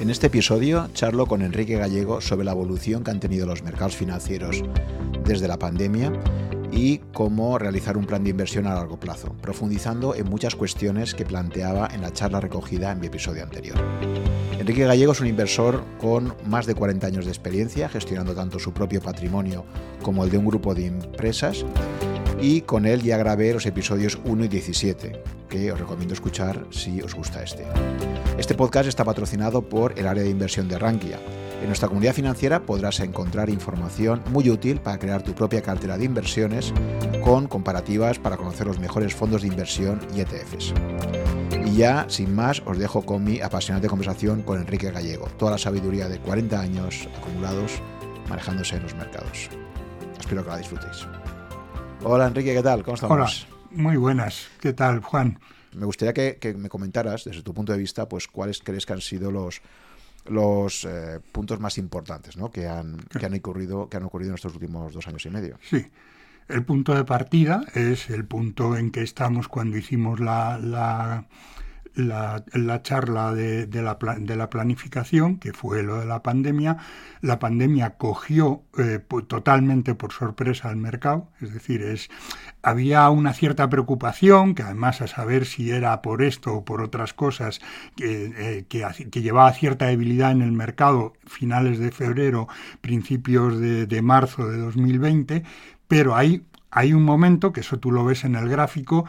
En este episodio charlo con Enrique Gallego sobre la evolución que han tenido los mercados financieros desde la pandemia y cómo realizar un plan de inversión a largo plazo, profundizando en muchas cuestiones que planteaba en la charla recogida en mi episodio anterior. Enrique Gallego es un inversor con más de 40 años de experiencia gestionando tanto su propio patrimonio como el de un grupo de empresas y con él ya grabé los episodios 1 y 17, que os recomiendo escuchar si os gusta este. Este podcast está patrocinado por el área de inversión de Rankia. En nuestra comunidad financiera podrás encontrar información muy útil para crear tu propia cartera de inversiones con comparativas para conocer los mejores fondos de inversión y ETFs. Y ya, sin más, os dejo con mi apasionante conversación con Enrique Gallego, toda la sabiduría de 40 años acumulados manejándose en los mercados. Espero que la disfrutéis. Hola Enrique, ¿qué tal? ¿Cómo estamos? Hola, muy buenas. ¿Qué tal, Juan? Me gustaría que, me comentaras, desde tu punto de vista, pues cuáles crees que han sido los, los eh, puntos más importantes ¿no? que, han, que, han ocurrido, que han ocurrido en estos últimos dos años y medio. Sí. El punto de partida es el punto en que estamos cuando hicimos la, la la, charla de, la, planificación, que fue lo de la pandemia. La pandemia cogió eh, totalmente por sorpresa al mercado, es decir, es, había una cierta preocupación, que además a saber si era por esto o por otras cosas, que, eh, llevaba cierta debilidad en el mercado finales de febrero, principios de, de marzo de 2020, pero hay un momento, que eso tú lo ves en el gráfico,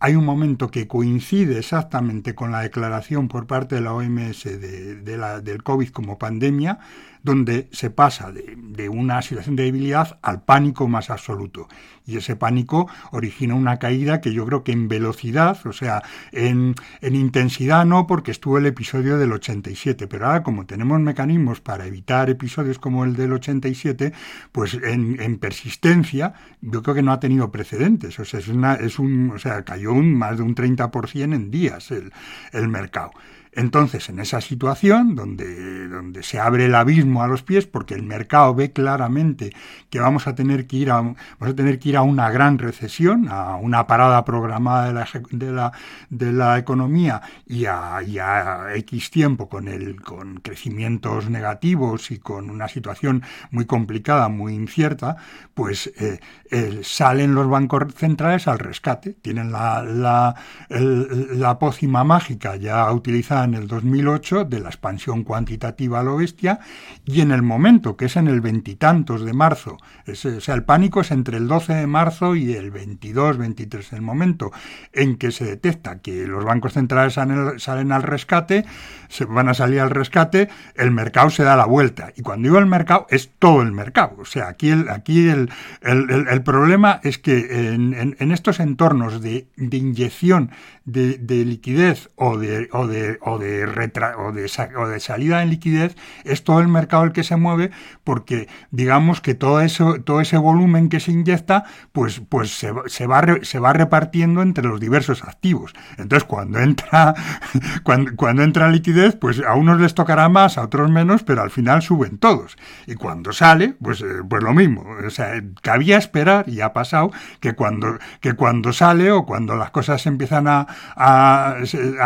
hay un momento que coincide exactamente con la declaración por parte de la OMS de, la, del COVID como pandemia, donde se pasa de, una situación de debilidad al pánico más absoluto. Y ese pánico origina una caída que yo creo que en velocidad, o sea, en, intensidad no, porque estuvo el episodio del 87, pero ahora como tenemos mecanismos para evitar episodios como el del 87, pues en, persistencia yo creo que no ha tenido precedentes. O sea, es, una, es un, o sea cayó un, más de un 30% en días el, el mercado. Entonces, en esa situación donde, donde se abre el abismo a los pies, porque el mercado ve claramente que vamos a tener que ir a, vamos a, tener que ir a una gran recesión, a una parada programada de la, de la, de la economía y a, y a, X tiempo con, el, con crecimientos negativos y con una situación muy complicada, muy incierta, pues eh, eh, salen los bancos centrales al rescate. Tienen la, la, la pócima mágica ya utilizada en el 2008 de la expansión cuantitativa a lo bestia y en el momento, que es en el veintitantos de marzo, o sea, el pánico es entre el 12 de marzo y el 22, 23, el momento en que se detecta que los bancos centrales salen, al rescate, se van a salir al rescate, el mercado se da la vuelta. Y cuando digo el mercado, es todo el mercado. O sea, aquí el, aquí el, el, problema es que en, estos entornos de, de inyección de, de, liquidez o de, o de, o de, o, de, o de salida en liquidez, es todo el mercado el que se mueve porque digamos que todo, eso, todo ese volumen que se inyecta pues, pues se, se, va, se va repartiendo entre los diversos activos. Entonces cuando entra, cuando, cuando entra liquidez, pues a unos les tocará más, a otros menos, pero al final suben todos. Y cuando sale, pues, eh, pues lo mismo. O sea, cabía esperar, y ha pasado, que cuando, que cuando sale o cuando las cosas empiezan a, a,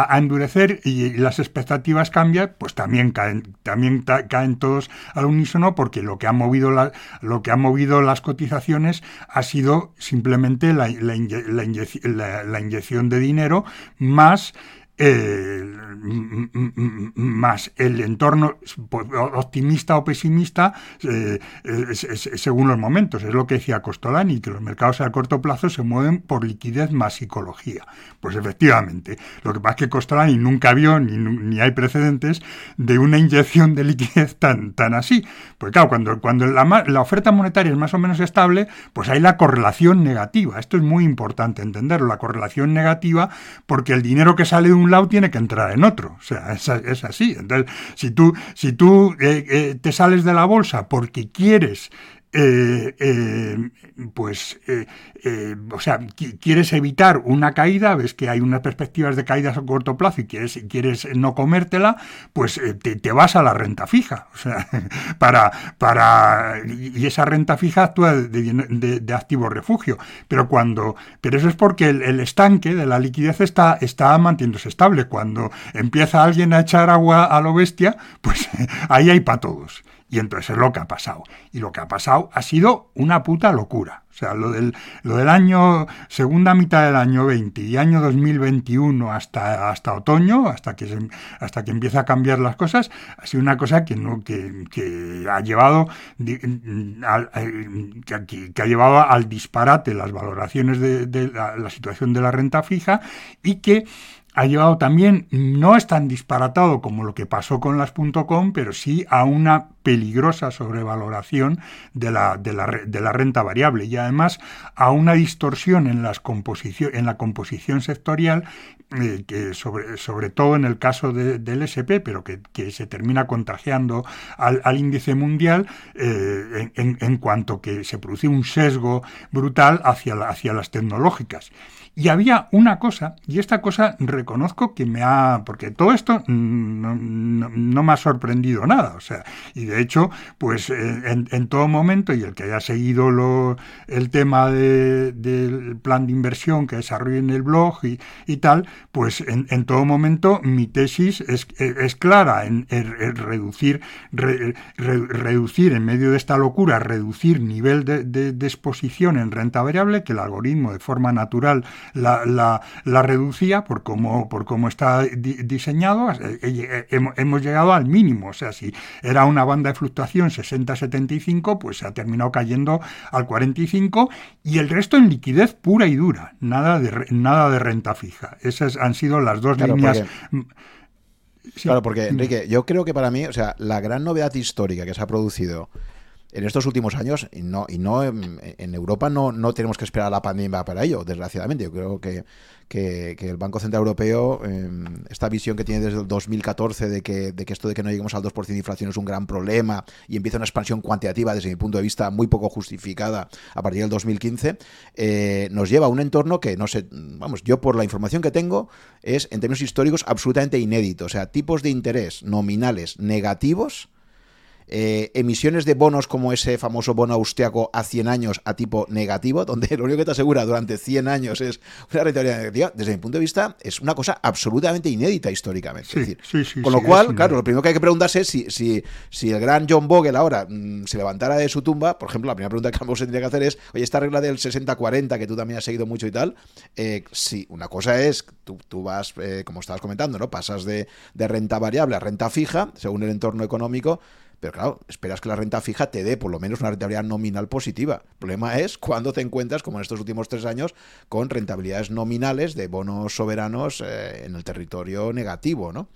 a endurecer y las expectativas cambian, pues también caen, también caen todos al unísono porque lo que ha movido lo que ha movido las cotizaciones ha sido simplemente la, la inyección de dinero más eh, más el entorno optimista o pesimista eh, según los momentos. Es lo que decía Costolani, que los mercados a corto plazo se mueven por liquidez más psicología. Pues efectivamente, lo que pasa es que Costolani nunca vio, ni, ni hay precedentes, de una inyección de liquidez tan, tan así. Porque claro, cuando, cuando la, la oferta monetaria es más o menos estable, pues hay la correlación negativa. Esto es muy importante entenderlo, la correlación negativa, porque el dinero que sale de un lado tiene que entrar en otro. O sea, es, así. Entonces, si tú, si tú eh, eh, te sales de la bolsa porque quieres eh, eh, pues, eh, o sea, quieres evitar una caída, ves que hay unas perspectivas de caídas a corto plazo y quieres, quieres no comértela, pues te, vas a la renta fija. O sea, para, para, y esa renta fija actúa de, activo refugio. Pero cuando, pero eso es porque el, estanque de la liquidez está, está manteniéndose estable. Cuando empieza alguien a echar agua a lo bestia, pues ahí hay para todos. Y entonces es lo que ha pasado. Y lo que ha pasado ha sido una puta locura. O sea, lo del, lo del año, segunda mitad del año 20 y año 2021 hasta, hasta otoño, hasta que, hasta que empieza a cambiar las cosas, ha sido una cosa que, no, que, que ha llevado al, que, ha llevado al disparate las valoraciones de, de la situación de la renta fija y que ha llevado también, no es tan disparatado como lo que pasó con las .com, pero sí a una peligrosa sobrevaloración de la, de la, de la renta variable y además a una distorsión en, las en la composición sectorial, eh, que sobre, sobre todo en el caso del SP, pero que, se termina contagiando al, índice mundial eh, en, cuanto que se produce un sesgo brutal hacia, hacia las tecnológicas. Y había una cosa, y esta cosa reconozco que me ha, porque todo esto no, me ha sorprendido nada, o sea, y de hecho, pues eh, en, todo momento, y el que haya seguido lo, el tema del plan de inversión que desarrollé en el blog y, tal, pues en, todo momento mi tesis es, es clara en, reducir, reducir en medio de esta locura, reducir nivel de, de exposición en renta variable, que el algoritmo de forma natural la, la, reducía por cómo, por cómo está diseñado, eh, eh, hemos, llegado al mínimo. O sea, si era una banda de fluctuación 60-75, pues se ha terminado cayendo al 45 y el resto en liquidez pura y dura, nada de, nada de renta fija. Esas han sido las dos líneas. Claro, porque Enrique, yo creo que para mí, o sea, la gran novedad histórica que se ha producido en estos últimos años, y no, y no en, Europa no, no tenemos que esperar a la pandemia para ello, desgraciadamente. Yo creo que, que, el Banco Central Europeo, em, esta visión que tiene desde el 2014 de que, de que esto de que no lleguemos al 2% de inflación es un gran problema y empieza una expansión cuantitativa desde mi punto de vista muy poco justificada a partir del 2015, eh, nos lleva a un entorno que no sé, vamos, yo por la información que tengo es en términos históricos absolutamente inédito. O sea, tipos de interés nominales negativos eh, emisiones de bonos como ese famoso bono austriaco a 100 años a tipo negativo, donde lo único que te asegura durante 100 años es una rentabilidad negativa, desde mi punto de vista es una cosa absolutamente inédita históricamente. con lo cual, claro, lo primero que hay que preguntarse es si, si, si el gran John Bogle ahora mm, se levantara de su tumba, por ejemplo, la primera pregunta que ambos se tendría que hacer es, oye, esta regla del 60-40 que tú también has seguido mucho y tal, eh, sí, una cosa es, tú, tú vas, eh, como estabas comentando, ¿no? Pasas de, de renta variable a renta fija, según el entorno económico, pero claro, esperas que la renta fija te dé por lo menos una rentabilidad nominal positiva. El problema es cuando te encuentras, como en estos últimos tres años, con rentabilidades nominales de bonos soberanos eh, en el territorio negativo, ¿no?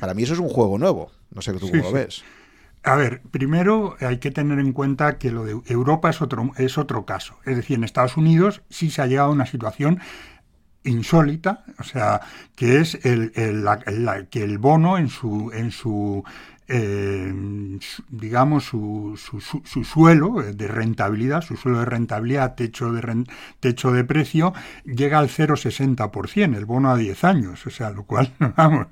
Para mí eso es un juego nuevo. No sé tú cómo lo ves. A ver, primero hay que tener en cuenta que lo de Europa es otro, es otro caso. Es decir, en Estados Unidos sí se ha llegado a una situación insólita, o sea, que es el, que el bono en su, en su eh, digamos, su, su, suelo de rentabilidad, su suelo de rentabilidad, techo de, techo de precio, llega al 0,60%, el bono a 10 años. O sea, lo cual, vamos,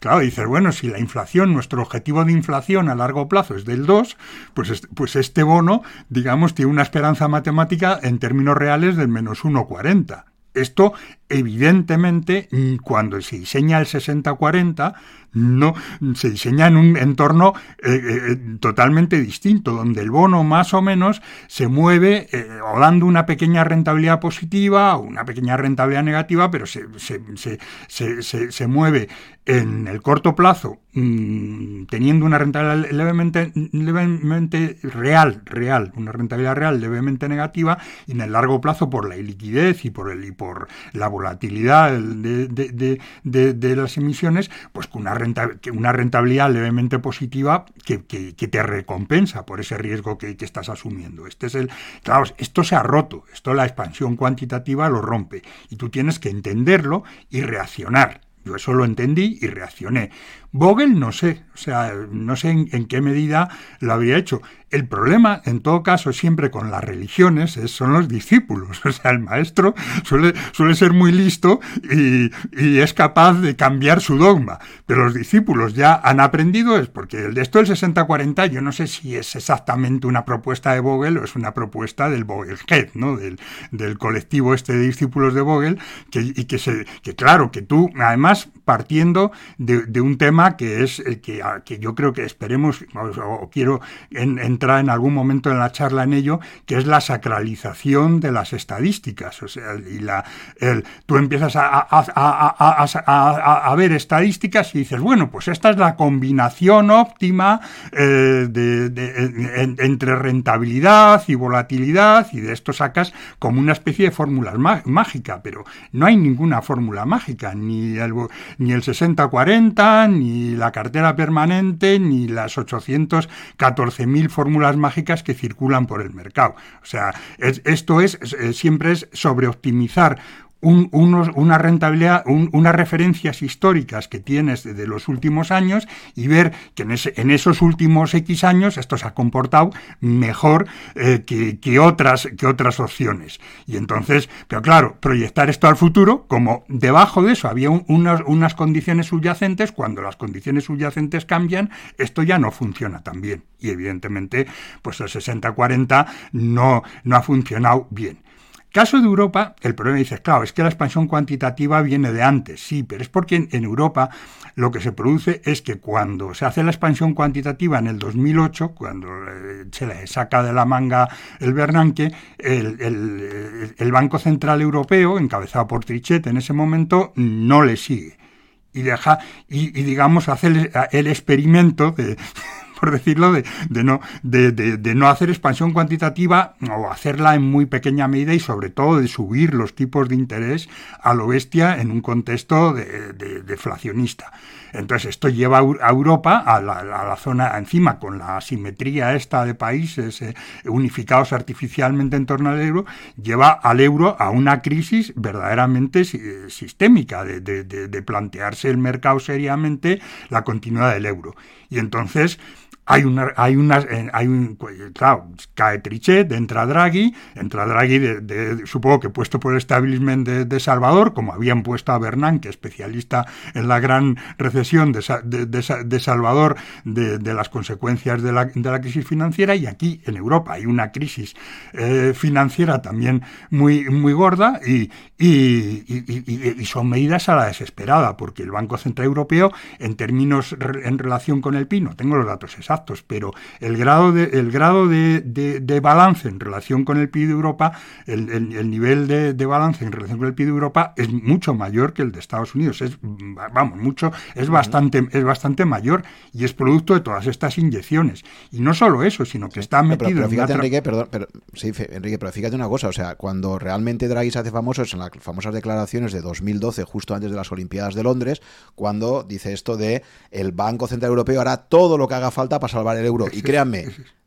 claro, dices, bueno, si la inflación, nuestro objetivo de inflación a largo plazo es del 2, pues, pues este bono, digamos, tiene una esperanza matemática en términos reales del menos 1,40. Esto, evidentemente, cuando se diseña el 60-40, no se diseña en un entorno eh, eh, totalmente distinto, donde el bono más o menos se mueve eh, o dando una pequeña rentabilidad positiva o una pequeña rentabilidad negativa, pero se, se mueve en el corto plazo, mm, teniendo una rentabilidad levemente, levemente real, real, una rentabilidad real levemente negativa, y en el largo plazo por la iliquidez y por, el, y por la volatilidad de, las emisiones, pues con una, una rentabilidad levemente positiva que, te recompensa por ese riesgo que, que, estás asumiendo. Este es el, claro, esto se ha roto, esto la expansión cuantitativa lo rompe, y tú tienes que entenderlo y reaccionar. Yo eso lo entendí y reaccioné. Vogel no sé, o sea, no sé en, qué medida lo habría hecho. El problema, en todo caso, siempre con las religiones son los discípulos. O sea, el maestro suele, suele ser muy listo y, es capaz de cambiar su dogma. Pero los discípulos ya han aprendido, es porque el de esto del 60-40, yo no sé si es exactamente una propuesta de Vogel o es una propuesta del Vogelhead, ¿no? Del, del colectivo este de discípulos de Vogel, que, y que, se, que claro, que tú, además, partiendo de, un tema que es el que, que yo creo que esperemos, o, quiero entrar en algún momento en la charla en ello, que es la sacralización de las estadísticas. O sea, y la, el, tú empiezas a, a, ver estadísticas y dices, bueno, pues esta es la combinación óptima eh, de, entre rentabilidad y volatilidad, y de esto sacas como una especie de fórmula mágica, pero no hay ninguna fórmula mágica, ni el, ni el 60-40, ni la cartera permanente, ni las 814.000 fórmulas mágicas que circulan por el mercado. O sea, esto es, siempre es sobreoptimizar una rentabilidad, unas referencias históricas que tienes de los últimos años y ver que en, esos últimos X años esto se ha comportado mejor eh, que, otras, que otras opciones. Y entonces, pero claro, proyectar esto al futuro, como debajo de eso había unas, unas condiciones subyacentes, cuando las condiciones subyacentes cambian, esto ya no funciona tan bien. Y evidentemente, pues el 60-40 no, no ha funcionado bien. Caso de Europa, el problema dice, claro, es que la expansión cuantitativa viene de antes, sí, pero es porque en, Europa lo que se produce es que cuando se hace la expansión cuantitativa en el 2008, cuando eh, se le saca de la manga el Bernanke, el, Banco Central Europeo, encabezado por Trichet en ese momento, no le sigue. Y deja y, digamos hace el experimento de, por decirlo, de, no, de, no hacer expansión cuantitativa o hacerla en muy pequeña medida y sobre todo de subir los tipos de interés a lo bestia en un contexto de, deflacionista. Entonces esto lleva a Europa, a la, zona encima, con la asimetría esta de países eh, unificados artificialmente en torno al euro, lleva al euro a una crisis verdaderamente sistémica, de plantearse el mercado seriamente la continuidad del euro. Y entonces hay una, hay una, eh, hay un, claro, cae Trichet, entra Draghi, entra Draghi, de, supongo que puesto por el establishment de, Salvador, como habían puesto a Bernanke, especialista en la gran recesión de, Salvador, de, las consecuencias de la, crisis financiera, y aquí en Europa hay una crisis eh, financiera también muy, muy gorda y, y, son medidas a la desesperada, porque el Banco Central Europeo, en términos en relación con el PIB, no tengo los datos exactos, pero el grado de, el grado de, balance en relación con el PIB de Europa, el, nivel de, balance en relación con el PIB de Europa es mucho mayor que el de Estados Unidos. Es, vamos, mucho, es bastante, es bastante mayor y es producto de todas estas inyecciones. Y no solo eso, sino que está metido pero, fíjate, Enrique, perdón, pero, sí, Enrique, pero fíjate una cosa, o sea, cuando realmente Draghi se hace famoso es en las famosas declaraciones de 2012, justo antes de las Olimpiadas de Londres, cuando dice esto de el Banco Central Europeo hará todo lo que haga falta para salvar el euro. Y créanme,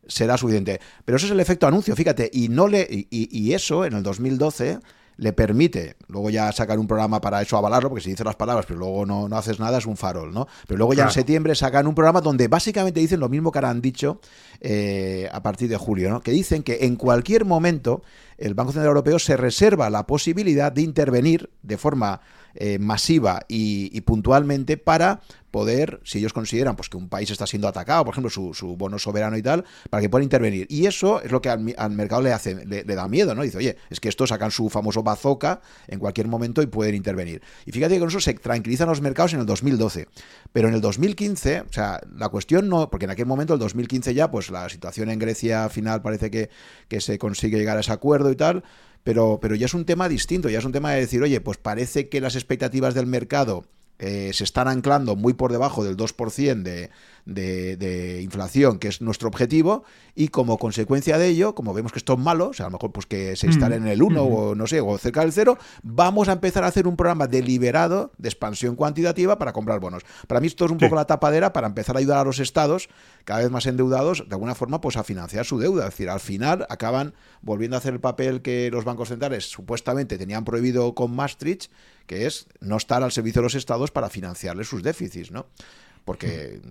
será suficiente. Pero eso es el efecto anuncio, fíjate. Y, no le, y, eso en el 2012 le permite, luego ya sacar un programa para eso avalarlo, porque si dice las palabras, pero luego no, no haces nada, es un farol, ¿no? Pero luego ya en septiembre sacan un programa donde básicamente dicen lo mismo que ahora han dicho eh, a partir de julio, ¿no? Que dicen que en cualquier momento el Banco Central Europeo se reserva la posibilidad de intervenir de forma eh, masiva y, puntualmente para poder, si ellos consideran pues, que un país está siendo atacado, por ejemplo, su, bono soberano y tal, para que puedan intervenir. Y eso es lo que al, mercado le hace, le, da miedo, ¿no? Dice, oye, es que estos sacan su famoso bazooka en cualquier momento y pueden intervenir. Y fíjate que con eso se tranquilizan los mercados en el 2012. Pero en el 2015, o sea, la cuestión no, porque en aquel momento, el 2015 ya, pues la situación en Grecia final parece que, que se consigue llegar a ese acuerdo y tal. Pero, pero ya es un tema distinto, ya es un tema de decir, oye, pues parece que las expectativas del mercado eh, se están anclando muy por debajo del 2% de, de, inflación, que es nuestro objetivo, y como consecuencia de ello, como vemos que esto es malo, o sea, a lo mejor pues que se mm. en el 1 o no sé, o cerca del 0, vamos a empezar a hacer un programa deliberado de expansión cuantitativa para comprar bonos. Para mí esto es un poco la tapadera para empezar a ayudar a los estados cada vez más endeudados, de alguna forma, pues a financiar su deuda. Es decir, al final acaban volviendo a hacer el papel que los bancos centrales supuestamente tenían prohibido con Maastricht, que es no estar al servicio de los estados para financiarles sus déficits, ¿no? Porque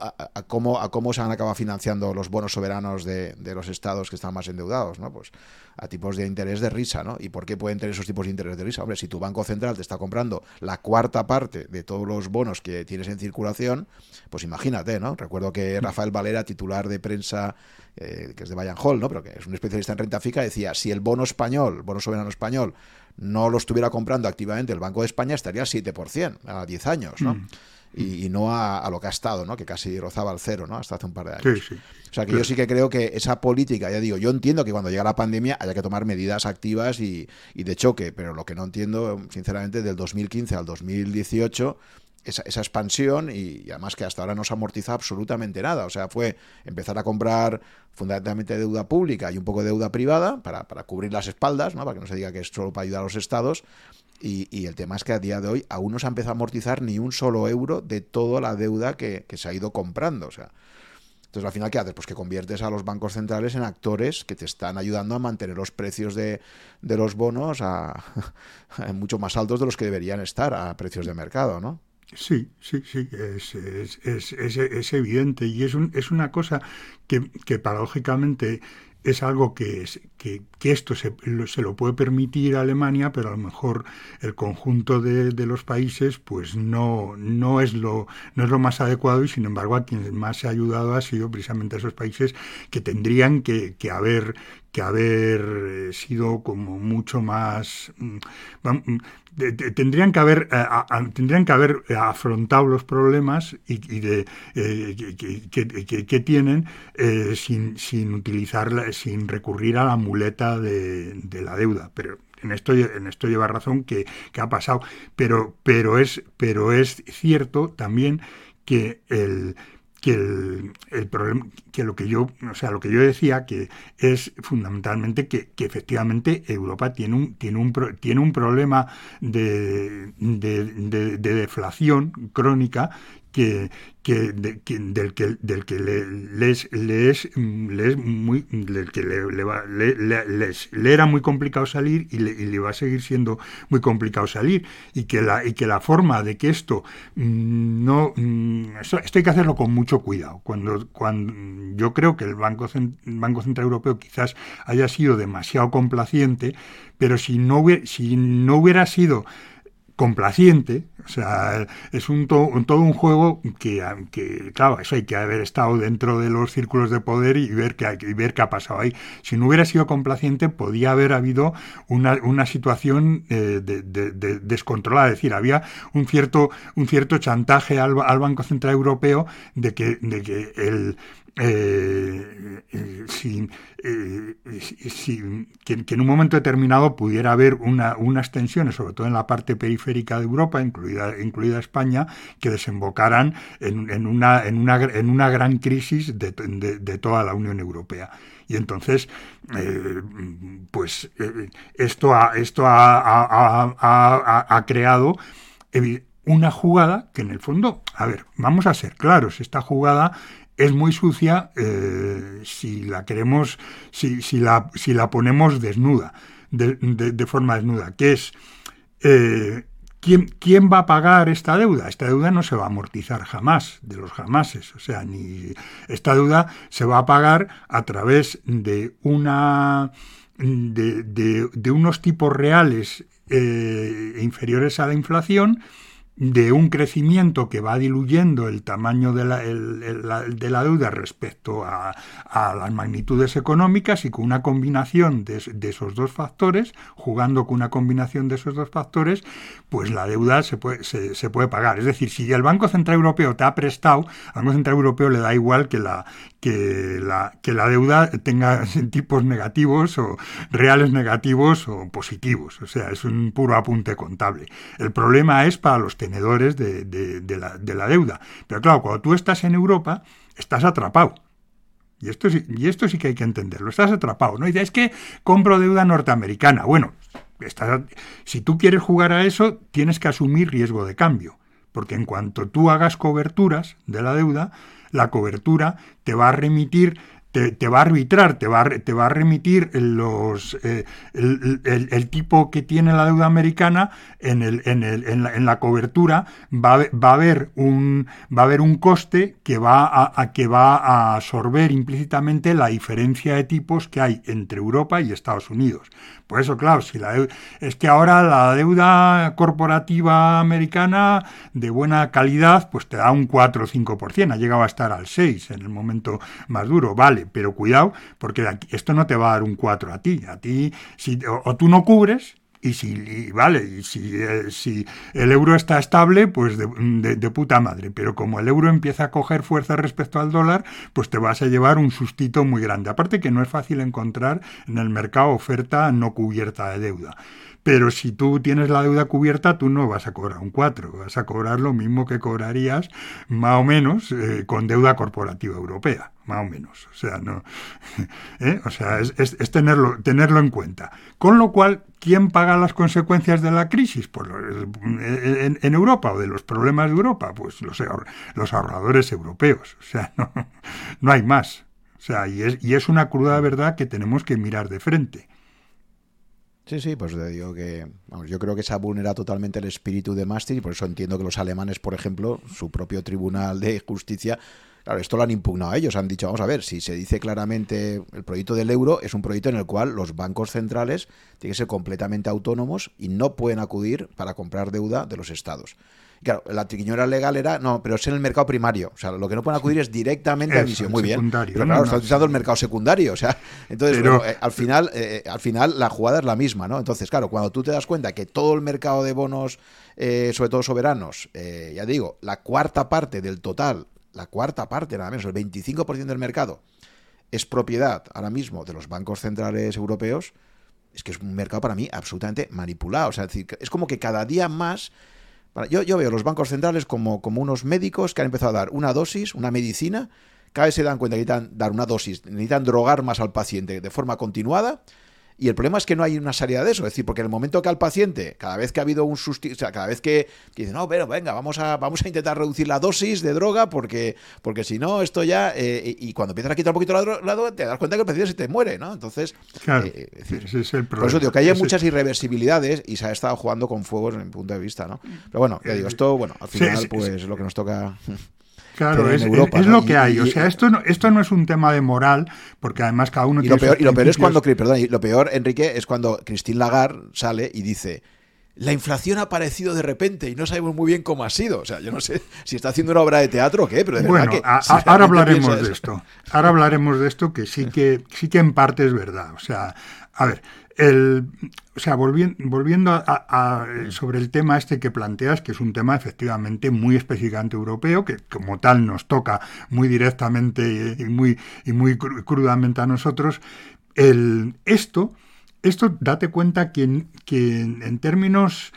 a, cómo, a cómo se han acabado financiando los bonos soberanos de, de, los estados que están más endeudados, ¿no? Pues a tipos de interés de risa, ¿no? ¿Y por qué pueden tener esos tipos de interés de risa? Hombre, si tu Banco Central te está comprando la cuarta parte de todos los bonos que tienes en circulación, pues imagínate, ¿no? Recuerdo que Rafael Valera, titular de prensa, eh, que es de Bayern Hall, ¿no? Pero que es un especialista en renta fija, decía, si el bono español, bono soberano español, no lo estuviera comprando activamente el Banco de España, estaría al 7% a 10 años, ¿no? Mm y, no a, lo que ha estado, ¿no? que casi rozaba el cero ¿no? hasta hace un par de años. O sea que yo sí que creo que esa política, ya digo, yo entiendo que cuando llega la pandemia haya que tomar medidas activas y, de choque, pero lo que no entiendo, sinceramente, del 2015 al 2018 esa, esa, expansión y, además que hasta ahora no se amortiza absolutamente nada. O sea, fue empezar a comprar fundamentalmente deuda pública y un poco de deuda privada para, para cubrir las espaldas, ¿no? para que no se diga que es solo para ayudar a los estados, y, el tema es que a día de hoy aún no se ha empezado a amortizar ni un solo euro de toda la deuda que, se ha ido comprando. O sea, entonces al final, ¿qué haces? Pues que conviertes a los bancos centrales en actores que te están ayudando a mantener los precios de, los bonos a, mucho más altos de los que deberían estar a precios de mercado, ¿no? Sí, sí, sí, es, es, es, es evidente y es, un, es una cosa que, que paradójicamente es algo que, que, esto se, se, lo puede permitir a Alemania, pero a lo mejor el conjunto de, de, los países pues no, no, es lo, no es lo más adecuado y sin embargo a quien más se ha ayudado ha sido precisamente esos países que tendrían que, que haber que haber eh, sido como mucho más tendrían que haber eh, tendrían que haber afrontado los problemas y, de eh, que, tienen sin, sin utilizar sin recurrir a la muleta de, la deuda. Pero en esto, en esto lleva razón que, ha pasado. Pero pero es pero es cierto también que el que el, problema que lo que yo o sea lo que yo decía que es fundamentalmente que, efectivamente Europa tiene un tiene un tiene un problema de, de deflación crónica que, del que del que le, les, les, muy del que le, le, era muy complicado salir y le, va a seguir siendo muy complicado salir. Y que la y que la forma de que esto mm, no mm, esto, hay que hacerlo con mucho cuidado. Cuando cuando yo creo que el banco banco central europeo quizás haya sido demasiado complaciente pero si no hubiera, si no hubiera sido complaciente, o sea, es un, todo un juego que, que, claro, eso hay que haber estado dentro de los círculos de poder y ver qué, y ver qué ha pasado ahí. Si no hubiera sido complaciente, podía haber habido una, una situación eh, de, descontrolada, es decir, había un cierto, un cierto chantaje al, al Banco Central Europeo de que, de que el, eh, eh, eh, que, en un momento determinado pudiera haber una, unas tensiones, sobre todo en la parte periférica de Europa, incluida, incluida España, que desembocaran en, una, en, una, en una gran crisis de, toda la Unión Europea. Y entonces, pues esto, ha, esto ha creado una jugada que en el fondo, a ver, vamos a ser claros, esta jugada es muy sucia eh, si la queremos, si, si, la, si la ponemos desnuda, de, de, forma desnuda, que es eh, ¿quién, ¿quién, va a pagar esta deuda? Esta deuda no se va a amortizar jamás, de los jamases, o sea, ni esta deuda se va a pagar a través de una de, de, unos tipos reales eh, inferiores a la inflación de un crecimiento que va diluyendo el tamaño de la, de la deuda respecto a, las magnitudes económicas y con una combinación de, esos dos factores, jugando con una combinación de esos dos factores, pues la deuda se puede, se, puede pagar. Es decir, si el Banco Central Europeo te ha prestado, al Banco Central Europeo le da igual que la, que la, que la deuda tenga tipos negativos o reales negativos o positivos. O sea, es un puro apunte contable. El problema es para los tenedores de, la deuda. Pero claro, cuando tú estás en Europa, estás atrapado. Y esto, y esto sí que hay que entenderlo. Estás atrapado. ¿no? Y es que compro deuda norteamericana. Bueno, si tú quieres jugar a eso, tienes que asumir riesgo de cambio. Porque en cuanto tú hagas coberturas de la deuda, la cobertura te va a remitir te, va a arbitrar, te va a, te va a remitir los, eh, el, tipo que tiene la deuda americana en, el, en, el, en, la, cobertura, va va, a haber un, va a haber un coste que va a, que va a absorber implícitamente la diferencia de tipos que hay entre Europa y Estados Unidos. Por eso, claro, si la es que ahora la deuda corporativa americana de buena calidad, pues te da un 4 o 5%, ha llegado a estar al 6 en el momento más duro, vale, pero cuidado, porque esto no te va a dar un 4 a ti, a ti, si, o tú no cubres, y si, vale, y si, eh, si, el euro está estable, pues de, puta madre. Pero como el euro empieza a coger fuerza respecto al dólar, pues te vas a llevar un sustito muy grande. Aparte que no es fácil encontrar en el mercado oferta no cubierta de deuda. Pero si tú tienes la deuda cubierta, tú no vas a cobrar un 4, vas a cobrar lo mismo que cobrarías más o menos eh, con deuda corporativa europea, más o menos. O sea, no, ¿eh? o sea es, tenerlo, tenerlo en cuenta. Con lo cual, ¿quién paga las consecuencias de la crisis? Pues en, en Europa o de los problemas de Europa, pues los, los ahorradores europeos. O sea, no, no hay más. O sea, y es, y es una cruda verdad que tenemos que mirar de frente. Sí, sí, pues te digo que yo creo que se ha vulnerado totalmente el espíritu de Maastricht y por eso entiendo que los alemanes, por ejemplo, su propio tribunal de justicia, claro, esto lo han impugnado a ellos, han dicho, vamos a ver, si se dice claramente el proyecto del euro es un proyecto en el cual los bancos centrales tienen que ser completamente autónomos y no pueden acudir para comprar deuda de los estados. Claro, la triquiñora legal era, no, pero es en el mercado primario. O sea, lo que no pueden acudir es directamente a emisión. Muy bien. Pero claro, está utilizando el mercado secundario. O sea, entonces, eh, al, final, eh, al final la jugada es la misma, ¿no? Entonces, claro, cuando tú te das cuenta que todo el mercado de bonos, eh, sobre todo soberanos, ya digo, la cuarta parte del total, la cuarta parte nada menos, el 25% del mercado, es propiedad ahora mismo de los bancos centrales europeos, es que es un mercado para mí absolutamente manipulado. O sea, es, decir, es como que cada día más yo, yo veo los bancos centrales como, como unos médicos que han empezado a dar una dosis, una medicina, cada vez se dan cuenta que necesitan dar una dosis, necesitan drogar más al paciente de forma continuada y el problema es que no hay una salida de eso. Es decir, porque en el momento que al paciente, cada vez que ha habido un sustituto, o sea, cada vez que, dice, no, pero venga, vamos a, vamos a intentar reducir la dosis de droga porque, porque si no, esto ya. Eh, y cuando empiezas a quitar un poquito la, droga, te das cuenta que el paciente se te muere, ¿no? Entonces. Claro, eh, ese es el problema. Por eso digo que hay muchas irreversibilidades y se ha estado jugando con fuegos en mi punto de vista, ¿no? Pero bueno, ya digo, esto, bueno, al final, pues lo que nos toca. Claro, es, lo que hay. o sea, esto no, esto no es un tema de moral, porque además cada uno y tiene. Lo peor, y lo peor es cuando, perdón, y lo peor, Enrique, es cuando Christine Lagarde sale y dice. La inflación ha aparecido de repente y no sabemos muy bien cómo ha sido. O sea, yo no sé si está haciendo una obra de teatro o qué, pero de bueno, que. ahora hablaremos de esto. Ahora hablaremos de esto que sí que sí que en parte es verdad. O sea, a ver, el, o sea, volviendo, a, sobre el tema este que planteas, que es un tema efectivamente muy específicamente europeo, que como tal nos toca muy directamente y muy, y muy crudamente a nosotros, el, esto, esto date cuenta que, que en términos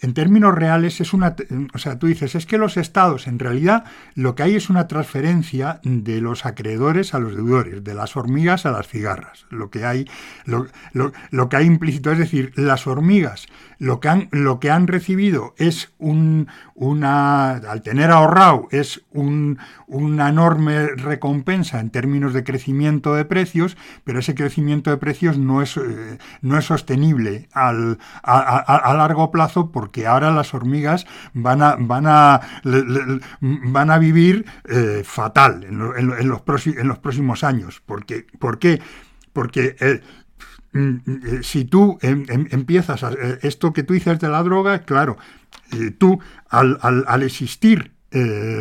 en términos reales es una, o sea, tú dices, es que los estados en realidad lo que hay es una transferencia de los acreedores a los deudores, de las hormigas a las cigarras. Lo que hay, lo, lo, que hay implícito es decir, las hormigas lo que han, lo que han recibido es un, una, al tener ahorrado, es un, una enorme recompensa en términos de crecimiento de precios, pero ese crecimiento de precios no es, eh, no es sostenible al, a, largo plazo porque ahora las hormigas van a, van a, van a vivir eh, fatal en, en, los en los próximos años. Porque, ¿Por qué? Porque eh, Mm, eh, si tú em, em, empiezas a, esto que tú dices de la droga, claro, tú al, al, existir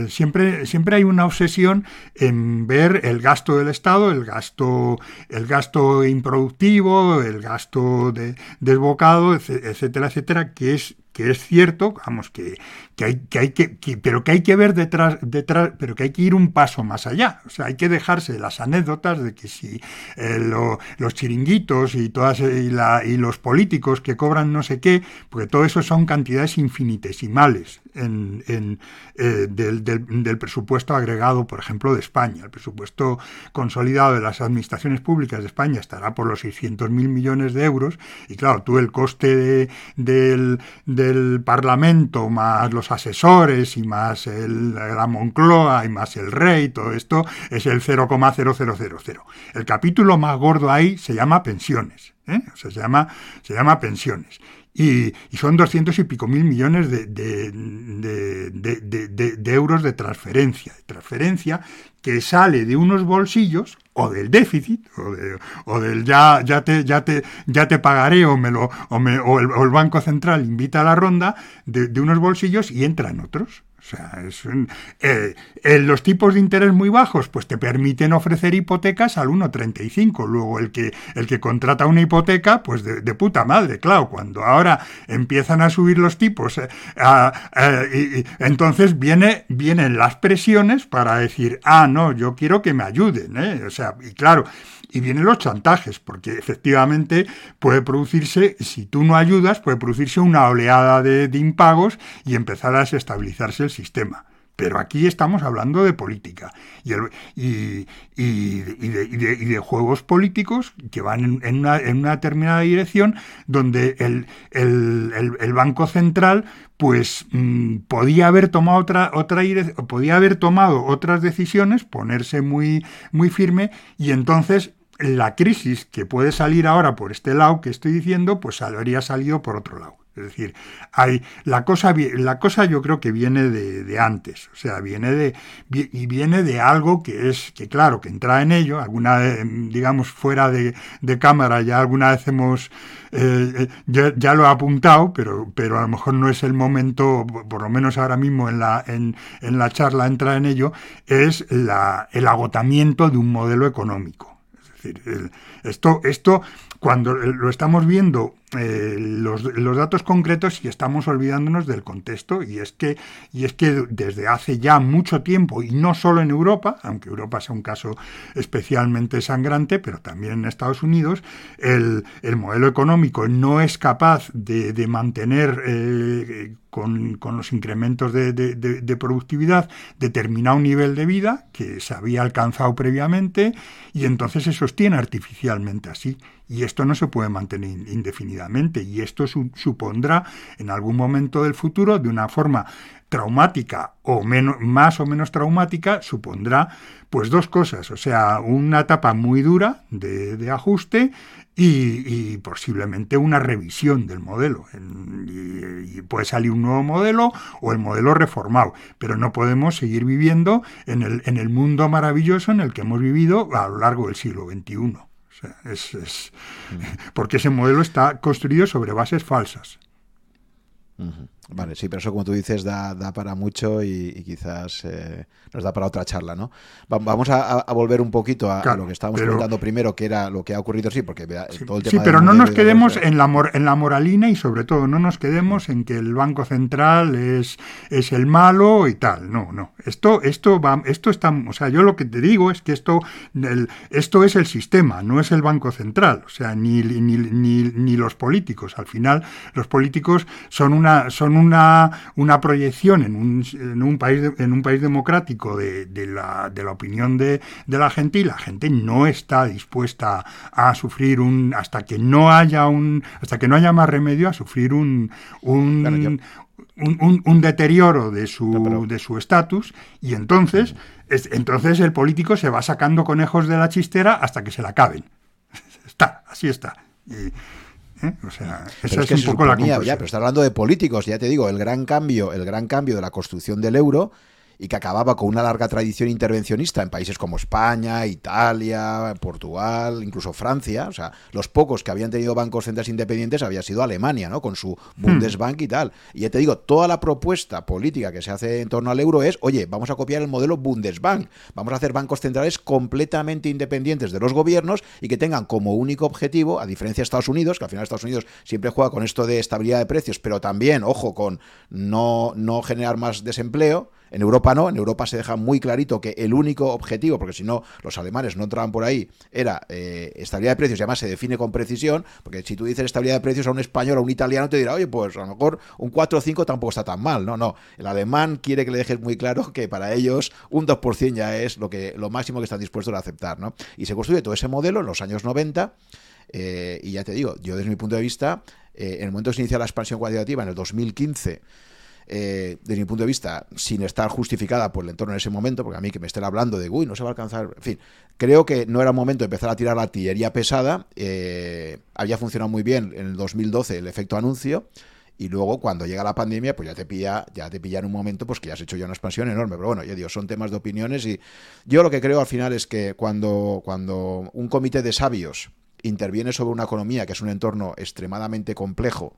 siempre, siempre hay una obsesión en ver el gasto del Estado, el gasto, el gasto improductivo, el gasto de, desbocado, etcétera, etcétera, que es que es cierto, vamos, que, que hay, que, hay que, pero que hay que ver detrás, detrás, pero que hay que ir un paso más allá. O sea, hay que dejarse las anécdotas de que si eh, los chiringuitos y todas y, la, y, los políticos que cobran no sé qué, porque todo eso son cantidades infinitesimales en, en, eh, del, del, del, presupuesto agregado, por ejemplo, de España. El presupuesto consolidado de las administraciones públicas de España estará por los 600.000 millones de euros y claro, tú el coste de, del el Parlamento, más los asesores y más el, la Moncloa y más el rey, todo esto es el 0,0000. El capítulo más gordo ahí se llama pensiones. ¿eh? O sea, se llama, se llama pensiones. Y, son doscientos y pico mil millones de, de, euros de transferencia, de transferencia que sale de unos bolsillos o del déficit o, del ya ya te ya te ya te pagaré o me lo o, me, o, el, o banco central invita a la ronda de, unos bolsillos y entra en otros. o sea, es eh, eh, los tipos de interés muy bajos pues te permiten ofrecer hipotecas al 1,35. Luego el que, el que contrata una hipoteca, pues de, puta madre, claro. Cuando ahora empiezan a subir los tipos, eh, entonces viene, vienen las presiones para decir, ah, no, yo quiero que me ayuden. O sea, y claro, y vienen los chantajes, porque efectivamente puede producirse, si tú no ayudas, puede producirse una oleada de, impagos y empezar a desestabilizarse el sistema. Pero aquí estamos hablando de política y, de, juegos políticos que van en, una, determinada dirección donde el, Banco Central pues mm, podía haber tomado otra, otra podía haber tomado otras decisiones, ponerse muy, muy firme y entonces la crisis que puede salir ahora por este lado que estoy diciendo, pues habría salido por otro lado. Es decir, hay, la, cosa, la cosa yo creo que viene de, antes, o sea, viene de, y viene de algo que es, que claro, que entra en ello, alguna digamos, fuera de, cámara, ya alguna vez hemos, eh, eh, ya, lo he apuntado, pero, pero a lo mejor no es el momento, por lo menos ahora mismo en la, en, en la charla entra en ello, es la, el agotamiento de un modelo económico it, it, esto, esto, cuando lo estamos viendo eh, los, datos concretos y estamos olvidándonos del contexto y es que y es que desde hace ya mucho tiempo y no solo en Europa aunque Europa sea un caso especialmente sangrante pero también en Estados Unidos el, modelo económico no es capaz de, mantener eh, con, los incrementos de, de, productividad determinado nivel de vida que se había alcanzado previamente y entonces se sostiene artificialmente así y esto no se puede mantener indefinidamente y esto supondrá en algún momento del futuro de una forma traumática o menos, más o menos traumática supondrá pues dos cosas, o sea, una etapa muy dura de, ajuste y, posiblemente una revisión del modelo. Y, puede salir un nuevo modelo o el modelo reformado, pero no podemos seguir viviendo en el, en el mundo maravilloso en el que hemos vivido a lo largo del siglo XXI es, porque ese modelo está construido sobre bases falsas. Vale, sí, pero eso como tú dices da, da para mucho y, quizás eh, nos da para otra charla, ¿no? vamos a, volver un poquito a, lo que estábamos comentando primero, que era lo que ha ocurrido, sí, porque todo el tema... Sí, pero no nos quedemos en la, en la moralina y sobre todo no nos quedemos en que el Banco Central es, es el malo y tal, no, no. Esto, esto, va, esto está, o sea, yo lo que te digo es que esto, el, esto es el sistema, no es el Banco Central, o sea, ni, ni, ni, ni los políticos. Al final, los políticos son una... Son una, una proyección en un, en un, país, en un país democrático de, de, la, de la, opinión de, de, la gente y la gente no está dispuesta a sufrir un hasta que no haya un hasta que no haya más remedio a sufrir un, un, un, un, deterioro de su de su estatus. Y entonces es, entonces el político se va sacando conejos de la chistera hasta que se la acaben. Está así está. Y, ¿eh? O sea, esa es, un poco la Ya, pero está hablando de políticos, ya te digo, el gran cambio, el gran cambio de la construcción del euro y que acababa con una larga tradición intervencionista en países como España, Italia, Portugal, incluso Francia. O sea, los pocos que habían tenido bancos centrales independientes había sido Alemania, ¿no? Con su hmm. Bundesbank y tal. Y ya te digo, toda la propuesta política que se hace en torno al euro es, oye, vamos a copiar el modelo Bundesbank. Vamos a hacer bancos centrales completamente independientes de los gobiernos y que tengan como único objetivo, a diferencia de Estados Unidos, que al final Estados Unidos siempre juega con esto de estabilidad de precios, pero también, ojo, con no, no generar más desempleo En Europa no, en Europa se deja muy clarito que el único objetivo, porque si no los alemanes no entraban por ahí, era eh, estabilidad de precios y además se define con precisión, porque si tú dices estabilidad de precios a un español o a un italiano te dirá, oye, pues a lo mejor un 4 o 5 tampoco está tan mal. No, no, el alemán quiere que le dejes muy claro que para ellos un 2% ya es lo, que, lo máximo que están dispuestos a aceptar, ¿no? Y se construye todo ese modelo en los años 90 eh, y ya te digo, yo desde mi punto de vista, eh, en el momento que se inicia la expansión cuantitativa en el 2015, eh, desde mi punto de vista, sin estar justificada por el entorno en ese momento, porque a mí que me estén hablando de, uy, no se va a alcanzar, en fin, creo que no era momento de empezar a tirar la artillería pesada, había funcionado muy bien en el 2012 el efecto anuncio, y luego cuando llega la pandemia, pues ya te pilla, ya te pilla en un momento pues que ya has hecho ya una expansión enorme. Pero bueno, ya digo, son temas de opiniones y yo lo que creo al final es que cuando, cuando un comité de sabios interviene sobre una economía que es un entorno extremadamente complejo,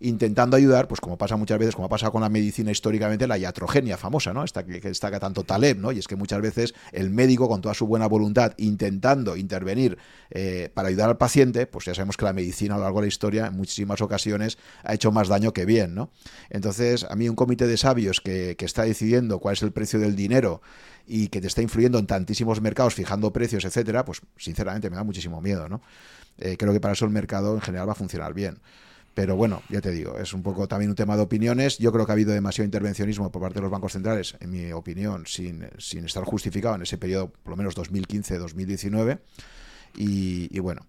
intentando ayudar, pues como pasa muchas veces, como ha pasado con la medicina históricamente, la iatrogenia famosa, ¿no? Esta que, destaca tanto Taleb, ¿no? Y es que muchas veces el médico, con toda su buena voluntad, intentando intervenir eh, para ayudar al paciente, pues ya sabemos que la medicina a lo largo de la historia, en muchísimas ocasiones, ha hecho más daño que bien, ¿no? Entonces, a mí un comité de sabios que, que está decidiendo cuál es el precio del dinero y que te está influyendo en tantísimos mercados, fijando precios, etcétera, pues sinceramente me da muchísimo miedo, ¿no? Eh, creo que para eso el mercado en general va a funcionar bien. Pero bueno, ya te digo, es un poco también un tema de opiniones. Yo creo que ha habido demasiado intervencionismo por parte de los bancos centrales, en mi opinión, sin, sin estar justificado en ese periodo, por lo menos 2015-2019. Y, y, bueno,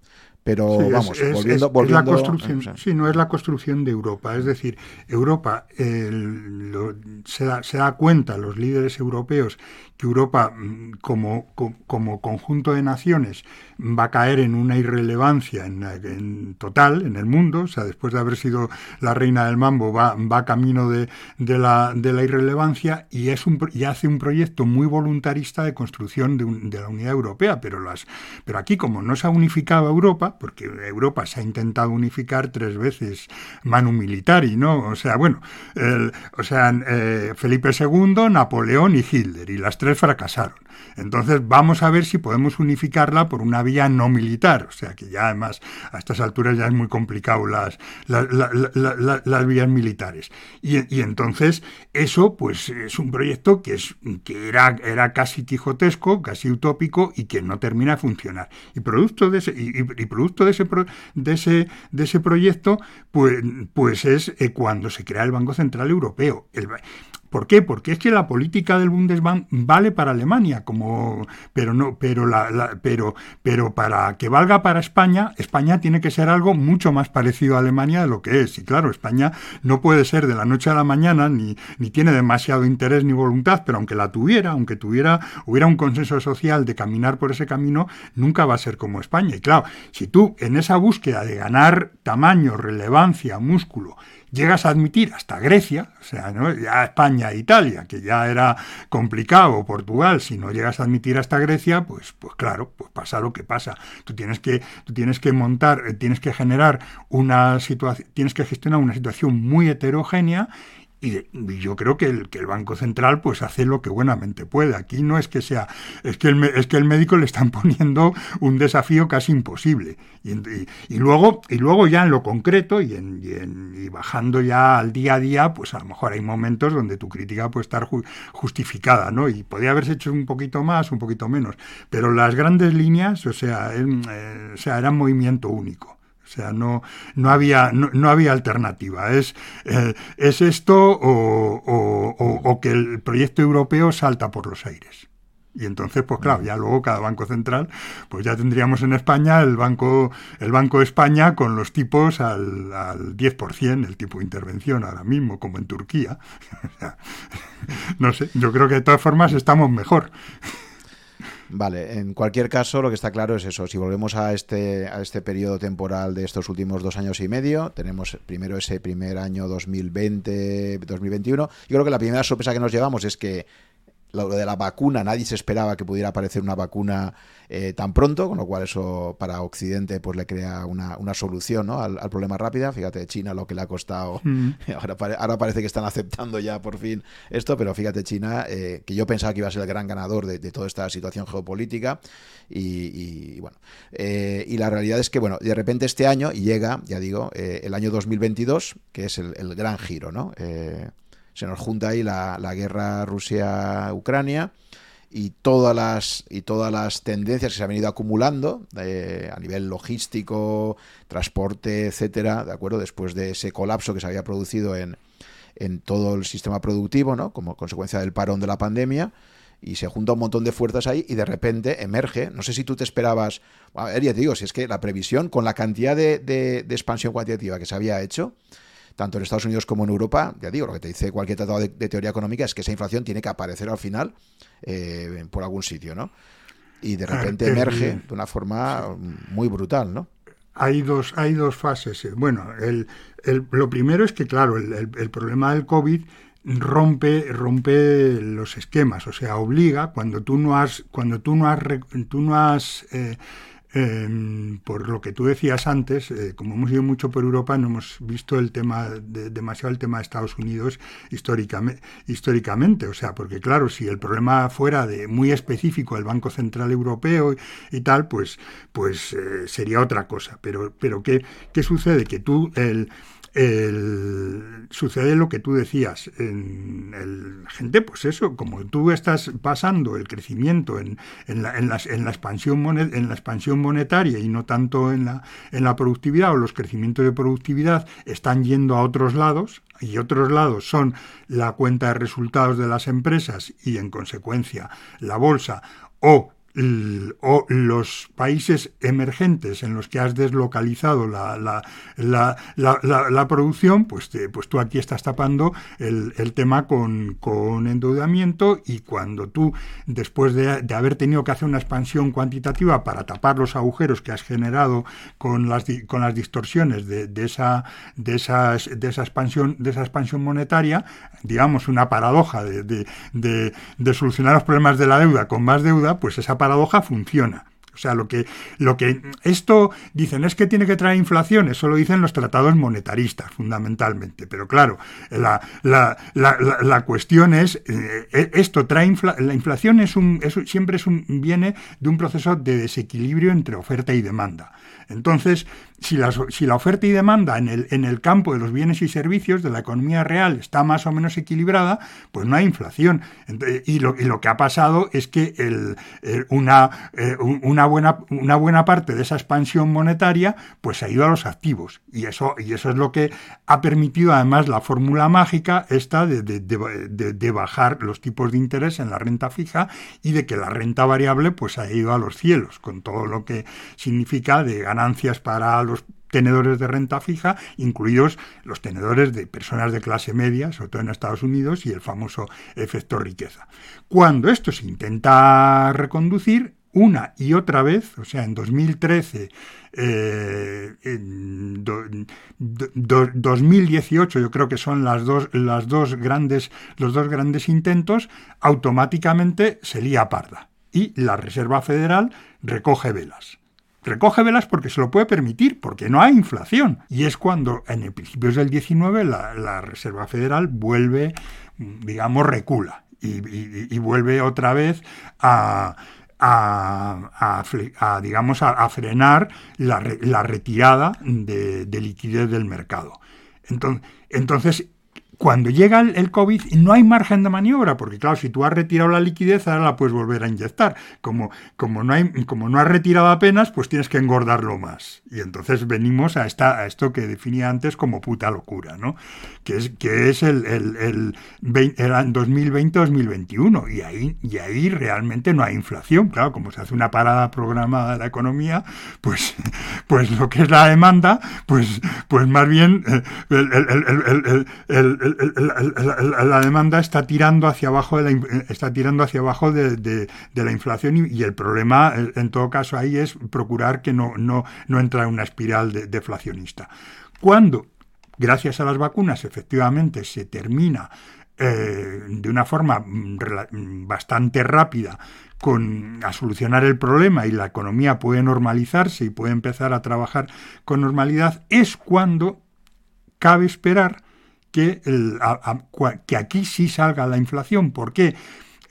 pero vamos, volviendo, es, la construcción, sí, no es la construcción de Europa. Es decir, Europa se, da, se, da, cuenta, los líderes europeos, que Europa mm, como, como, conjunto de naciones va a caer en una irrelevancia en, total en el mundo. O sea, después de haber sido la reina del mambo, va, va camino de, de, la, de la irrelevancia y, es un, y hace un proyecto muy voluntarista de construcción de, de la unidad europea. Pero, las, pero aquí, como no se ha unificado Europa, porque Europa se ha intentado unificar tres veces manu militari, ¿no? O sea, bueno, o sea, eh, Felipe II, Napoleón y Hitler, y las tres fracasaron. Entonces vamos a ver si podemos unificarla por una vía no militar, o sea que ya además a estas alturas ya es muy complicado las, las, vías militares. Y, entonces eso pues es un proyecto que, es, que era, era casi quijotesco, casi utópico y que no termina de funcionar. Y producto de ese, y, producto de ese, de ese, de ese proyecto pues, pues es eh, cuando se crea el Banco Central Europeo. ¿Por qué? Porque es que la política del Bundesbank vale para Alemania, como, pero no, pero la, pero, pero para que valga para España, España tiene que ser algo mucho más parecido a Alemania de lo que es. Y claro, España no puede ser de la noche a la mañana, ni, ni tiene demasiado interés ni voluntad, pero aunque la tuviera, aunque tuviera, hubiera un consenso social de caminar por ese camino, nunca va a ser como España. Y claro, si tú en esa búsqueda de ganar tamaño, relevancia, músculo, llegas a admitir hasta Grecia, o sea, ¿no? ya España e Italia, que ya era complicado, Portugal, si no llegas a admitir hasta Grecia, pues, pues claro, pues pasa lo que pasa. Tú tienes que, tú tienes que montar, eh, tienes que generar una situación, tienes que gestionar una situación muy heterogénea y, yo creo que el, que el Banco Central pues hace lo que buenamente puede. Aquí no es que sea, es que el, es que el médico le están poniendo un desafío casi imposible. Y, y, luego, y luego ya en lo concreto y, en, y, bajando ya al día a día, pues a lo mejor hay momentos donde tu crítica puede estar justificada, ¿no? Y podría haberse hecho un poquito más, un poquito menos. Pero las grandes líneas, o sea, eh, o sea, eran movimiento único. O sea, no, no, había, no, había alternativa. Es, eh, es esto o, que el proyecto europeo salta por los aires. Y entonces, pues claro, ya luego cada banco central, pues ya tendríamos en España el Banco, el banco de España con los tipos al, al 10%, el tipo de intervención ahora mismo, como en Turquía. no sé, yo creo que de todas formas estamos mejor. Vale, en cualquier caso, lo que está claro es eso. Si volvemos a este, a este periodo temporal de estos últimos dos años y medio, tenemos primero ese primer año 2020-2021. Yo creo que la primera sorpresa que nos llevamos es que lo de la vacuna, nadie se esperaba que pudiera aparecer una vacuna eh, tan pronto, con lo cual eso para Occidente pues le crea una, una solución ¿no? al, problema rápida. Fíjate, China lo que le ha costado, mm. ahora, ahora, parece que están aceptando ya por fin esto, pero fíjate China, eh, que yo pensaba que iba a ser el gran ganador de, toda esta situación geopolítica y, bueno, eh, y la realidad es que bueno, de repente este año llega, ya digo, el año 2022, que es el, el gran giro, ¿no? Se nos junta ahí la, guerra Rusia-Ucrania y todas las y todas las tendencias que se han venido acumulando eh, a nivel logístico, transporte, etcétera, de acuerdo, después de ese colapso que se había producido en, en todo el sistema productivo, ¿no? Como consecuencia del parón de la pandemia y se junta un montón de fuerzas ahí y de repente emerge. No sé si tú te esperabas. A ver, ya te digo, si es que la previsión, con la cantidad de, de expansión cuantitativa que se había hecho, tanto en Estados Unidos como en Europa, ya digo, lo que te dice cualquier tratado de, teoría económica es que esa inflación tiene que aparecer al final eh, por algún sitio, ¿no? Y de ah, repente emerge de una forma muy brutal, ¿no? Hay dos, hay dos fases. Bueno, el, lo primero es que, claro, el, problema del COVID rompe, rompe los esquemas, o sea, obliga cuando tú no has, cuando tú no has, tú no has eh, Em, por lo que tú decías antes, eh, como hemos ido mucho por Europa, no hemos visto el tema demasiado el tema de Estados Unidos históricamente. O sea, porque claro, si el problema fuera de muy específico el Banco Central Europeo y, tal, pues, pues eh, sería otra cosa. Pero, pero ¿qué, ¿qué sucede? Que tú, el, el, sucede lo que tú decías. En el, gente, pues eso, como tú estás pasando el crecimiento en, en, la, en, la, expansión en la expansión monetaria y no tanto en la, en la productividad o los crecimientos de productividad están yendo a otros lados, y otros lados son la cuenta de resultados de las empresas y en consecuencia la bolsa o o los países emergentes en los que has deslocalizado la, la, la, producción, pues, pues tú aquí estás tapando el, tema con, con, endeudamiento y cuando tú, después de, haber tenido que hacer una expansión cuantitativa para tapar los agujeros que has generado con las, con las distorsiones de, esa, de, esas, de, esa expansión, de esa expansión monetaria, digamos una paradoja de, de solucionar los problemas de la deuda con más deuda, pues esa paradoja paradoja funciona. O sea, lo que, lo que esto dicen es que tiene que traer inflación, eso lo dicen los tratados monetaristas, fundamentalmente. Pero claro, la, la, la, cuestión es, eh, e, esto trae la inflación es un, siempre es un, viene de un proceso de desequilibrio entre oferta y demanda. Entonces, si la, oferta y demanda en el, en el campo de los bienes y servicios de la economía real está más o menos equilibrada, pues no hay inflación. Y lo, y lo que ha pasado es que una, eh, una, buena, parte de esa expansión monetaria pues ha ido a los activos. Y eso, y eso es lo que ha permitido además la fórmula mágica esta de, de, bajar los tipos de interés en la renta fija y de que la renta variable pues ha ido a los cielos, con todo lo que significa de ganancias para los tenedores de renta fija, incluidos los tenedores de personas de clase media, sobre todo en Estados Unidos, y el famoso efecto riqueza. Cuando esto se intenta reconducir, una y otra vez, o sea, en 2013, eh, en 2018, yo creo que son las dos, las dos grandes, los dos grandes intentos, automáticamente se lía parda y la Reserva Federal recoge velas. Recoge velas porque se lo puede permitir, porque no hay inflación. Y es cuando, en principios del 19, la, Reserva Federal vuelve, digamos, recula y, vuelve otra vez a, a, digamos, a, frenar la, retirada de, de, liquidez del mercado. Entonces cuando llega el, COVID no hay margen de maniobra, porque claro, si tú has retirado la liquidez, ahora la puedes volver a inyectar. Como, como, no, hay, como no has retirado apenas, pues tienes que engordarlo más. Y entonces venimos a, esta, a esto que definía antes como puta locura, ¿no? Que es, que es el, el, el, 2020-2021. Y ahí, y ahí realmente no hay inflación. Claro, como se hace una parada programada de la economía, pues, pues lo que es la demanda, pues, pues más bien el la demanda está tirando hacia abajo de la, está tirando hacia abajo de, la inflación y, el problema en todo caso ahí es procurar que no, no, no entra en una espiral deflacionista. Cuando, gracias a las vacunas, efectivamente se termina eh, de una forma mm, mm, bastante rápida con, a solucionar el problema y la economía puede normalizarse y puede empezar a trabajar con normalidad, es cuando cabe esperar que, que aquí sí salga la inflación. ¿Por qué?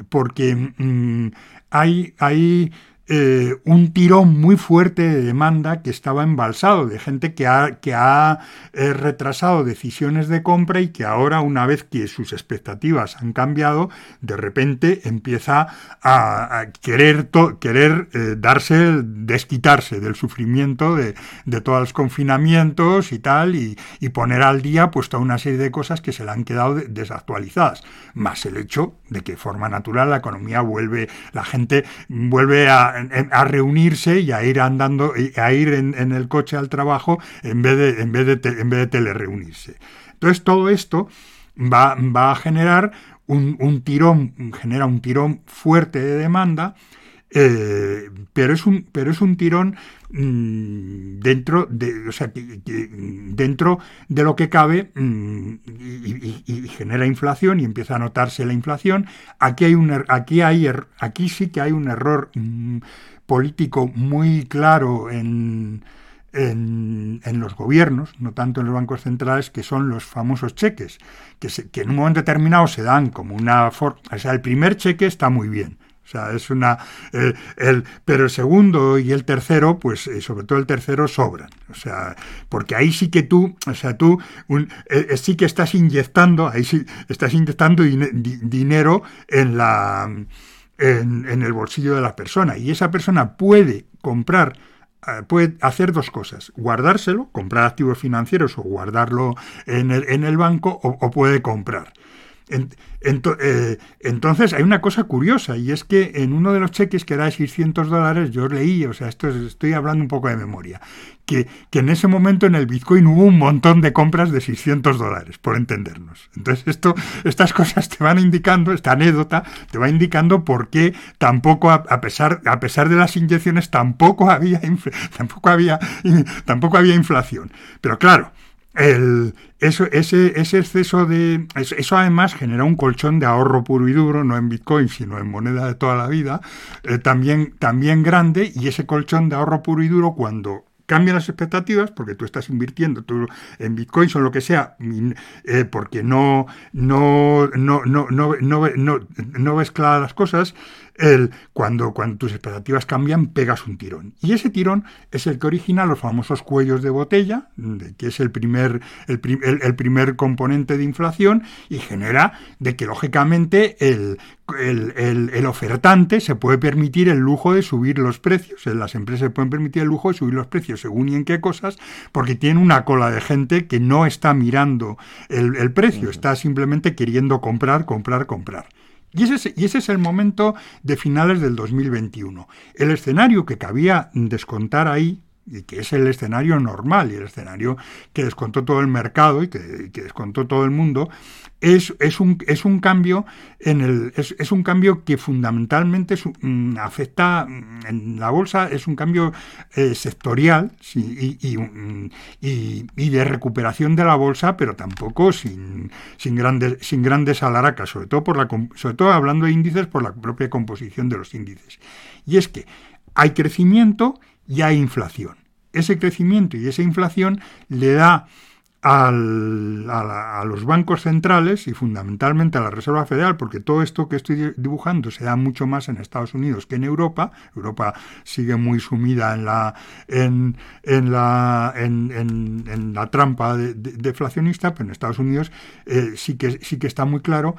Porque mm, hay, hay eh, un tirón muy fuerte de demanda que estaba embalsado, de gente que ha, que ha eh, retrasado decisiones de compra y que ahora, una vez que sus expectativas han cambiado, de repente empieza a, querer, querer eh, darse, desquitarse del sufrimiento de, todos los confinamientos y tal, y, poner al día pues toda una serie de cosas que se le han quedado desactualizadas, más el hecho de que de forma natural la economía vuelve, la gente vuelve a a, reunirse y a ir andando, a ir en, el coche al trabajo en vez de, en vez de, en vez de telereunirse. Entonces todo esto va, va a generar un, tirón, genera un tirón fuerte de demanda, eh, pero, es un, pero es un tirón dentro de, o sea, dentro de lo que cabe mm, y, genera inflación y empieza a notarse la inflación. Aquí, hay un, er, aquí, hay, er, aquí sí que hay un error mm, político muy claro en, en, los gobiernos, no tanto en los bancos centrales, que son los famosos cheques, que, que en un momento determinado se dan como una forma... O sea, el primer cheque está muy bien, o sea, es una. el, pero el segundo y el tercero, pues eh, sobre todo el tercero, sobran. O sea, porque ahí sí que tú, o sea, tú un, eh, eh, sí que estás inyectando, ahí sí estás inyectando dinero en la. En, en, el bolsillo de la persona. Y esa persona puede comprar puede hacer dos cosas, guardárselo, comprar activos financieros o guardarlo en el, en el banco o puede comprar. Eh, entonces hay una cosa curiosa y es que en uno de los cheques que era de 600 dólares yo leí, o sea, esto estoy hablando un poco de memoria, que, en ese momento en el Bitcoin hubo un montón de compras de 600 dólares, por entendernos. Entonces esto, estas cosas te van indicando, esta anécdota te va indicando por qué tampoco, a, pesar, a pesar de las inyecciones, tampoco había, tampoco había, tampoco había inflación. Pero claro, el, eso, ese, ese exceso de... Eso, además genera un colchón de ahorro puro y duro, no en Bitcoin, sino en moneda de toda la vida, eh, también, también grande, y ese colchón de ahorro puro y duro cuando cambian las expectativas, porque tú estás invirtiendo tú en bitcoins o lo que sea, eh, porque no, no, no, no, no, no, no ves claras las cosas, el, cuando, cuando tus expectativas cambian, pegas un tirón. Y ese tirón es el que origina los famosos cuellos de botella, que es el primer, el, primer componente de inflación, y genera de que, lógicamente, el, el, ofertante se puede permitir el lujo de subir los precios. Las empresas pueden permitir el lujo de subir los precios según y en qué cosas, porque tiene una cola de gente que no está mirando el precio, está simplemente queriendo comprar, comprar, comprar. Y ese, es, y el momento de finales del 2021. El escenario que cabía descontar ahí y que es el escenario normal y el escenario que descontó todo el mercado y que, descontó todo el mundo, es, es, un, es un cambio en el, es, un cambio que fundamentalmente mm, afecta mm, en la bolsa, es un cambio eh, sectorial mm, y, de recuperación de la bolsa, pero tampoco sin, sin, grandes, sin grandes alaracas, sobre todo, por la, sobre todo hablando de índices por la propia composición de los índices. Y es que hay crecimiento y hay inflación. Ese crecimiento y esa inflación le da a, los bancos centrales y fundamentalmente a la Reserva Federal, porque todo esto que estoy dibujando se da mucho más en Estados Unidos que en Europa. Europa sigue muy sumida en la, en, la, en, la trampa deflacionista, pero en Estados Unidos eh, sí, que, sí que está muy claro.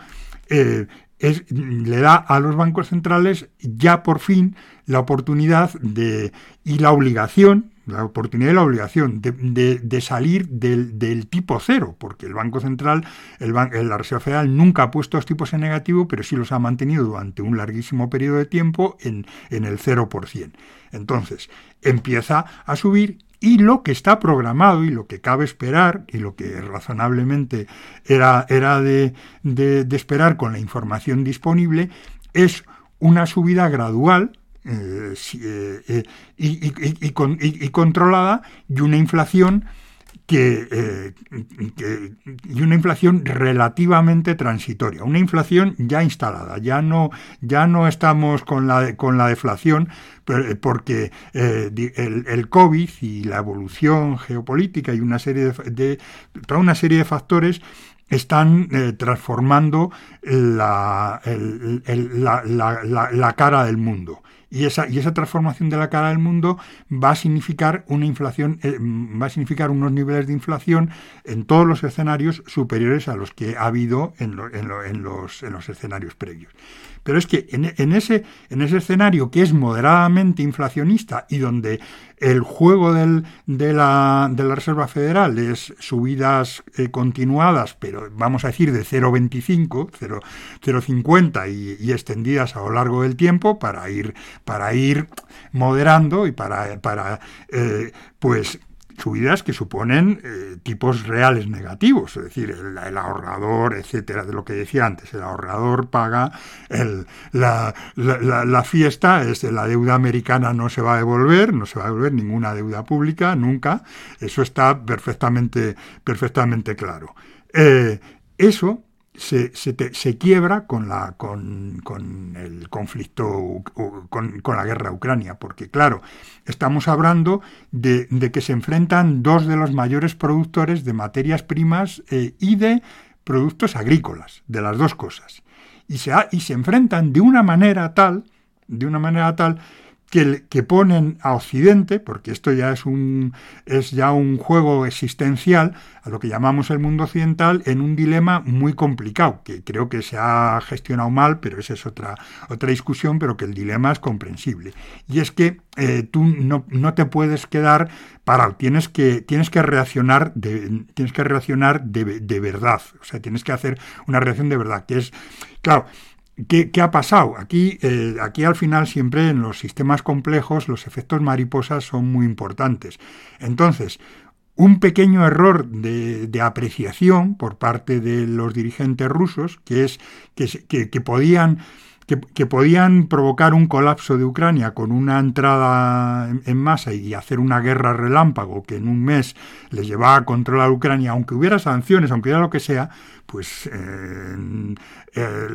Eh, le da a los bancos centrales ya por fin la oportunidad de, y la obligación, la oportunidad y la obligación de, salir del, tipo cero, porque el Banco Central, el la Reserva Federal nunca ha puesto los tipos en negativo, pero sí los ha mantenido durante un larguísimo periodo de tiempo en, en el 0%. Entonces, empieza a subir y lo que está programado y lo que cabe esperar y lo que razonablemente era, era de, esperar con la información disponible es una subida gradual y, controlada y una inflación eh, que, y una inflación relativamente transitoria, una inflación ya instalada, ya no, ya no estamos con la, con la deflación eh, porque eh, el, COVID y la evolución geopolítica y una serie de, toda una serie de factores están transformando la, la, cara del mundo Y esa, y esa transformación de la cara del mundo va a significar una inflación, eh, va a significar unos niveles de inflación en todos los escenarios superiores a los que ha habido en, en, los, en los escenarios previos. Pero es que en, ese, en ese escenario que es moderadamente inflacionista y donde el juego de, la, Reserva Federal es subidas eh, continuadas, pero vamos a decir de 0,25, 0,50 y, y, extendidas a lo largo del tiempo para ir, para ir moderando y para, para eh, pues subidas que suponen eh, tipos reales negativos, es decir, el, ahorrador, etcétera, de lo que decía antes, el ahorrador paga el, la, la, fiesta, es la deuda americana no se va a devolver, no se va a devolver ninguna deuda pública, nunca, eso está perfectamente, perfectamente claro. Eh, eso se, se, quiebra con, la, con, con el conflicto, con, con, la guerra Ucrania, porque claro, estamos hablando de, de, que se enfrentan dos de los mayores productores de materias primas eh, y de productos agrícolas, de las dos cosas. Y se, y se enfrentan de una manera tal, de una manera tal, que, ponen a Occidente, porque esto ya es, un, es ya un juego existencial, a lo que llamamos el mundo occidental, en un dilema muy complicado, que creo que se ha gestionado mal, pero esa es otra, otra discusión, pero que el dilema es comprensible. Y es que eh, tú no, te puedes quedar parado, tienes que, tienes que reaccionar, de, tienes que reaccionar de, de verdad, o sea, tienes que hacer una reacción de verdad, que es, claro, ¿Qué, ha pasado? Aquí, eh, aquí al final siempre en los sistemas complejos los efectos mariposas son muy importantes. Entonces, un pequeño error de, apreciación por parte de los dirigentes rusos, que es que, que podían que, podían provocar un colapso de Ucrania con una entrada en, masa y hacer una guerra relámpago que en un mes les llevaba a controlar Ucrania, aunque hubiera sanciones, aunque hubiera lo que sea, pues eh, eh,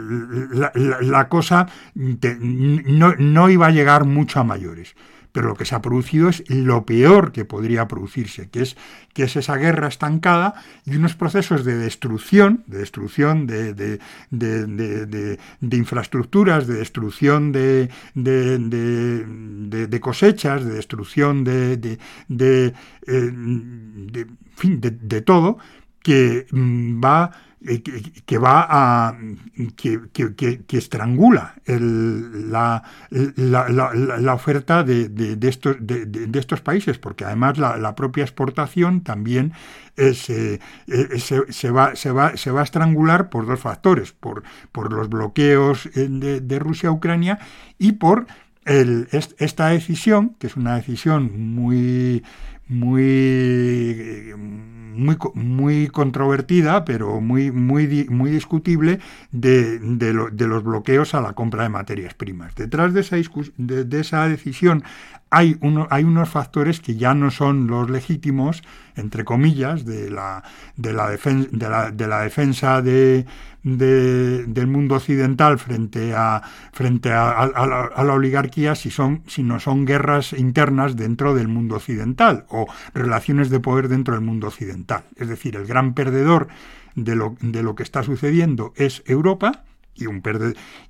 la, cosa no, no iba a llegar mucho a mayores. Pero lo que se ha producido es lo peor que podría producirse, que es, que es esa guerra estancada y unos procesos de destrucción, de destrucción de, de, de, infraestructuras, de destrucción de, cosechas, de destrucción de, eh, fin, de todo, que va eh, que, va a que, que, estrangula la, la, oferta de, de, estos, de, estos países, porque además la, propia exportación también eh, eh, se, se, va, se, va, se va a estrangular por dos factores, por, por los bloqueos de, Rusia Ucrania y por el, esta decisión, que es una decisión muy muy muy, muy controvertida, pero muy, muy, muy discutible, de, de, los bloqueos a la compra de materias primas. Detrás de esa, de, esa decisión hay, uno, hay unos factores que ya no son los legítimos, entre comillas, de la, de la, de la, de la defensa de, del mundo occidental frente a, frente a, la, oligarquía si, son, si no son guerras internas dentro del mundo occidental o relaciones de poder dentro del mundo occidental. Es decir, el gran perdedor de lo, de lo que está sucediendo es Europa y, un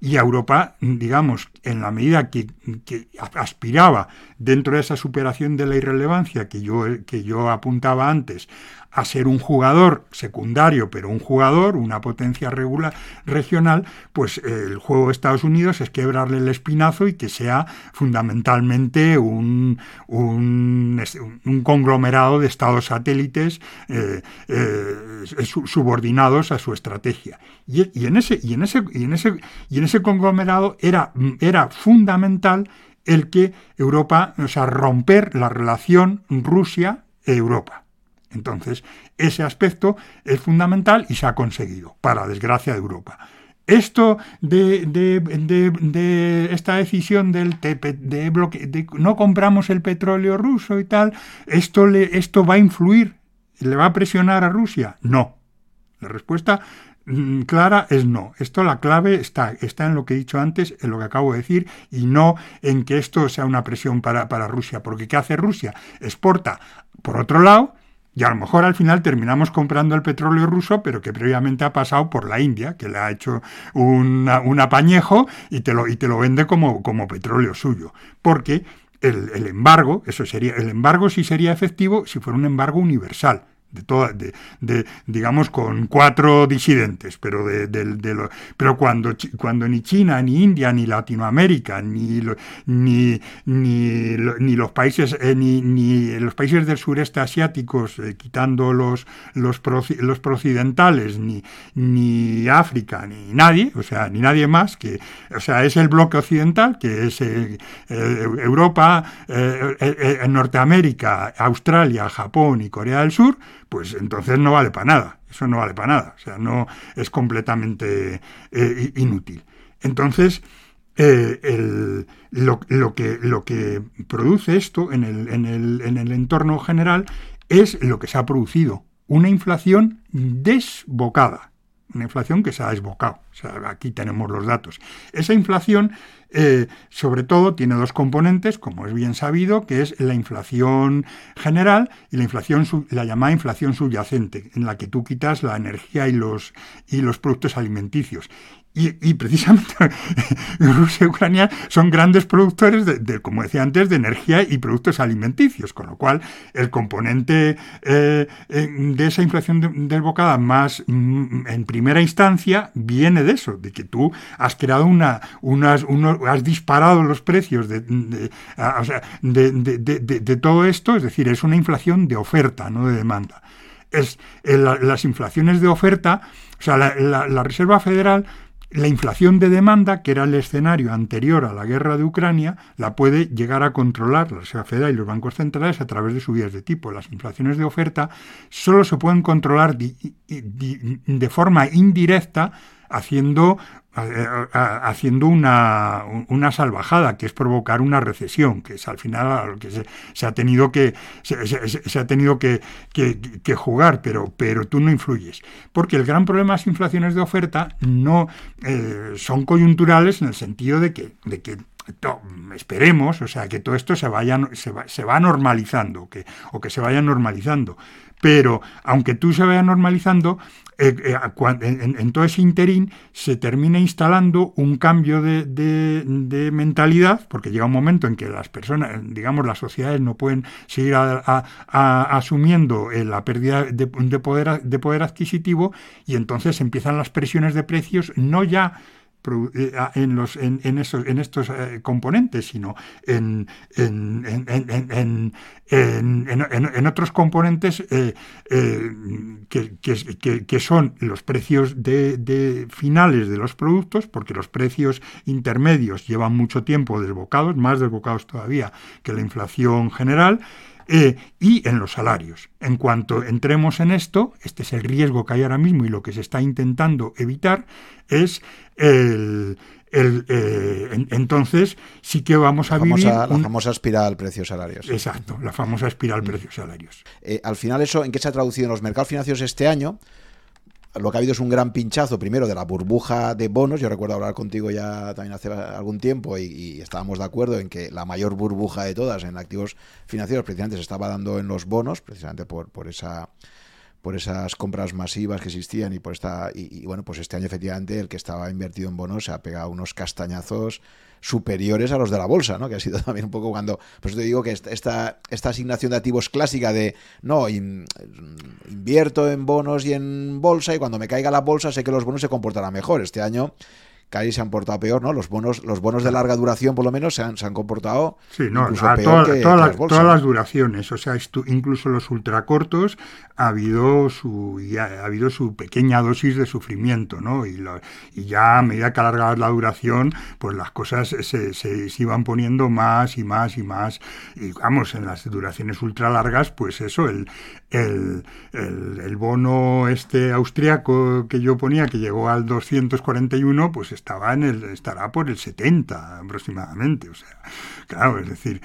y Europa, digamos, en la medida que, que, aspiraba dentro de esa superación de la irrelevancia que yo, que yo apuntaba antes a ser un jugador secundario, pero un jugador, una potencia regional, pues eh, el juego de Estados Unidos es quebrarle el espinazo y que sea fundamentalmente un, un, conglomerado de estados satélites eh, eh, subordinados a su estrategia. Y, en ese, y, en ese, y, en ese, y en ese conglomerado era, era fundamental el que Europa, o sea, romper la relación Rusia-Europa. Entonces, ese aspecto es fundamental y se ha conseguido, para desgracia de Europa. Esto de, de, esta decisión del de, bloque, de no compramos el petróleo ruso y tal, esto, le, esto va a influir, le va a presionar a Rusia. No. La respuesta mm, clara es no. Esto la clave está, está en lo que he dicho antes, en lo que acabo de decir, y no en que esto sea una presión para, para Rusia. Porque ¿qué hace Rusia? Exporta, por otro lado, Y a lo mejor al final terminamos comprando el petróleo ruso, pero que previamente ha pasado por la India, que le ha hecho un apañejo y te lo, y te lo vende como, como petróleo suyo. Porque el, el embargo, eso sería, el embargo sí sería efectivo si fuera un embargo universal de, toda, de, de, digamos con cuatro disidentes, pero de, de pero cuando, cuando ni China, ni India, ni Latinoamérica, ni, ni, ni, ni los países eh, ni, ni, los países del sureste asiáticos, eh, quitando los, los, los procedentales, ni, ni África, ni nadie, o sea, ni nadie más, que, o sea, es el bloque occidental, que es eh, Europa, Norteamérica, Australia, Japón y Corea del Sur, pues entonces no vale para nada. Eso no vale para nada. O sea, no es completamente eh, inútil. Entonces, eh, lo, que, lo, que, produce esto en el, en, el, en el entorno general es lo que se ha producido, una inflación desbocada una inflación que se ha desbocado. O sea, aquí tenemos los datos. Esa inflación, eh, sobre todo, tiene dos componentes, como es bien sabido, que es la inflación general y la inflación la llamada inflación subyacente, en la que tú quitas la energía y los, y los productos alimenticios. Y, precisamente Rusia y Ucrania son grandes productores, de, como decía antes, de energía y productos alimenticios, con lo cual el componente eh, de esa inflación desbocada más mm, en primera instancia viene de eso, de que tú has creado una, unas, has disparado los precios de, de, todo esto, es decir, es una inflación de oferta, no de demanda. Es, eh, las inflaciones de oferta, o sea, la, la Reserva Federal la inflación de demanda, que era el escenario anterior a la guerra de Ucrania, la puede llegar a controlar la Reserva Federal y los bancos centrales a través de subidas de tipo. Las inflaciones de oferta solo se pueden controlar de forma indirecta haciendo haciendo una, una, salvajada, que es provocar una recesión, que es al final que se, ha tenido que se, ha tenido que, que, jugar, pero, pero tú no influyes. Porque el gran problema de las inflaciones de oferta no eh, son coyunturales en el sentido de que, de que esperemos, o sea, que todo esto se vaya, se va, se va normalizando, que, o que se vaya normalizando. Pero aunque tú se vaya normalizando, eh, eh, en, todo ese interín se termina instalando un cambio de, mentalidad, porque llega un momento en que las personas, digamos, las sociedades no pueden seguir asumiendo eh, la pérdida de, poder, de poder adquisitivo y entonces empiezan las presiones de precios no ya en, los, en, en, esos, en estos eh, componentes, sino en, en, otros componentes eh, que, que, que, son los precios de, de, finales de los productos, porque los precios intermedios llevan mucho tiempo desbocados, más desbocados todavía que la inflación general. Eh, y en los salarios. En cuanto entremos en esto, este es el riesgo que hay ahora mismo y lo que se está intentando evitar es el, eh, entonces sí que vamos a la vivir la famosa espiral precios salarios. Exacto, la famosa espiral mm. precios salarios. Eh, al final eso, ¿en qué se ha traducido en los mercados financieros este año? Lo que ha habido es un gran pinchazo, primero, de la burbuja de bonos. Yo recuerdo hablar contigo ya también hace algún tiempo y, estábamos de acuerdo en que la mayor burbuja de todas en activos financieros precisamente se estaba dando en los bonos, precisamente por, por esa por esas compras masivas que existían y por esta y, bueno pues este año efectivamente el que estaba invertido en bonos se ha pegado unos castañazos superiores a los de la bolsa, ¿no? Que ha sido también un poco cuando, pues te digo que esta, esta asignación de activos clásica de, no, invierto en bonos y en bolsa y cuando me caiga la bolsa sé que los bonos se comportarán mejor. Este año Cari se han portado peor, ¿no? Los bonos, los bonos de larga duración, por lo menos, se han, se han comportado sí, no, peor que, las todas las duraciones, o sea, incluso los ultracortos ha habido su ha, habido su pequeña dosis de sufrimiento, ¿no? Y, y ya a medida que alargaba la duración, pues las cosas se, se, iban poniendo más y más y más. Y vamos, en las duraciones ultra largas, pues eso, el, el, el, el bono este austriaco que yo ponía, que llegó al 241, pues estaba en el, estará por el 70 aproximadamente. O sea, claro, es decir,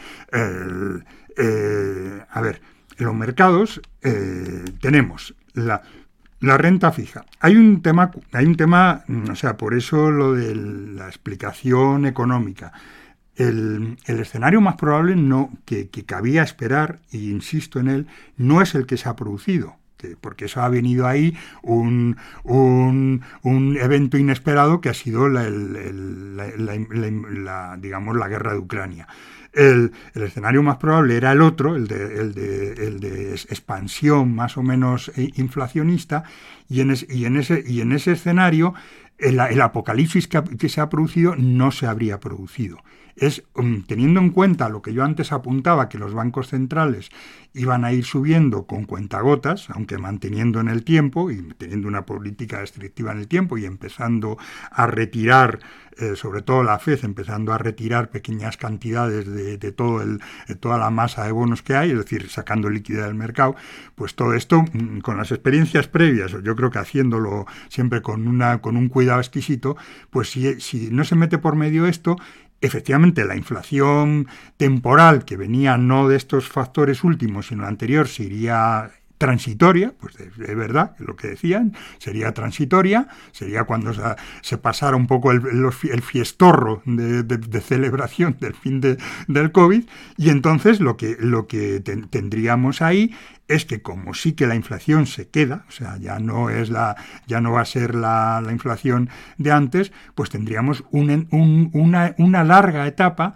eh, a ver, en los mercados eh, tenemos la, la renta fija. Hay un tema, hay un tema, o sea, por eso lo de la explicación económica. el, escenario más probable no, que, que cabía esperar, e insisto en él, no es el que se ha producido porque eso ha venido ahí un, un, evento inesperado que ha sido la, digamos, la guerra de Ucrania. El, escenario más probable era el otro, el de, el de, el de expansión más o menos eh, inflacionista, y en, y en, ese, y en ese escenario el, apocalipsis que, se ha producido no se habría producido. Es um, teniendo en cuenta lo que yo antes apuntaba, que los bancos centrales iban a ir subiendo con cuentagotas, aunque manteniendo en el tiempo y teniendo una política restrictiva en el tiempo y empezando a retirar, eh, sobre todo la FED, empezando a retirar pequeñas cantidades de, todo toda la masa de bonos que hay, es decir, sacando liquidez del mercado, pues todo esto, mm, con las experiencias previas, yo creo que haciéndolo siempre con, una, con un cuidado exquisito, pues si no se mete por medio esto, efectivamente la inflación temporal que venía no de estos factores últimos, sino anterior, sería transitoria, pues de, verdad, lo que decían, sería transitoria, sería cuando se, pasara un poco el, fiestorro de, celebración del fin del COVID, y entonces lo que, lo que tendríamos ahí es que como sí que la inflación se queda, o sea, ya no es la, ya no va a ser la, inflación de antes, pues tendríamos una, una larga etapa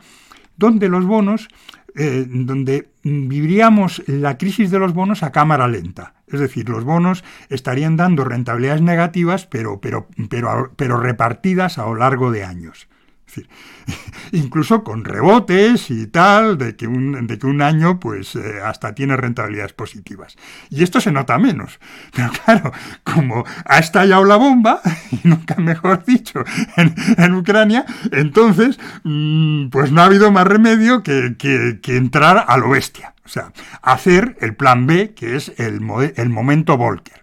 donde los bonos eh, donde viviríamos la crisis de los bonos a cámara lenta. Es decir, los bonos estarían dando rentabilidades negativas, pero, pero, pero, pero repartidas a lo largo de años. incluso con rebotes y tal, de que un, de que un año pues eh, hasta tiene rentabilidades positivas. Y esto se nota menos. Pero claro, como ha estallado la bomba, y nunca mejor dicho, en, Ucrania, entonces mm, pues no ha habido más remedio que, que, entrar a lo bestia. O sea, hacer el plan B, que es el, el momento Volcker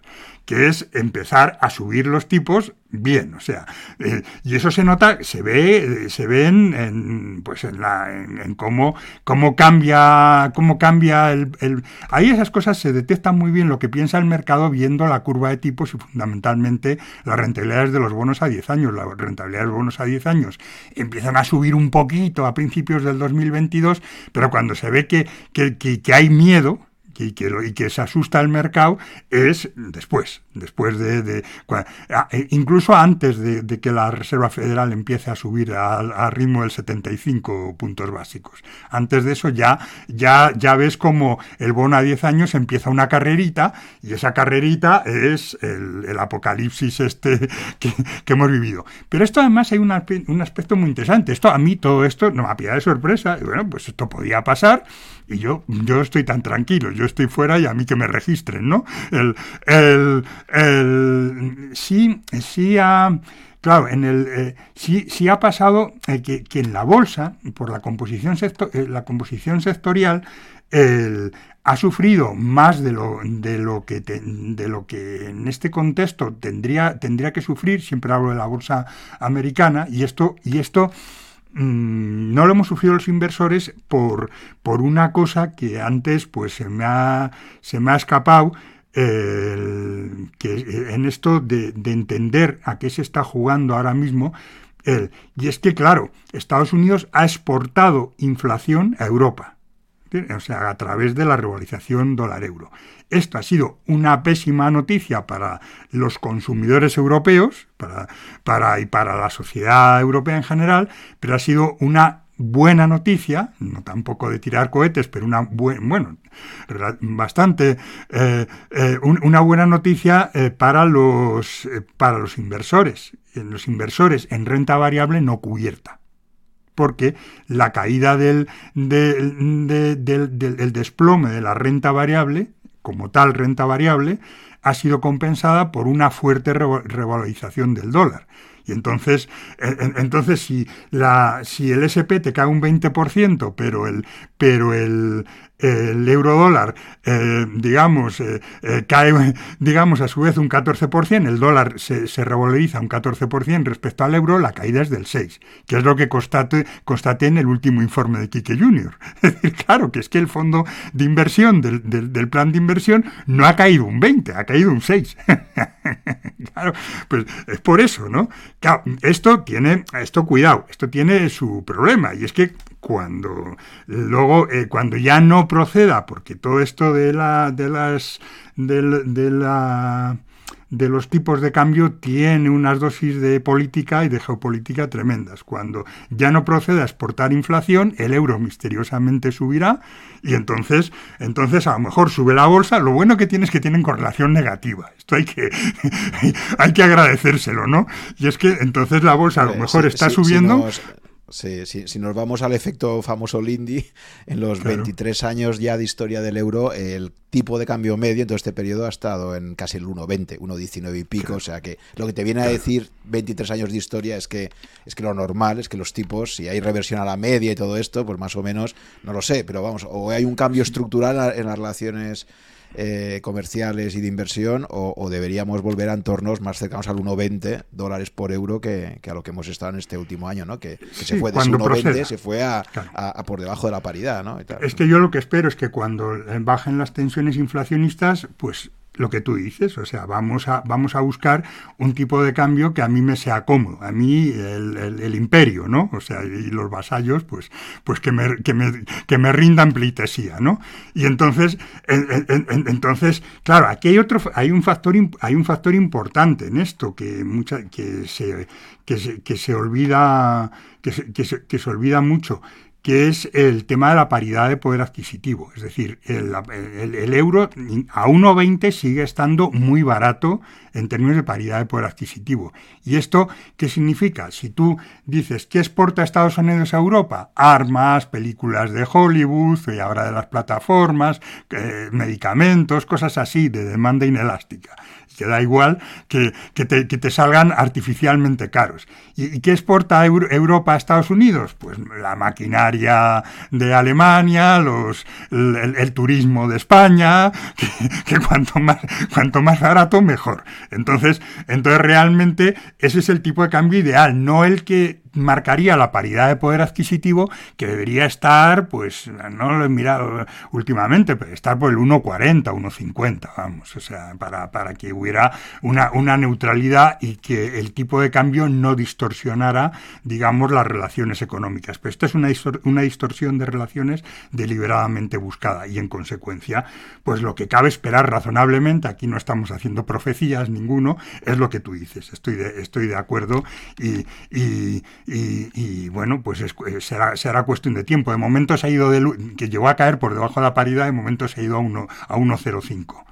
que es empezar a subir los tipos bien, o sea, eh, y eso se nota, se ve, se ve en, pues en, la, en, cómo, cómo cambia, cómo cambia el, el, ahí esas cosas se detectan muy bien lo que piensa el mercado viendo la curva de tipos y fundamentalmente las rentabilidades de los bonos a 10 años, las rentabilidades de los bonos a 10 años empiezan a subir un poquito a principios del 2022, pero cuando se ve que, que, que hay miedo, y que, y que se asusta el mercado es después, después de, e incluso antes de, que la Reserva Federal empiece a subir al ritmo del 75 puntos básicos. Antes de eso ya, ya, ya ves como el bono a 10 años empieza una carrerita y esa carrerita es el, apocalipsis este que, hemos vivido. Pero esto además hay un aspecto muy interesante. Esto a mí todo esto no me pillado de sorpresa. Y bueno, pues esto podía pasar y yo, yo estoy tan tranquilo. Yo estoy fuera y a mí que me registren, ¿no? El, el, el sí, sí ha... Claro, en el, eh, sí, ha pasado eh, que, que, en la bolsa, por la composición, eh, la composición sectorial, ha sufrido más de lo, de lo, que de lo que en este contexto tendría, tendría que sufrir, siempre hablo de la bolsa americana, y esto, y esto Mm, no lo hemos sufrido los inversores por, por una cosa que antes pues se me ha, se me ha escapado, que en esto de, entender a qué se está jugando ahora mismo, y es que, claro, Estados Unidos ha exportado inflación a Europa, o sea, a través de la revalorización dólar-euro. Esto ha sido una pésima noticia para los consumidores europeos para, para, y para la sociedad europea en general, pero ha sido una buena noticia, no tampoco de tirar cohetes, pero una bueno, bastante eh, eh, una buena noticia eh, para los para los inversores, los inversores en renta variable no cubierta porque la caída del, del desplome de la renta variable como tal renta variable, ha sido compensada por una fuerte revalorización del dólar. Y entonces, entonces si, la, si el SP te cae un 20%, pero el, pero el, el euro dólar, eh, digamos, eh, eh, cae, digamos, a su vez un 14%, el dólar se, se, revaloriza un 14% respecto al euro, la caída es del 6%, que es lo que constate, constaté en el último informe de Kike Junior. Es decir, claro, que es que el fondo de inversión del, del, del plan de inversión no ha caído un 20, ha caído un 6. claro, pues es por eso, ¿no? Claro, esto tiene, esto cuidado, esto tiene su problema, y es que cuando luego, eh, cuando ya no proceda, porque todo esto de la, de las, de la de los tipos de cambio tiene unas dosis de política y de geopolítica tremendas. Cuando ya no proceda a exportar inflación, el euro misteriosamente subirá y entonces, entonces a lo mejor sube la bolsa. Lo bueno que tiene es que tienen correlación negativa. Esto hay que, hay que agradecérselo, ¿no? Y es que entonces la bolsa a lo mejor está subiendo. Sí, si nos vamos al efecto famoso Lindy, en los 23 años ya de historia del euro, el tipo de cambio medio en todo este periodo ha estado en casi el 1,20, 1,19 y pico. O sea que lo que te viene a decir 23 años de historia es que, es que lo normal es que los tipos, si hay reversión a la media y todo esto, pues más o menos, no lo sé, pero vamos, o hay un cambio estructural en las relaciones eh, comerciales y de inversión o, deberíamos volver a entornos más cercanos al 1,20 dólares por euro que, a lo que hemos estado en este último año, ¿no? Que, se fue de 1,20 se fue a, por debajo de la paridad, ¿no? es que yo lo que espero es que cuando bajen las tensiones inflacionistas, pues lo que tú dices, o sea, vamos a, vamos a buscar un tipo de cambio que a mí me sea cómodo, a mí el, imperio, ¿no? O sea, y los vasallos, pues, pues que, me, que, me, que me rindan pleitesía, ¿no? Y entonces, entonces, claro, aquí hay otro, hay un factor, hay un factor importante en esto que mucha, que se, que se, que se olvida, que que se, que se olvida mucho que es el tema de la paridad de poder adquisitivo. Es decir, el, euro a 1,20 sigue estando muy barato en términos de paridad de poder adquisitivo. ¿Y esto qué significa? Si tú dices, ¿qué exporta Estados Unidos a Europa? Armas, películas de Hollywood y ahora de las plataformas, eh, medicamentos, cosas así de demanda inelástica que da igual que, te, salgan artificialmente caros. ¿Y, qué exporta Europa a Estados Unidos? Pues la maquinaria de Alemania, los, el, turismo de España, que, cuanto, más, cuanto más barato, mejor. Entonces, entonces realmente ese es el tipo de cambio ideal, no el que marcaría la paridad de poder adquisitivo que debería estar, pues no lo he mirado últimamente, pero estar por el 1,40, 1,50, vamos, o sea, para, para que hubiera una, una, neutralidad y que el tipo de cambio no distorsionara, digamos, las relaciones económicas. Pero esta es una, una distorsión de relaciones deliberadamente buscada y en consecuencia, pues lo que cabe esperar razonablemente, aquí no estamos haciendo profecías ninguno, es lo que tú dices, estoy de, estoy de acuerdo y y, bueno, pues eh, será, será, cuestión de tiempo. De momento se ha ido de, que llegó a caer por debajo de la paridad, de momento se ha ido a 1,05 a 1,05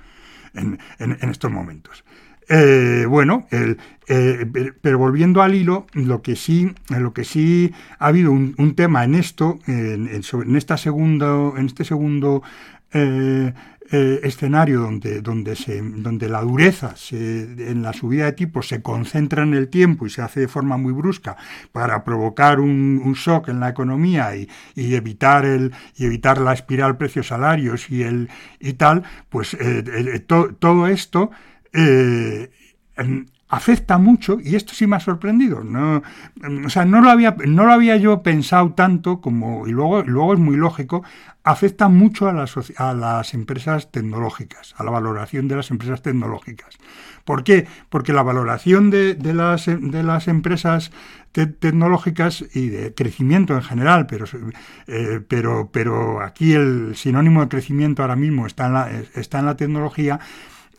en, en, estos momentos. Eh, bueno, el, eh, pero volviendo al hilo, lo que sí, lo que sí ha habido un, un tema en esto, en, en, esta segundo, en este segundo eh, escenario donde, donde, se, donde la dureza en la subida de tipos se concentra en el tiempo y se hace de forma muy brusca para provocar un, shock en la economía y, evitar, el, y evitar la espiral precios-salarios y, el, y tal, pues eh, todo esto afecta mucho, y esto sí me ha sorprendido, no, o sea, no lo había, no lo había yo pensado tanto como, y luego, luego es muy lógico, afecta mucho a las, a las empresas tecnológicas, a la valoración de las empresas tecnológicas. ¿Por qué? Porque la valoración de, de, las, de las, empresas tecnológicas y de crecimiento en general, pero, eh, pero, pero aquí el sinónimo de crecimiento ahora mismo está en la, está en la tecnología,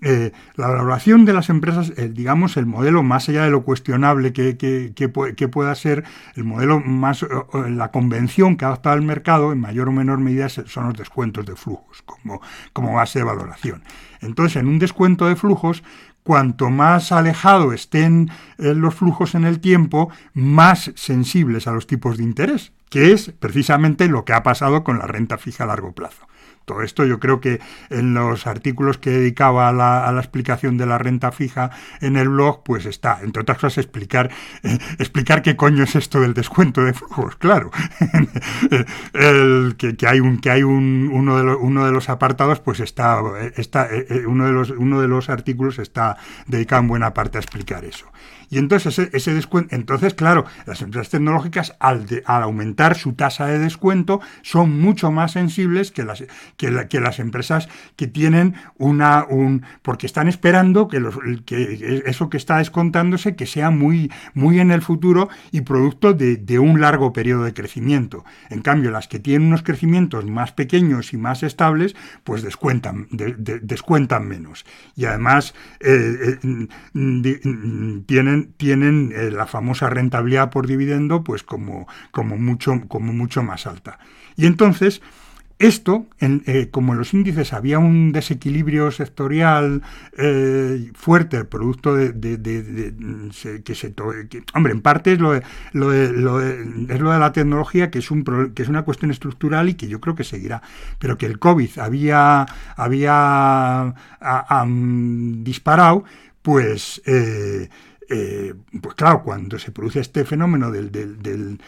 eh, la valoración de las empresas, eh, digamos, el modelo más allá de lo cuestionable que, que, pueda ser, el modelo más, la convención que ha adoptado el mercado, en mayor o menor medida, son los descuentos de flujos como, como base de valoración. Entonces, en un descuento de flujos, cuanto más alejado estén eh, los flujos en el tiempo, más sensibles a los tipos de interés, que es precisamente lo que ha pasado con la renta fija a largo plazo. Todo esto yo creo que en los artículos que dedicaba a la, explicación de la renta fija en el blog, pues está, entre otras cosas, explicar, eh, explicar qué coño es esto del descuento de flujos, claro. el, que, hay un, que hay un, uno, de los, uno de los apartados, pues está, está eh, eh, uno, de los, uno de los artículos está dedicado en buena parte a explicar eso. Y entonces ese, descuento, entonces claro, las empresas tecnológicas al, al, aumentar su tasa de descuento son mucho más sensibles que las, que, que las empresas que tienen una, un, porque están esperando que, los, que eso que está descontándose que sea muy, muy en el futuro y producto de, de un largo periodo de crecimiento. En cambio, las que tienen unos crecimientos más pequeños y más estables, pues descuentan, descuentan menos. Y además eh, eh, tienen, tienen eh, la famosa rentabilidad por dividendo pues como, como, mucho, como mucho más alta. Y entonces, esto, eh, como en los índices había un desequilibrio sectorial eh, fuerte, producto de, que se... hombre, en parte es lo, es lo de la tecnología, que es, un, que es una cuestión estructural y que yo creo que seguirá. Pero que el COVID había, había disparado, pues... eh, pues claro, cuando se produce este fenómeno del, del, del,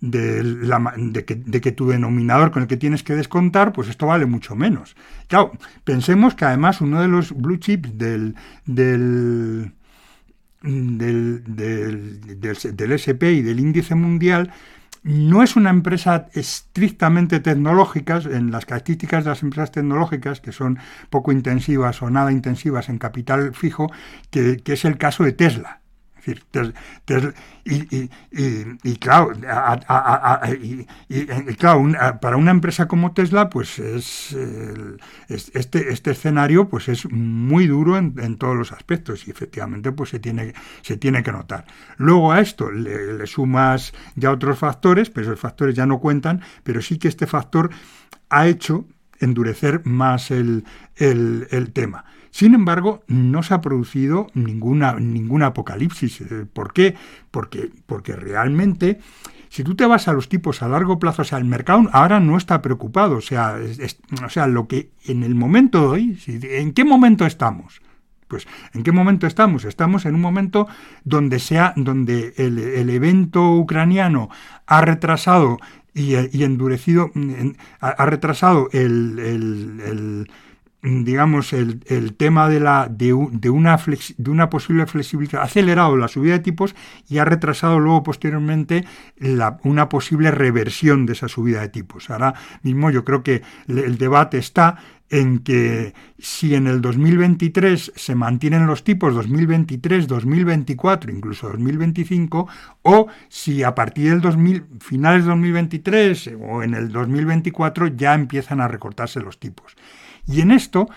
de, que, tu denominador con el que tienes que descontar, pues esto vale mucho menos. Claro, pensemos que además uno de los blue chips del, del, del, del SP y del índice mundial no es una empresa estrictamente tecnológica, en las características de las empresas tecnológicas, que son poco intensivas o nada intensivas en capital fijo, que, que es el caso de Tesla y, claro, para una empresa como Tesla, pues es, este, este escenario pues es muy duro en, todos los aspectos y efectivamente pues se tiene, se tiene que notar. Luego a esto le, sumas ya otros factores, pero esos factores ya no cuentan, pero sí que este factor ha hecho endurecer más el tema. Sin embargo, no se ha producido ninguna, ninguna apocalipsis. Eh, ¿Por qué? Porque, porque realmente si tú te vas a los tipos a largo plazo, o sea, el mercado ahora no está preocupado, o sea, o sea lo que en el momento de hoy, ¿en qué momento estamos? Pues, ¿en qué momento estamos? Estamos en un momento donde, sea, donde el, evento ucraniano ha retrasado y, endurecido, ha, retrasado el digamos, el, el, tema de, la, de, de, una de una posible flexibilidad, ha acelerado la subida de tipos y ha retrasado luego posteriormente la, una posible reversión de esa subida de tipos. Ahora mismo yo creo que el debate está en que si en el 2023 se mantienen los tipos 2023, 2024, incluso 2025, o si a partir del 2000, finales de 2023 o en el 2024 ya empiezan a recortarse los tipos. Y en esto,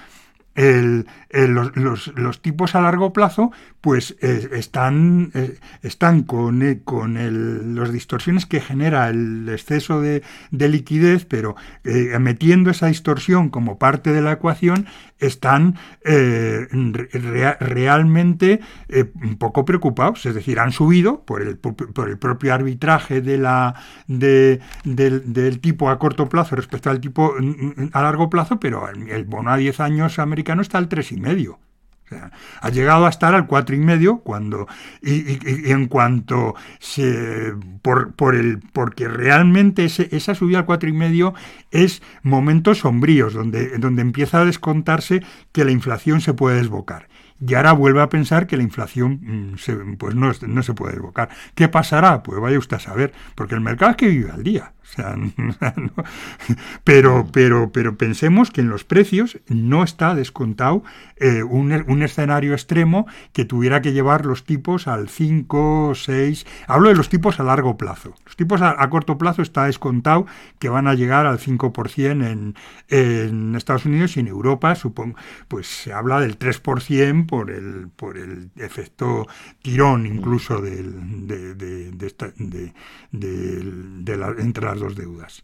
los, tipos a largo plazo pues eh, están, eh, están con, eh, con las distorsiones que genera el exceso de, liquidez, pero metiendo esa distorsión como parte de la ecuación, están realmente un poco preocupados, es decir, han subido por el, por el propio arbitraje de la, del, del, tipo a corto plazo respecto al tipo mm, mm, a largo plazo, pero el, bono a 10 años americano está al 3,5 ha llegado a estar al cuatro y medio cuando y, en cuanto se por, por el porque realmente esa subida al cuatro y medio es momentos sombríos donde, donde empieza a descontarse que la inflación se puede desbocar y ahora vuelve a pensar que la inflación mm, pues no, no, se puede desbocar. ¿Qué pasará? Pues vaya usted a saber, porque el mercado es que vive al día. pero, pero, pero pensemos que en los precios no está descontado eh, un, escenario extremo que tuviera que llevar los tipos al 5, 6. Hablo de los tipos a largo plazo. Los tipos a, corto plazo está descontado que van a llegar al 5% en, en Estados Unidos y en Europa, supongo, pues se habla del 3% por el, por el efecto tirón incluso del, de, de, de, de la, entre las dos deudas.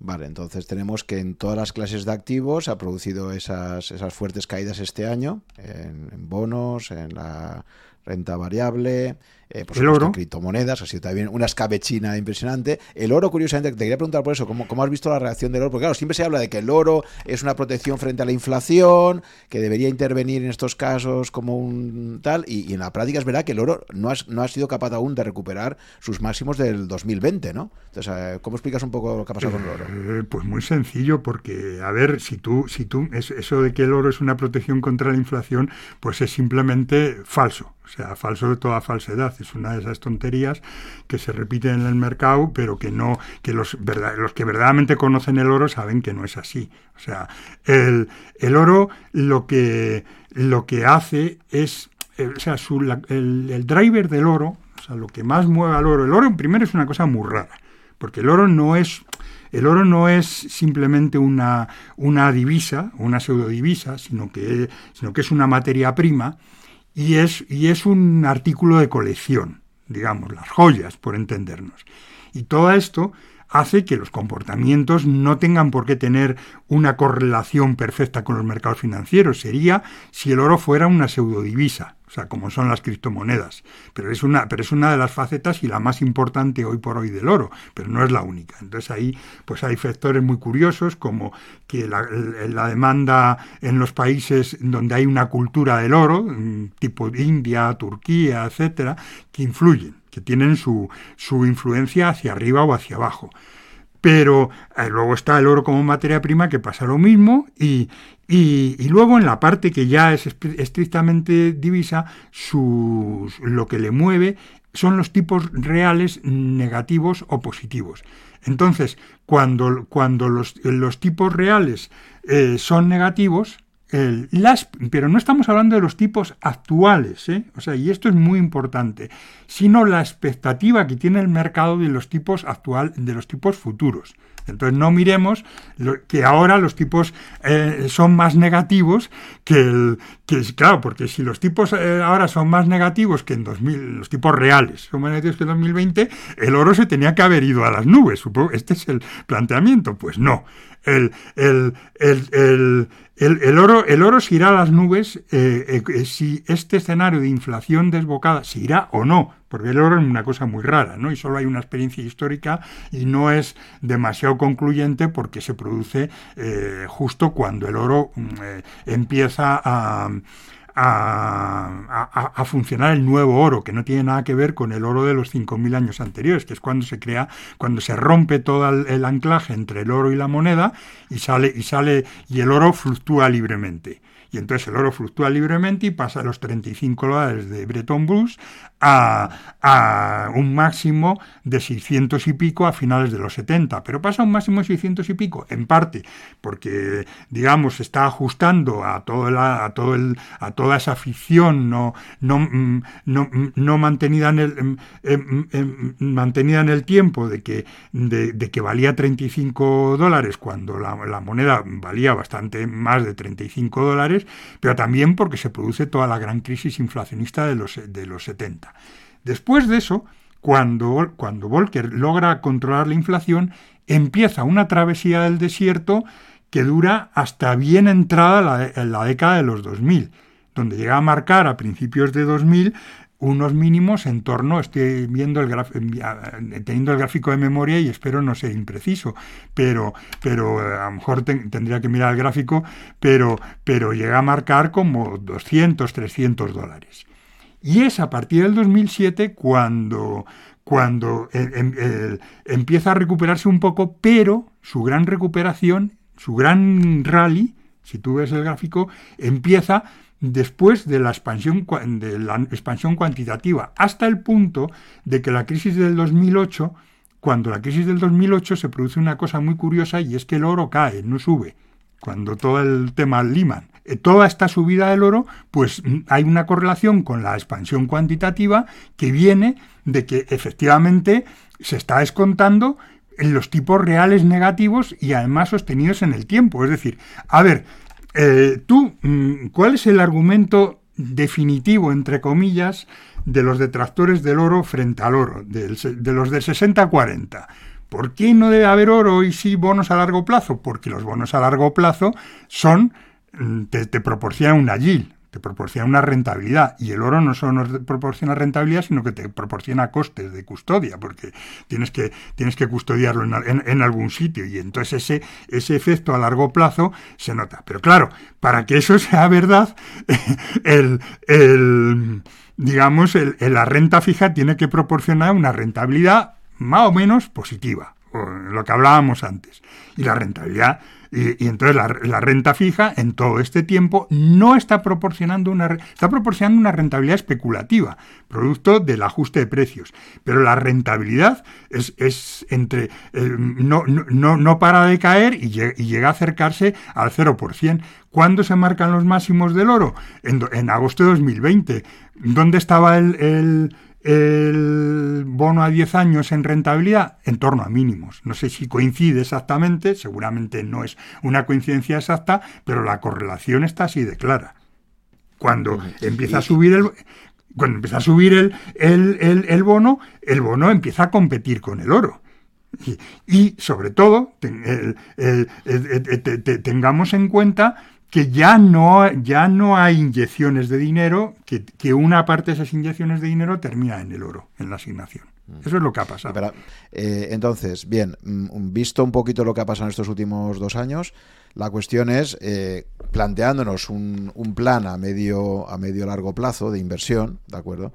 Vale, entonces tenemos que en todas las clases de activos ha producido esas, esas fuertes caídas este año, en, bonos, en la renta variable, eh, por el oro. criptomonedas, ha sido también una escabechina impresionante. El oro, curiosamente, te quería preguntar por eso, ¿cómo, ¿cómo, has visto la reacción del oro? Porque claro, siempre se habla de que el oro es una protección frente a la inflación, que debería intervenir en estos casos como un tal, y, en la práctica es verdad que el oro no ha, no ha sido capaz aún de recuperar sus máximos del 2020, ¿no? Entonces, eh, ¿cómo explicas un poco lo que ha pasado con el oro? Eh, pues muy sencillo, porque, a ver, si tú, si tú, eso de que el oro es una protección contra la inflación, pues es simplemente falso. O sea, falso de toda falsedad. Es una de esas tonterías que se repiten en el mercado, pero que no, que los, los que verdaderamente conocen el oro saben que no es así. O sea, el, el oro lo que, lo que hace es, eh, o sea, el, el, driver del oro, o sea, lo que más mueve al oro, el oro primero es una cosa muy rara, porque el oro no es el oro no es simplemente una, una divisa, una pseudodivisa, sino que, sino que es una materia prima y es, y es un artículo de colección, digamos, las joyas, por entendernos. Y todo esto hace que los comportamientos no tengan por qué tener una correlación perfecta con los mercados financieros. Sería si el oro fuera una pseudodivisa, o sea, como son las criptomonedas. Pero es una, pero es una de las facetas y la más importante hoy por hoy del oro, pero no es la única. Entonces ahí pues hay factores muy curiosos como que la, la demanda en los países donde hay una cultura del oro, tipo India, Turquía, etcétera, que influyen que tienen su, su influencia hacia arriba o hacia abajo. Pero eh, luego está el oro como materia prima que pasa lo mismo y, y, luego en la parte que ya es estrictamente divisa, lo que le mueve son los tipos reales negativos o positivos. Entonces, cuando, cuando los, los tipos reales eh, son negativos, las, pero no estamos hablando de los tipos actuales, ¿eh? o sea, y esto es muy importante, sino la expectativa que tiene el mercado de los tipos actual, de los tipos futuros. Entonces no miremos que ahora los tipos eh, son más negativos que el que claro, porque si los tipos eh, ahora son más negativos que en 2000, los tipos reales son más negativos que en 2020, el oro se tenía que haber ido a las nubes. Supongo, este es el planteamiento. Pues no. El, el, el, el, oro, el oro se irá a las nubes eh, eh, si este escenario de inflación desbocada se irá o no, porque el oro es una cosa muy rara, ¿no? Y solo hay una experiencia histórica y no es demasiado concluyente porque se produce eh, justo cuando el oro mm, empieza a a, funcionar el nuevo oro, que no tiene nada que ver con el oro de los 5.000 años anteriores, que es cuando se crea, cuando se rompe todo el, anclaje entre el oro y la moneda y sale, y sale, y el oro fluctúa libremente. Y entonces el oro fluctúa libremente y pasa a los 35 dólares de Bretton Woods a, un máximo de 600 y pico a finales de los 70, pero pasa a un máximo de 600 y pico, en parte porque, digamos, se está ajustando a, a, a toda esa ficción no, no, mm, mm, no, mantenida, en el, mm, mantenida en el tiempo de que, de, que valía 35 dólares cuando la, la moneda valía bastante más de 35 dólares, pero también porque se produce toda la gran crisis inflacionista de los, de los 70. Después de eso, cuando, cuando Volcker logra controlar la inflación, empieza una travesía del desierto que dura hasta bien entrada la, la década de los 2000, donde llega a marcar a principios de 2000 unos mínimos en torno, estoy viendo el teniendo el gráfico de memoria y espero no ser impreciso, pero, pero eh, a lo mejor tendría que mirar el gráfico, pero, pero llega a marcar como 200, 300 dólares. Y es a partir del 2007 cuando, cuando eh, em, empieza a recuperarse un poco, pero su gran recuperación, su gran rally, si tú ves el gráfico, empieza después de la expansión, de la expansión cuantitativa, hasta el punto de que la crisis del 2008, cuando la crisis del 2008 se produce una cosa muy curiosa y es que el oro cae, no sube, cuando todo el tema Lehman. Eh, toda esta subida del oro, pues mm, hay una correlación con la expansión cuantitativa que viene de que efectivamente se está descontando en los tipos reales negativos y además sostenidos en el tiempo. Es decir, a ver, eh, tú, mm, ¿cuál es el argumento definitivo, entre comillas, de los detractores del oro frente al oro, de los del 60-40? ¿Por qué no debe haber oro y sí bonos a largo plazo? Porque los bonos a largo plazo son, mm, te, proporcionan una yield, te proporciona una rentabilidad. Y el oro no solo nos proporciona rentabilidad, sino que te proporciona costes de custodia, porque tienes que, tienes que custodiarlo en, algún sitio. Y entonces ese, ese efecto a largo plazo se nota. Pero claro, para que eso sea verdad, el, el digamos, el, la renta fija tiene que proporcionar una rentabilidad más o menos positiva, lo que hablábamos antes. Y la rentabilidad y, entonces la, renta fija en todo este tiempo no está proporcionando una, está proporcionando una rentabilidad especulativa, producto del ajuste de precios. Pero la rentabilidad es, es entre eh, no, no, no, para de caer y, llega a acercarse al 0%. ¿Cuándo se marcan los máximos del oro? En, en agosto de 2020. ¿Dónde estaba el bono a 10 años en rentabilidad en torno a mínimos. No sé si coincide exactamente, seguramente no es una coincidencia exacta, pero la correlación está así de clara. Cuando empieza a subir el, cuando empieza a subir el, el, bono, el bono empieza a competir con el oro. Y, sobre todo, tengamos en cuenta que ya no, ya no hay inyecciones de dinero, que, una parte de esas inyecciones de dinero termina en el oro, en la asignación. Mm. Eso es lo que ha pasado. Eh, entonces, bien, mm, visto un poquito lo que ha pasado en estos últimos dos años, la cuestión es eh, planteándonos un, un, plan a medio, a medio largo plazo de inversión, ¿de acuerdo?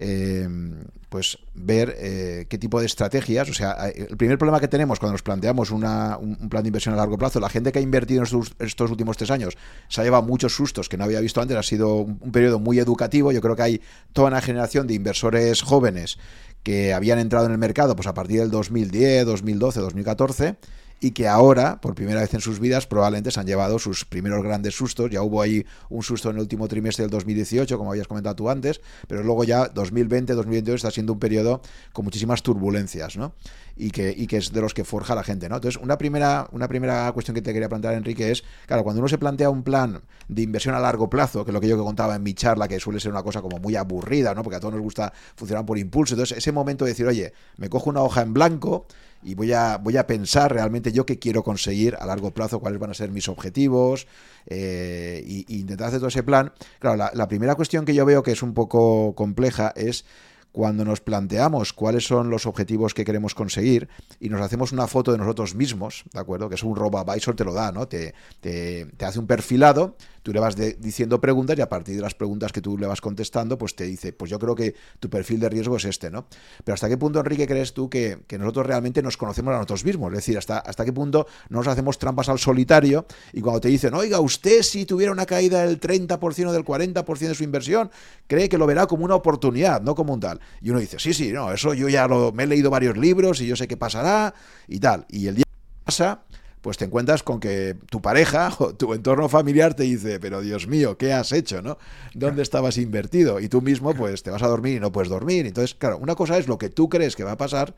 Em, pues ver eh, qué tipo de estrategias, o sea, el primer problema que tenemos cuando nos planteamos un, plan de inversión a largo plazo, la gente que ha invertido en estos, últimos tres años se ha llevado muchos sustos que no había visto antes, ha sido un, un periodo muy educativo, yo creo que hay toda una generación de inversores jóvenes que habían entrado en el mercado pues a partir del 2010, 2012, 2014 y que ahora, por primera vez en sus vidas, probablemente se han llevado sus primeros grandes sustos. Ya hubo ahí un susto en el último trimestre del 2018, como habías comentado tú antes, pero luego ya 2020, 2022 está siendo un periodo con muchísimas turbulencias, ¿no? Y que, y que es de los que forja la gente, ¿no? Entonces, una primera, una primera cuestión que te quería plantear, Enrique, es, claro, cuando uno se plantea un plan de inversión a largo plazo, que es lo que yo que contaba en mi charla, que suele ser una cosa como muy aburrida, ¿no? Porque a todos nos gusta funcionar por impulso. Entonces, ese momento de decir, oye, me cojo una hoja en blanco, y voy a, voy a pensar realmente yo qué quiero conseguir a largo plazo, cuáles van a ser mis objetivos eh, y, intentar hacer todo ese plan. Claro, la, primera cuestión que yo veo que es un poco compleja es cuando nos planteamos cuáles son los objetivos que queremos conseguir y nos hacemos una foto de nosotros mismos, ¿de acuerdo? Que es un RoboAdvisor, te lo da, ¿no? Te, te hace un perfilado tú le vas diciendo preguntas y a partir de las preguntas que tú le vas contestando, pues te dice, pues yo creo que tu perfil de riesgo es este, ¿no? Pero ¿hasta qué punto, Enrique, crees tú que, nosotros realmente nos conocemos a nosotros mismos? Es decir, ¿hasta, hasta qué punto nos hacemos trampas al solitario y cuando te dicen, oiga, usted si tuviera una caída del 30% o del 40% de su inversión, cree que lo verá como una oportunidad, no como un tal. Y uno dice, sí, sí, no, eso yo ya lo, me he leído varios libros y yo sé qué pasará y tal. Y el día que pasa pues te encuentras con que tu pareja o tu entorno familiar te dice, pero Dios mío, ¿qué has hecho? ¿no? ¿Dónde estabas invertido? Y tú mismo, pues te vas a dormir y no puedes dormir. Entonces, claro, una cosa es lo que tú crees que va a pasar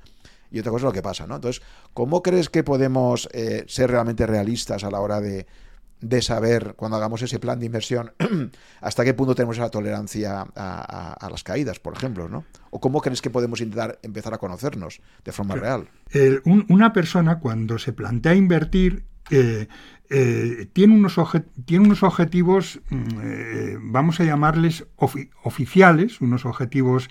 y otra cosa es lo que pasa, ¿no? Entonces, ¿cómo crees que podemos eh, ser realmente realistas a la hora de, de saber, cuando hagamos ese plan de inversión, hasta qué punto tenemos esa tolerancia a, las caídas, por ejemplo, ¿no? ¿O cómo crees que podemos intentar empezar a conocernos de forma real? una persona cuando se plantea invertir eh, eh, tiene, unos tiene unos objetivos, mm, eh, vamos a llamarles oficiales, unos objetivos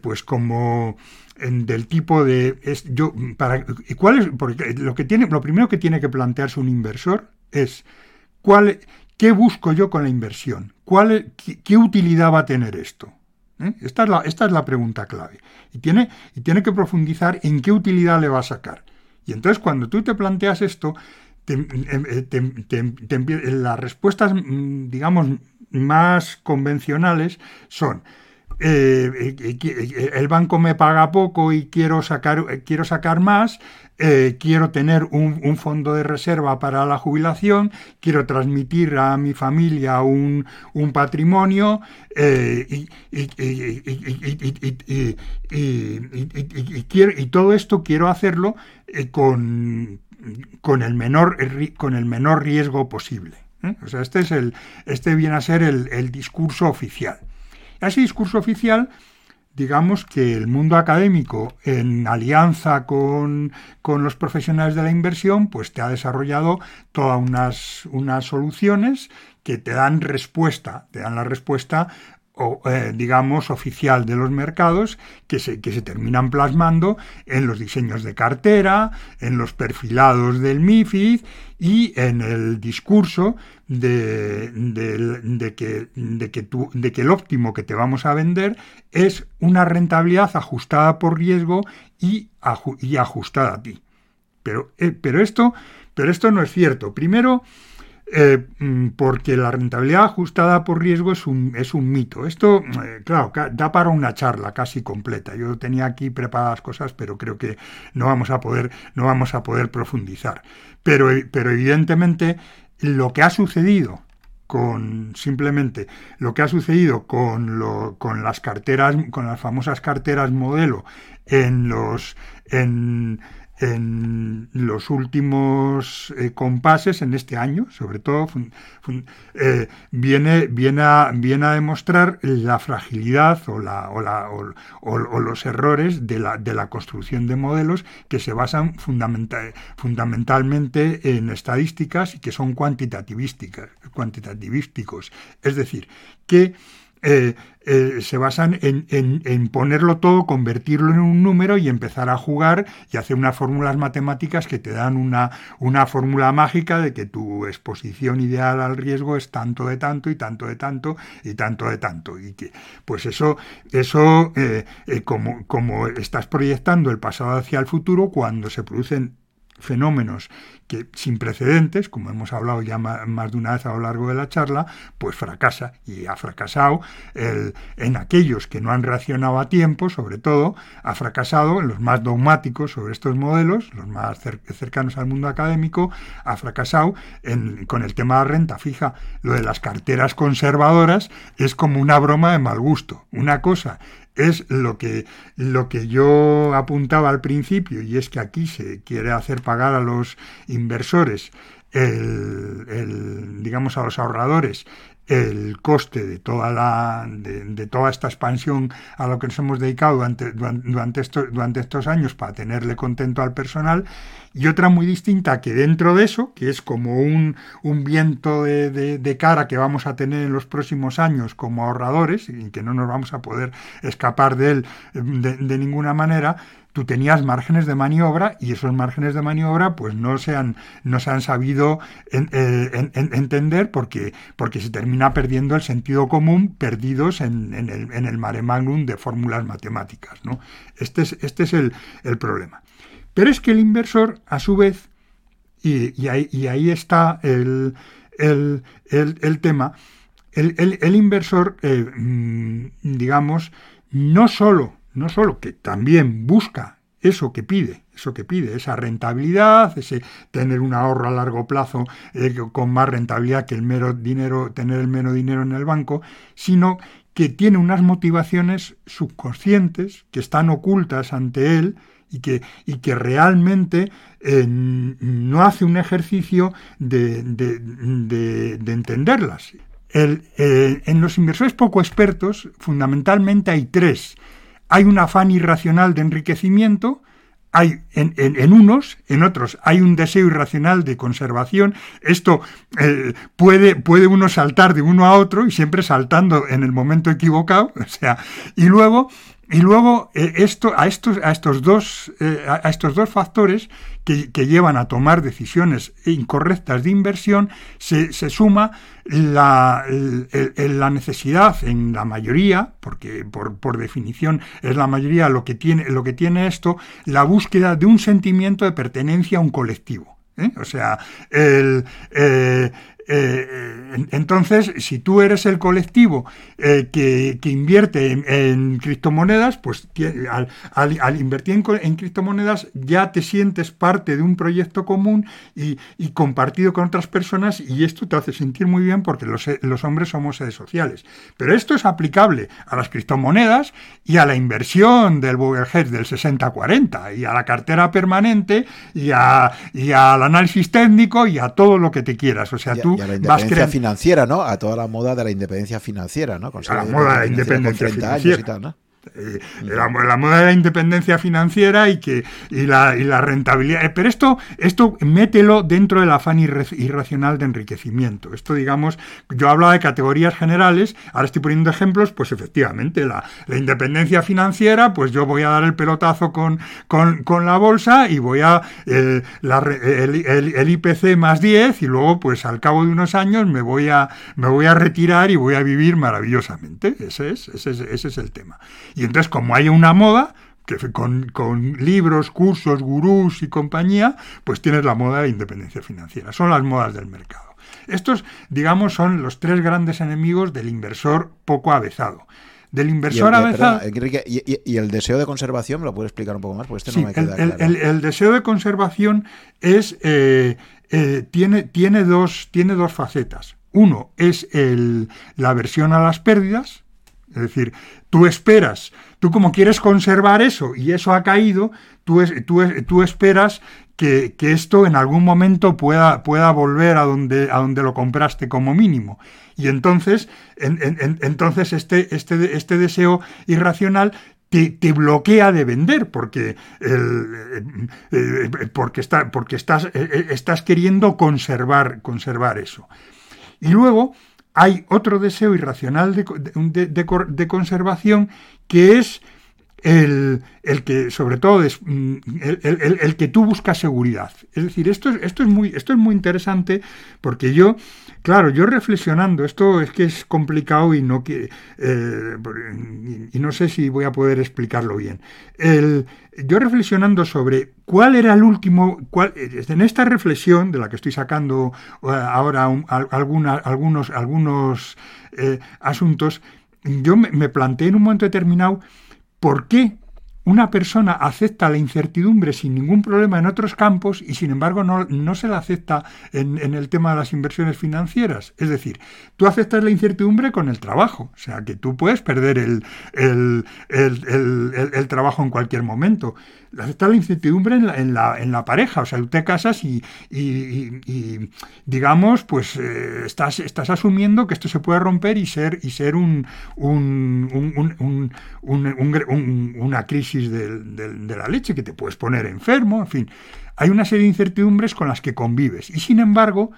pues como del tipo de yo para cuál es porque lo que tiene lo primero que tiene que plantearse un inversor es cuál, qué busco yo con la inversión, ¿Cuál, qué, utilidad va a tener esto. ¿Eh? Esta, es la, esta, es la, pregunta clave. Y tiene, y tiene que profundizar en qué utilidad le va a sacar. Y entonces cuando tú te planteas esto, las respuestas, mm, digamos, más convencionales son, eh, eh, el banco me paga poco y quiero sacar, quiero sacar más, eh, quiero tener un, fondo de reserva para la jubilación, quiero transmitir a mi familia un, patrimonio y, todo esto quiero hacerlo con, con, el, menor, con el menor riesgo posible. O sea, este, es el, este viene a ser el, discurso oficial. Ese discurso oficial digamos que el mundo académico, en alianza con, los profesionales de la inversión, pues te ha desarrollado todas unas, unas soluciones que te dan respuesta, te dan la respuesta eh, digamos, oficial de los mercados que se, que se terminan plasmando en los diseños de cartera, en los perfilados del MIFID y en el discurso de, que, de, que de que el óptimo que te vamos a vender es una rentabilidad ajustada por riesgo y, y ajustada a ti. Pero, eh, pero, esto, pero esto no es cierto. Primero, eh, mm, porque la rentabilidad ajustada por riesgo es un, es un mito. Esto, eh, claro, da para una charla casi completa. Yo tenía aquí preparadas cosas, pero creo que no vamos a poder, no vamos a poder profundizar. Pero, pero evidentemente lo que ha sucedido con simplemente lo que ha sucedido con, lo, con las carteras, con las famosas carteras modelo en los en, en los últimos eh, compases en este año, sobre todo, eh, viene, viene, a, viene, a, demostrar la fragilidad o, la, o, la, o, los errores de la, de la, construcción de modelos que se basan fundamentalmente en estadísticas y que son cuantitativísticos. Es decir, que eh, eh, se basan en, ponerlo todo, convertirlo en un número y empezar a jugar y hacer unas fórmulas matemáticas que te dan una, fórmula mágica de que tu exposición ideal al riesgo es tanto de tanto y tanto de tanto y tanto de tanto. Y que, pues eso, eso eh, como estás proyectando el pasado hacia el futuro, cuando se producen fenómenos que sin precedentes, como hemos hablado ya más de una vez a lo largo de la charla, pues fracasa y ha fracasado en aquellos que no han reaccionado a tiempo, sobre todo, ha fracasado en los más dogmáticos sobre estos modelos, los más cercanos al mundo académico, ha fracasado con el tema de renta fija. Lo de las carteras conservadoras es como una broma de mal gusto. Una cosa es lo que, lo que yo apuntaba al principio, y es que aquí se quiere hacer pagar a los inversores, el, digamos a los ahorradores, el coste de toda, la, de, toda esta expansión a lo que nos hemos dedicado durante, durante, estos, durante estos años para tenerle contento al personal, y otra muy distinta que dentro de eso, que es como un, un viento de, de, cara que vamos a tener en los próximos años como ahorradores y que no nos vamos a poder escapar de él de ninguna manera, tú tenías márgenes de maniobra y esos márgenes de maniobra pues no se han, no se han sabido eh, entender porque, porque se termina perdiendo el sentido común perdidos en, el, en el, mare magnum de fórmulas matemáticas. ¿no? Este es, este es el, problema. Pero es que el inversor, a su vez, y, ahí, está el, tema, el, inversor, eh, mm, digamos, no solo no solo que también busca eso que pide, eso que pide, esa rentabilidad, ese tener un ahorro a largo plazo eh, con más rentabilidad que el mero dinero, tener el mero dinero en el banco, sino que tiene unas motivaciones subconscientes que están ocultas ante él y que, y que realmente eh, no hace un ejercicio de, entenderlas. Eh, en los inversores poco expertos, fundamentalmente hay tres hay un afán irracional de enriquecimiento, hay en, unos, en otros hay un deseo irracional de conservación. Esto eh, puede, puede uno saltar de uno a otro y siempre saltando en el momento equivocado. O sea, y luego y luego eh, esto, a, estos, a, estos dos, eh, a estos dos factores que, llevan a tomar decisiones incorrectas de inversión se, suma la, la, necesidad en la mayoría, porque por, por, definición es la mayoría lo que, tiene, lo que tiene esto, la búsqueda de un sentimiento de pertenencia a un colectivo. ¿eh? O sea, el, eh, eh, entonces, si tú eres el colectivo eh, que, invierte en, criptomonedas, pues al, invertir en, criptomonedas ya te sientes parte de un proyecto común y, compartido con otras personas y esto te hace sentir muy bien porque los, hombres somos seres sociales. Pero esto es aplicable a las criptomonedas y a la inversión del Hedge del 60-40 y a la cartera permanente y, a, y al análisis técnico y a todo lo que te quieras. O sea, tú a la independencia financiera, ¿no? A toda la moda de la independencia financiera, ¿no? a la moda de la independencia financiera. Y tal, ¿no? Eh, la, moda de la independencia financiera y que y la, y la rentabilidad. Eh, pero esto, esto mételo dentro del afán irracional de enriquecimiento. Esto, digamos, yo hablaba de categorías generales, ahora estoy poniendo ejemplos, pues efectivamente, la, independencia financiera, pues yo voy a dar el pelotazo con, con, la bolsa y voy a eh, el, IPC más 10 y luego, pues al cabo de unos años me voy a, me voy a retirar y voy a vivir maravillosamente. Ese es, ese es, ese es el tema. Y entonces, como hay una moda, que con, con, libros, cursos, gurús y compañía, pues tienes la moda de independencia financiera. Son las modas del mercado. Estos, digamos, son los tres grandes enemigos del inversor poco avezado. Del inversor avezado. y, el deseo de conservación me lo puedes explicar un poco más? Pues este no me queda el, claro. el, deseo de conservación es, eh, eh, tiene, tiene, dos, tiene dos facetas. Uno es la aversión a las pérdidas, es decir, tú esperas, tú como quieres conservar eso y eso ha caído, tú, tú, esperas que, esto en algún momento pueda, pueda volver a donde, a donde lo compraste como mínimo. Y entonces, entonces este, este, este deseo irracional te, bloquea de vender porque, eh, eh, está, porque estás, eh, estás queriendo conservar, conservar eso. Y luego hay otro deseo irracional de, conservación que es el, que, sobre todo, es, mm, el, que tú buscas seguridad. Es decir, esto, esto, es muy, esto es muy interesante porque yo, claro, yo reflexionando, esto es que es complicado y no, eh, y no sé si voy a poder explicarlo bien. yo reflexionando sobre cuál era el último, cuál, en esta reflexión de la que estoy sacando eh, ahora algunos, algunos eh, asuntos, yo me planteé en un momento determinado ¿Por qué una persona acepta la incertidumbre sin ningún problema en otros campos y sin embargo no, se la acepta en, el tema de las inversiones financieras. Es decir, tú aceptas la incertidumbre con el trabajo, o sea que tú puedes perder el, el trabajo en cualquier momento está la incertidumbre en la, en la, pareja. O sea, tú te casas y, digamos, pues eh, estás, estás asumiendo que esto se puede romper y ser, y ser un, una crisis de, la leche, que te puedes poner enfermo, en fin. Hay una serie de incertidumbres con las que convives. Y sin embargo,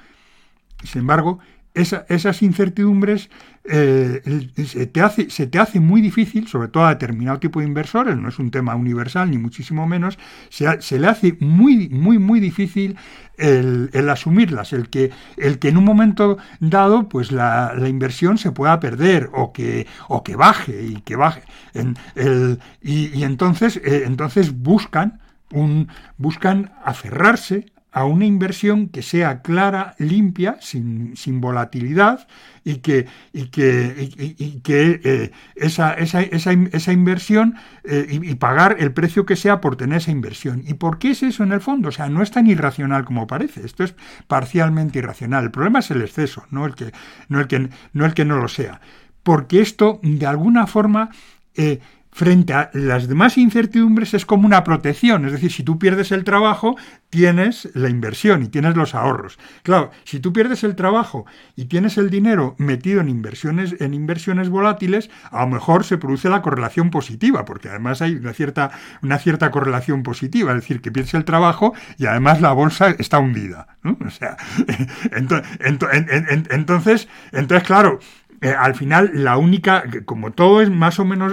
sin embargo, esas incertidumbres eh, se, te hace, se muy difícil, sobre todo a determinado tipo de inversores, no es un tema universal ni muchísimo menos, se, le hace muy, muy, muy difícil el, asumirlas, el que, el que en un momento dado pues la, inversión se pueda perder o que, o que baje y que baje. En el, y, entonces, eh, entonces buscan, un, buscan aferrarse a una inversión que sea clara, limpia, sin, volatilidad y que, y que, que eh, esa, esa, esa, inversión eh, y, pagar el precio que sea por tener esa inversión. ¿Y por qué es eso en el fondo? O sea, no es tan irracional como parece, esto es parcialmente irracional. El problema es el exceso, no el que no, el que, no, el que no lo sea. Porque esto, de alguna forma, eh, frente a las demás incertidumbres es como una protección. Es decir, si tú pierdes el trabajo, tienes la inversión y tienes los ahorros. Claro, si tú pierdes el trabajo y tienes el dinero metido en inversiones, en inversiones volátiles, a lo mejor se produce la correlación positiva, porque además hay una cierta, una cierta correlación positiva, es decir, que pierdes el trabajo y además la bolsa está hundida. O sea, entonces, entonces, claro, eh, al final la única, como todo es más o menos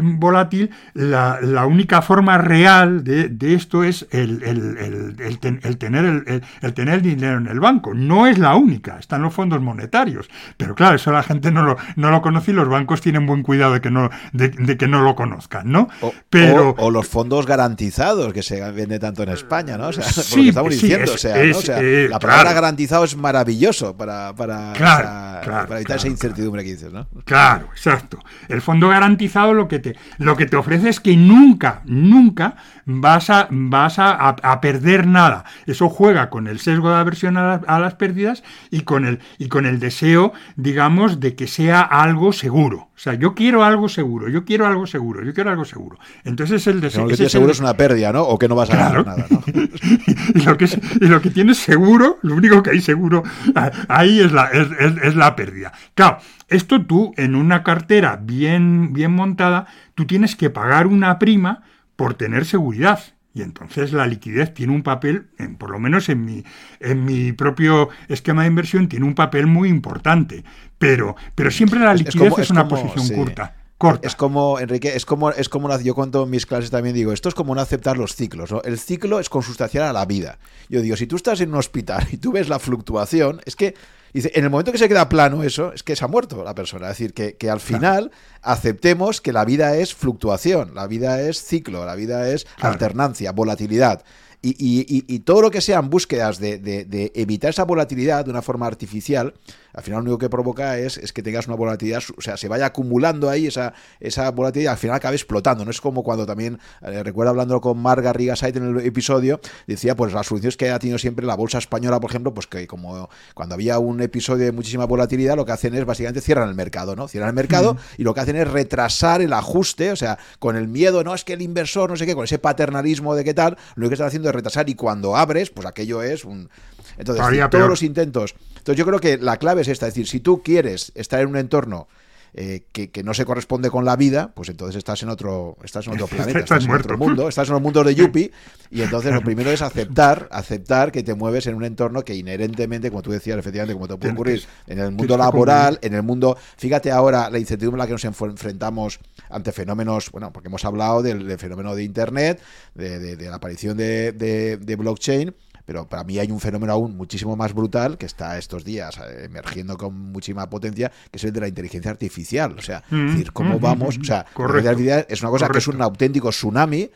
volátil, la, única forma real de, esto es el, tener el, tener dinero en el banco. No es la única, están los fondos monetarios. Pero claro, eso la gente no lo, no lo conoce y los bancos tienen buen cuidado de que no, de, que no lo conozcan, ¿no? O, Pero, o, los fondos garantizados que se vende tanto en España, ¿no? O sea, sí, estamos diciendo, o sea, eh, la palabra garantizado es maravilloso para, para, para evitar esa incertidumbre que dices, ¿no? Claro, exacto. El fondo garantizado lo que te, lo que te ofrece es que nunca, nunca vas a, vas a, perder nada. Eso juega con el sesgo de aversión a, las pérdidas y con, el, y con el deseo, digamos, de que sea algo seguro. O sea, yo quiero algo seguro, yo quiero algo seguro, yo quiero algo seguro. Entonces el deseo... Lo que seguro es una pérdida, ¿no? O que no vas a ganar nada, ¿no? y, lo que y lo que tienes seguro, lo único que hay seguro ahí es la, es, es la pérdida. Claro, esto tú en una cartera bien, bien montada, tú tienes que pagar una prima por tener seguridad. Y entonces la liquidez tiene un papel, por lo menos en mi, en mi propio esquema de inversión, tiene un papel muy importante. Pero, pero siempre la liquidez es, una posición corta. Es como, Enrique, es como, es como una, yo cuento en mis clases también digo, esto es como no aceptar los ciclos, ¿no? El ciclo es consustancial a la vida. Yo digo, si tú estás en un hospital y tú ves la fluctuación, es que Dice, en el momento que se queda plano eso, es que se ha muerto la persona. Es decir, que, al final aceptemos que la vida es fluctuación, la vida es ciclo, la vida es alternancia, volatilidad. Y, todo lo que sean búsquedas de, evitar esa volatilidad de una forma artificial, al final lo único que provoca es, es, que tengas una volatilidad, o sea, se vaya acumulando ahí esa, esa volatilidad, al final acabe explotando. No es como cuando también, eh, recuerdo hablando con Marga Rigasait en el episodio, decía, pues las soluciones que ha tenido siempre la bolsa española, por ejemplo, pues que como cuando había un episodio de muchísima volatilidad, lo que hacen es básicamente cierran el mercado, ¿no? Cierran el mercado y lo que hacen es retrasar el ajuste, o sea, con el miedo, no, es que el inversor, no sé qué, con ese paternalismo de qué tal, lo que están haciendo retrasar y cuando abres, pues aquello es un... Entonces, todos los intentos. Entonces yo creo que la clave es esta, es decir, si tú quieres estar en un entorno eh, que, no se corresponde con la vida, pues entonces estás en otro, estás en otro planeta, estás, en otro mundo, estás en los mundos de Yuppie, y entonces lo primero es aceptar, aceptar que te mueves en un entorno que inherentemente, como tú decías, efectivamente, como te puede ocurrir en el mundo laboral, en el mundo, fíjate ahora la incertidumbre en la que nos enfrentamos ante fenómenos, bueno, porque hemos hablado del, fenómeno de Internet, de, la aparición de blockchain, pero para mí hay un fenómeno aún muchísimo más brutal que está estos días eh, emergiendo con muchísima potencia, que es el de la inteligencia artificial. O sea, mm, decir, cómo mm, vamos. Mm, o sea, es una cosa que es un auténtico tsunami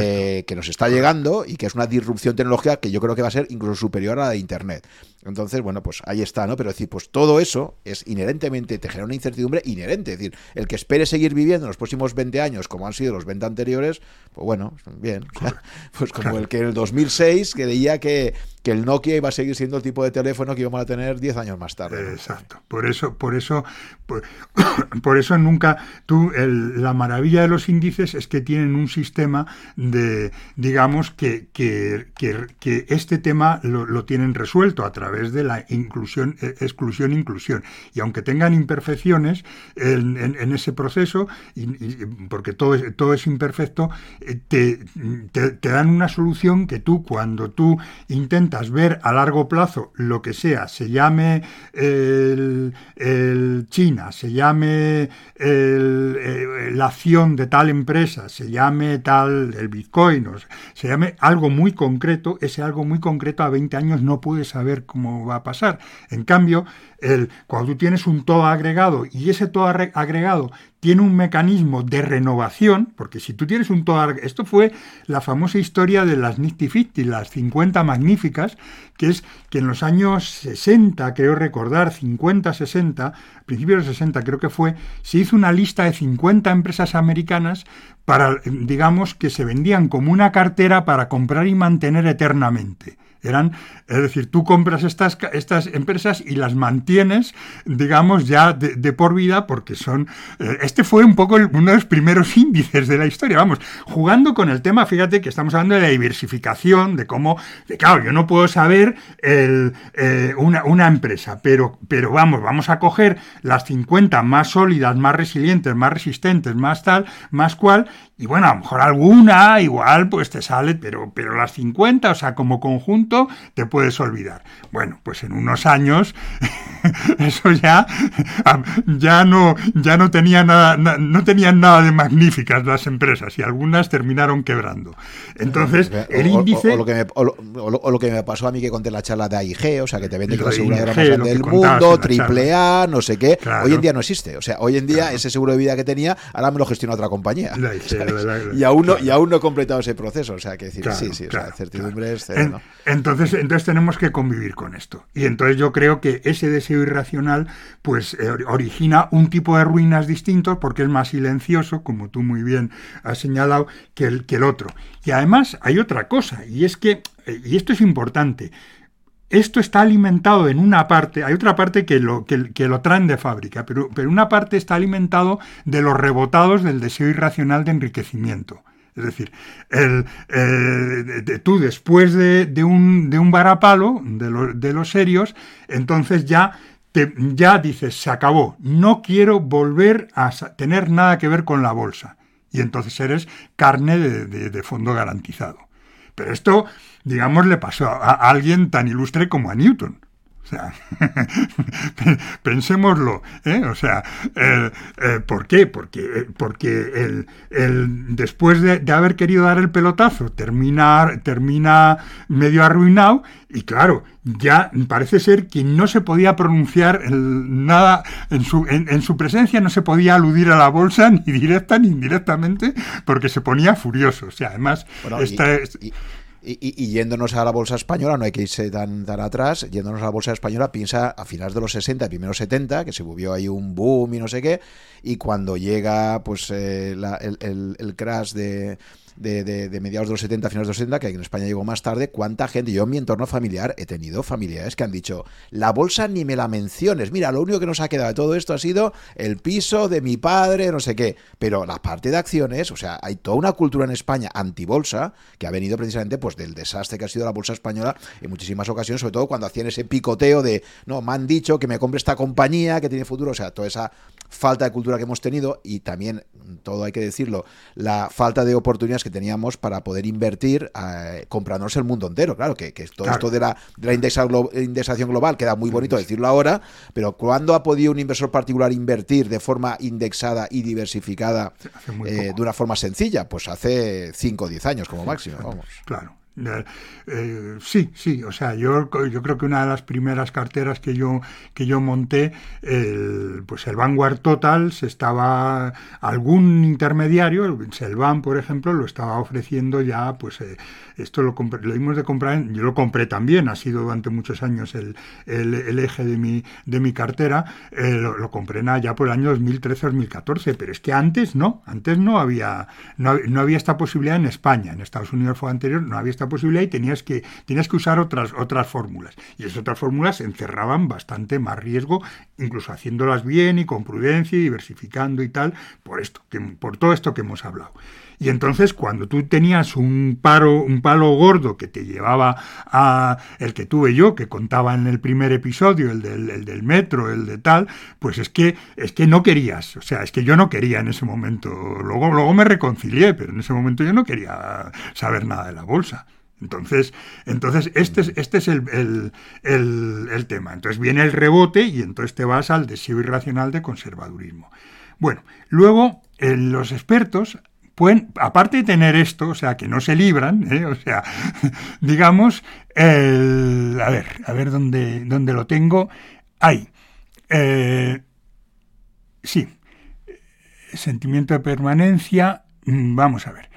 eh, que nos está llegando y que es una disrupción tecnológica que yo creo que va a ser incluso superior a la de Internet. Entonces, bueno, pues ahí está, ¿no? Pero decir, pues todo eso es inherentemente, te genera una incertidumbre inherente. Es decir, el que espere seguir viviendo en los próximos 20 años como han sido los 20 anteriores, pues bueno, bien. pues como el que en el 2006 creía que que el Nokia iba a seguir siendo el tipo de teléfono que íbamos a tener 10 años más tarde. Exacto. Por eso, por eso, por, eso nunca tú la maravilla de los índices es que tienen un sistema de, digamos, que, que, que, este tema lo, tienen resuelto a través de la inclusión, e, exclusión, inclusión. Y aunque tengan imperfecciones en, ese proceso, y, porque todo es, todo es imperfecto, eh, te, te, dan una solución que tú, cuando tú intentas ver a largo plazo lo que sea, se llame el, China, se llame eh, la acción de tal empresa, se llame tal el Bitcoin, se llame algo muy concreto, ese algo muy concreto a 20 años no puedes saber cómo va a pasar. En cambio, el, cuando tú tienes un todo agregado y ese todo agregado tiene un mecanismo de renovación, porque si tú tienes un todo esto fue la famosa historia de las Nifty 50, las 50 magníficas, que es que en los años 60, creo recordar, 50, 60, principios de los 60 creo que fue, se hizo una lista de 50 empresas americanas para, digamos, que se vendían como una cartera para comprar y mantener eternamente. Eran, es decir, tú compras estas, estas empresas y las mantienes, digamos, ya de, por vida, porque son. Eh, este fue un poco uno de los primeros índices de la historia. Vamos, jugando con el tema, fíjate que estamos hablando de la diversificación, de cómo. De, claro, yo no puedo saber el, eh, una, una, empresa, pero, pero vamos, vamos a coger las 50 más sólidas, más resilientes, más resistentes, más tal, más cual, y bueno, a lo mejor alguna, igual, pues te sale, pero, pero las 50, o sea, como conjunto, te puedes olvidar. Bueno, pues en unos años, eso ya, ya no, ya no tenía nada, no tenían nada de magníficas las empresas y algunas terminaron quebrando. Entonces, el índice. O, lo que me, o, lo, que me pasó a mí que conté la charla de AIG, o sea, que te vende que la aseguradora más grande del mundo, triple A, no sé qué. Hoy en día no existe. O sea, hoy en día ese seguro de vida que tenía, ahora me lo gestiona otra compañía y, aún no, y aún no he completado ese proceso. O sea, que decir, sí, sí, o sea, certidumbre es cero, entonces, entonces tenemos que convivir con esto. Y entonces yo creo que ese deseo irracional pues eh, origina un tipo de ruinas distintos porque es más silencioso, como tú muy bien has señalado, que el, que el otro. Y además hay otra cosa, y es que, eh, y esto es importante, esto está alimentado en una parte, hay otra parte que lo, que, lo traen de fábrica, pero, pero una parte está alimentado de los rebotados del deseo irracional de enriquecimiento. Es decir, tú después de, un, varapalo, de, los serios, entonces ya ya dices, se acabó, no quiero volver a tener nada que ver con la bolsa. Y entonces eres carne de fondo garantizado. Pero esto, digamos, le pasó a alguien tan ilustre como a Newton. O sea, pensémoslo, ¿eh? O sea, eh, ¿por qué? Porque, eh, porque el, después de, haber querido dar el pelotazo termina, termina medio arruinado y claro, ya parece ser que no se podía pronunciar nada en su, en, su presencia, no se podía aludir a la bolsa ni directa ni indirectamente porque se ponía furioso. O sea, además, esta es... Y, yéndonos a la bolsa española, no hay que irse tan, tan atrás, yéndonos a la bolsa española, piensa a finales de los 60, primeros 70, que se movió ahí un boom y no sé qué, y cuando llega pues eh, el, el, crash de, de, mediados de los 70, finales de los 70, que en España llegó más tarde, cuánta gente, yo en mi entorno familiar he tenido familiares que han dicho, la bolsa ni me la menciones, mira, lo único que nos ha quedado de todo esto ha sido el piso de mi padre, no sé qué, pero la parte de acciones, o sea, hay toda una cultura en España antibolsa que ha venido precisamente pues del desastre que ha sido la bolsa española en muchísimas ocasiones, sobre todo cuando hacían ese picoteo de, no, me han dicho que me compre esta compañía que tiene futuro, o sea, toda esa falta de cultura que hemos tenido y también, todo hay que decirlo, la falta de oportunidades que teníamos para poder invertir eh, comprándonos el mundo entero. Claro, que, todo esto de la, de la indexación global queda muy bonito decirlo ahora, pero ¿cuándo ha podido un inversor particular invertir de forma indexada y diversificada eh, de una forma sencilla? Pues hace 5 o 10 años como máximo. Vamos. Claro. Eh, sí, sí, o sea, yo, yo creo que una de las primeras carteras que yo, que yo monté, el, pues el Vanguard Total, se estaba, algún intermediario, el Selvan, por ejemplo, lo estaba ofreciendo ya, pues eh, esto lo, lo dimos de comprar, yo lo compré también, ha sido durante muchos años el, el, eje de mi, de mi cartera, eh, lo, compré ya por el año 2013-2014, pero es que antes no, antes no había, no, no había esta posibilidad en España, en Estados Unidos fue anterior, no había esta posibilidad y tenías que, tenías que usar otras, otras fórmulas. Y esas otras fórmulas encerraban bastante más riesgo, incluso haciéndolas bien y con prudencia y diversificando y tal, por esto, que, por todo esto que hemos hablado. Y entonces cuando tú tenías un paro, un palo gordo que te llevaba a el que tuve yo, que contaba en el primer episodio, el del, del metro, el de tal, pues es que es que no querías, o sea, es que yo no quería en ese momento. Luego, luego me reconcilié, pero en ese momento yo no quería saber nada de la bolsa. Entonces, entonces este es, este es el, el, tema. Entonces viene el rebote y entonces te vas al deseo irracional de conservadurismo. Bueno, luego los expertos aparte de tener esto, o sea, que no se libran, ¿eh? o sea, digamos, a ver, a ver dónde, dónde lo tengo. Hay, eh, sí, sentimiento de permanencia, mm, vamos a ver,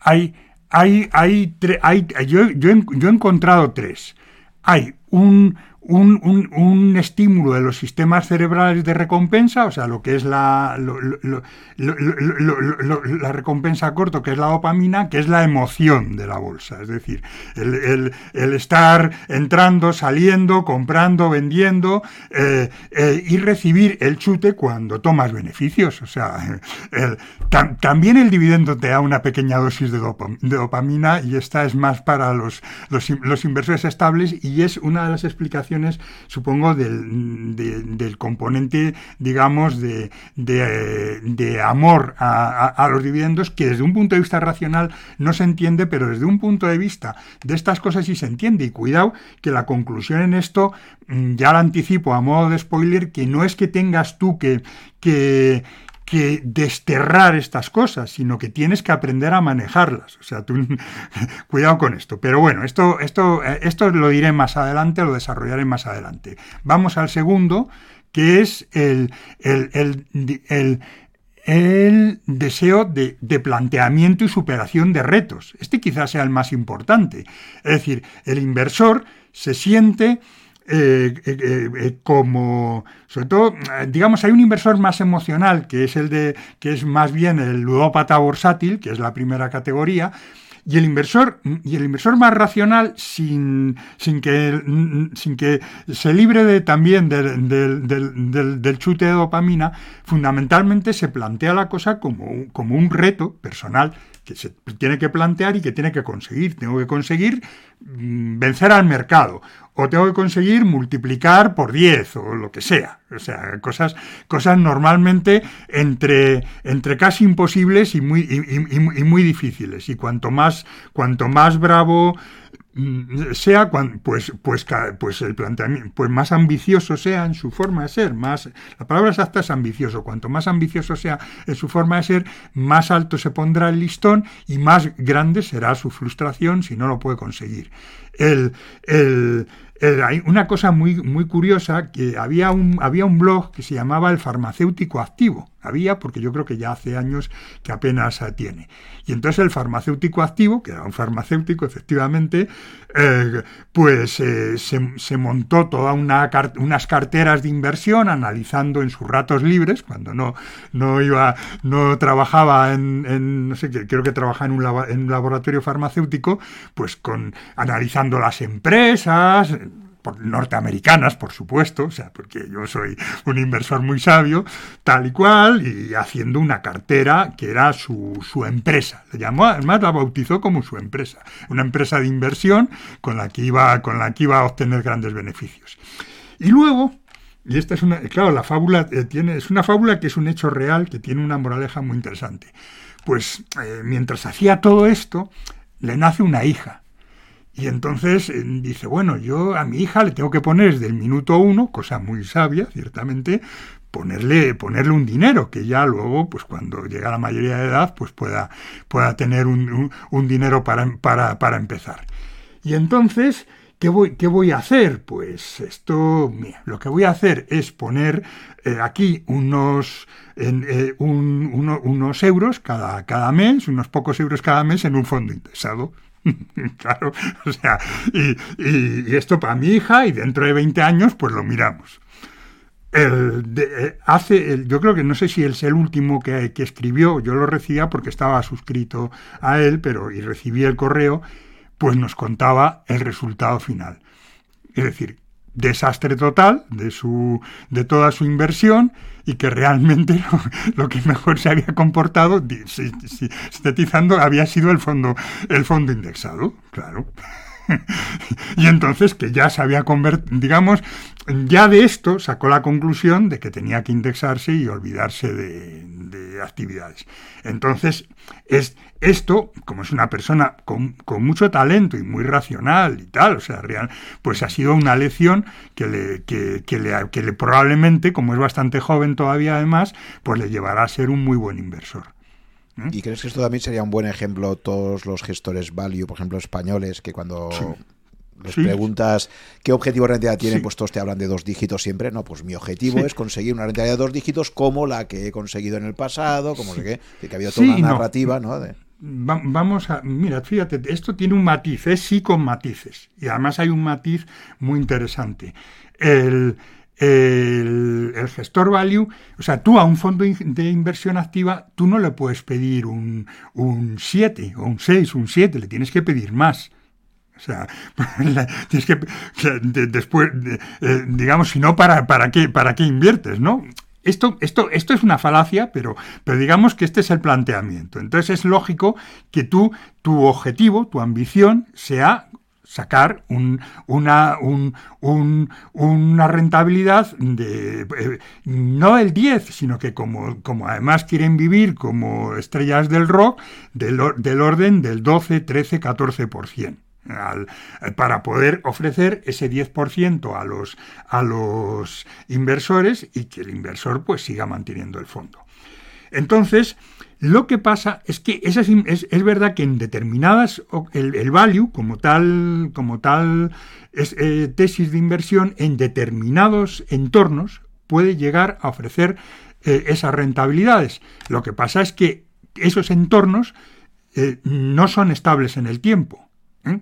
hay hay, hay, hay yo, yo, yo, he encontrado tres. Hay un, un, un, estímulo de los sistemas cerebrales de recompensa, o sea, lo que es la, la recompensa a corto, que es la dopamina, que es la emoción de la bolsa. Es decir, el, estar entrando, saliendo, comprando, vendiendo eh, eh, y recibir el chute cuando tomas beneficios. O sea, también el dividendo te da una pequeña dosis de, dopamina y esta es más para los, los, los inversores estables y es una de las explicaciones supongo, del, componente, digamos, de, amor a, los dividendos, que desde un punto de vista racional no se entiende, pero desde un punto de vista de estas cosas sí se entiende. Y cuidado que la conclusión en esto, mm, ya la anticipo a modo de spoiler, que no es que tengas tú que, que, que desterrar estas cosas, sino que tienes que aprender a manejarlas. O sea, tú, cuidado con esto. Pero bueno, esto, esto, eh, esto lo diré más adelante, lo desarrollaré más adelante. Vamos al segundo, que es el, el, el, deseo de, de, planteamiento y superación de retos. Este quizás sea el más importante. Es decir, el inversor se siente eh, eh, eh, como, sobre todo, digamos, hay un inversor más emocional, que es el de, que es más bien el ludópata bursátil, que es la primera categoría, y el inversor, y el inversor más racional, sin, sin, que, sin que se libre de, también del, del, del, chute de dopamina, fundamentalmente se plantea la cosa como, como un reto personal se tiene que plantear y que tiene que conseguir. Tengo que conseguir mm, vencer al mercado o tengo que conseguir multiplicar por 10 o lo que sea. O sea, cosas, cosas normalmente entre, entre casi imposibles y muy, y muy difíciles. Y cuanto más, cuanto más bravo sea pues pues pues el planteamiento pues más ambicioso sea en su forma de ser más la palabra exacta es ambicioso cuanto más ambicioso sea en su forma de ser más alto se pondrá el listón y más grande será su frustración si no lo puede conseguir el, el, una cosa muy, muy curiosa, que había un, había un blog que se llamaba El Farmacéutico Activo. Había, porque yo creo que ya hace años que apenas tiene. Y entonces el farmacéutico activo, que era un farmacéutico efectivamente, eh, pues eh, se, montó todas una, unas carteras de inversión analizando en sus ratos libres, cuando no, no iba, no trabajaba en, no sé, creo que trabajaba un, en un laboratorio farmacéutico, pues con analizando las empresas, norteamericanas, por supuesto, o sea, porque yo soy un inversor muy sabio, tal y cual, y haciendo una cartera que era su, su empresa. Le llamó, además la bautizó como su empresa, una empresa de inversión con la que iba, con la que iba a obtener grandes beneficios. Y luego, y esta es una, claro, la fábula eh, tiene, es una fábula que es un hecho real, que tiene una moraleja muy interesante. Pues eh, mientras hacía todo esto, le nace una hija y entonces eh, dice, bueno, yo a mi hija le tengo que poner desde el minuto uno, cosa muy sabia, ciertamente, ponerle, ponerle un dinero, que ya luego, pues cuando llega a la mayoría de edad, pues pueda, pueda tener un, dinero para, para, empezar. Y entonces, ¿qué voy, ¿qué voy a hacer? Pues esto, mira, lo que voy a hacer es poner eh, aquí unos, en, eh, unos euros cada, cada mes, unos pocos euros cada mes en un fondo indexado. claro, o sea, y, esto para mi hija y dentro de 20 años pues lo miramos. El eh, hace, yo creo que no sé si es el último que, que, escribió, yo lo recibía porque estaba suscrito a él, pero y recibí el correo, pues nos contaba el resultado final. Es decir, desastre total de, su, de toda su inversión y que realmente lo, que mejor se había comportado, sintetizando, había sido el fondo, el fondo indexado, claro. y entonces que ya se había convertido, digamos, ya de esto sacó la conclusión de que tenía que indexarse y olvidarse de, actividades. Entonces, es, esto, como es una persona con, mucho talento y muy racional y tal, o sea, real, pues ha sido una lección que le, que, le, que le probablemente, como es bastante joven todavía además, pues le llevará a ser un muy buen inversor. ¿Mm? ¿Y crees que esto también sería un buen ejemplo todos los gestores value, por ejemplo, españoles, que cuando les preguntas qué objetivo de rentabilidad tienen, pues todos te hablan de dos dígitos siempre. No, pues mi objetivo es conseguir una rentabilidad de dos dígitos como la que he conseguido en el pasado, como sé qué, que ha habido toda una narrativa, ¿no? vamos a, mira, fíjate, esto tiene un matiz, es sí con matices. Y además hay un matiz muy interesante. El, el, gestor value, o sea, tú a un fondo de inversión activa, tú no le puedes pedir un, 7 o un 6, un 7, le tienes que pedir más. O sea, tienes que, después, eh, digamos, si no, ¿para, para, qué, ¿para qué inviertes? ¿no? Esto, esto, esto es una falacia, pero, pero digamos que este es el planteamiento. Entonces es lógico que tú, tu objetivo, tu ambición, sea sacar una, una rentabilidad de eh, no el 10, sino que como, como además quieren vivir como estrellas del rock, del, del orden del 12, 13, 14%. para poder ofrecer ese 10% a los, a los inversores y que el inversor pues siga manteniendo el fondo. Entonces, lo que pasa es que es, es, verdad que en determinadas, el, value como tal, como tal es, eh, tesis de inversión, en determinados entornos puede llegar a ofrecer eh, esas rentabilidades. Lo que pasa es que esos entornos eh, no son estables en el tiempo.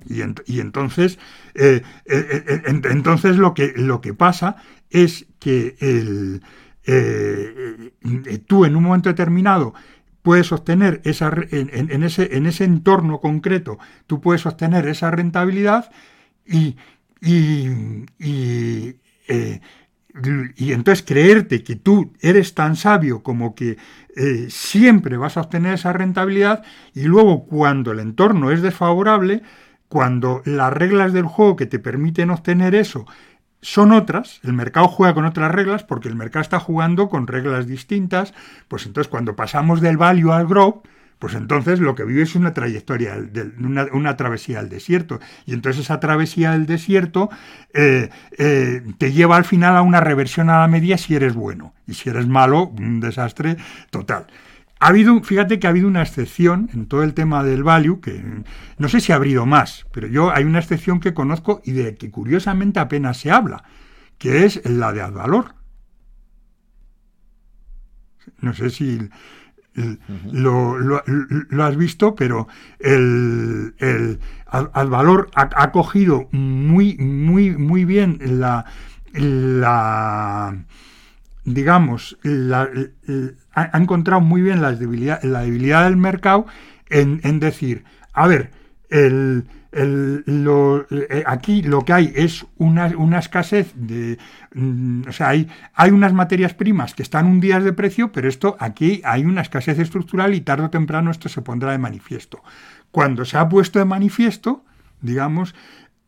Y, entonces, entonces lo, que, lo que pasa es que el, tú en un momento determinado puedes obtener esa, en, ese, en ese entorno concreto, tú puedes obtener esa rentabilidad y, y, y, eh, y entonces creerte que tú eres tan sabio como que eh, siempre vas a obtener esa rentabilidad y luego cuando el entorno es desfavorable, cuando las reglas del juego que te permiten obtener eso son otras, el mercado juega con otras reglas porque el mercado está jugando con reglas distintas, pues entonces cuando pasamos del value al growth, pues entonces lo que vive es una trayectoria, una, travesía al desierto. Y entonces esa travesía del desierto eh, eh, te lleva al final a una reversión a la media si eres bueno. Y si eres malo, un desastre total. Ha habido, fíjate que ha habido una excepción en todo el tema del value, que no sé si ha habido más, pero yo hay una excepción que conozco y de que curiosamente apenas se habla, que es la de Advalor. No sé si lo, has visto, pero el, el Advalor ha, ha, cogido muy, muy, muy bien la, la digamos, la, ha, encontrado muy bien la debilidad, la debilidad del mercado en, en decir, a ver, el, lo, eh, aquí lo que hay es una, una escasez de... Mm, o sea, hay, hay unas materias primas que están un día de precio, pero esto aquí hay una escasez estructural y tarde o temprano esto se pondrá de manifiesto. Cuando se ha puesto de manifiesto, digamos,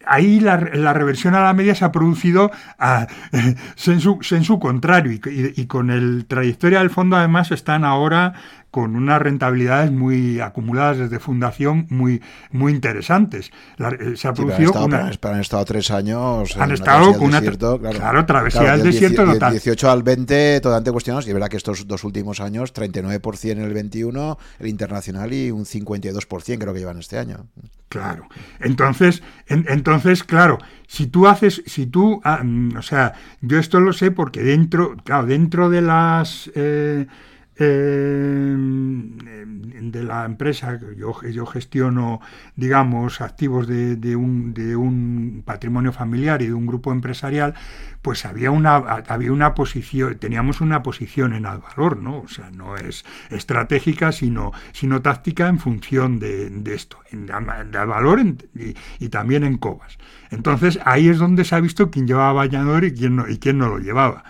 ahí la, reversión a la media se ha producido a, en, su, contrario y, con el trayectoria del fondo además están ahora con unas rentabilidades muy acumuladas desde fundación muy muy interesantes. Eh, se ha producido han estado, han estado tres años. Han estado con una desierto, claro, travesía del, desierto total. Del 18 al 20 totalmente cuestionados y es verdad que estos dos últimos años 39% en el 21 el internacional y un 52% creo que llevan este año. Claro. Entonces, entonces, claro, si tú haces, si tú, ah, mm, o sea, yo esto lo sé porque dentro, claro, dentro de las eh, Em, de la empresa, yo, yo gestiono, digamos, activos de, un, de, un, patrimonio familiar y de un grupo empresarial, pues había una, había una posición, teníamos una posición en valor, ¿no? O sea, no es estratégica, sino, sino táctica en función de, esto, en, de valor y, y, también en cobas. Entonces, ahí es donde se ha visto quién llevaba bañador y quién no, y quién no lo llevaba.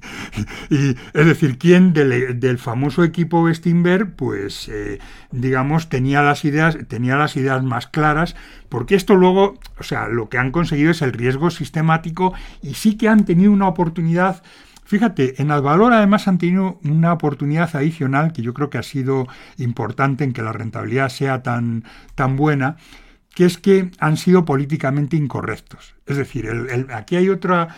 y, es decir, ¿quién del, famoso equipo Westinberg, pues, eh, digamos, tenía las, ideas, tenía las ideas más claras, porque esto luego, o sea, lo que han conseguido es el riesgo sistemático y sí que han tenido una oportunidad. Fíjate, en Alvalor además han tenido una oportunidad adicional que yo creo que ha sido importante en que la rentabilidad sea tan, tan buena, que es que han sido políticamente incorrectos. Es decir, aquí hay otra,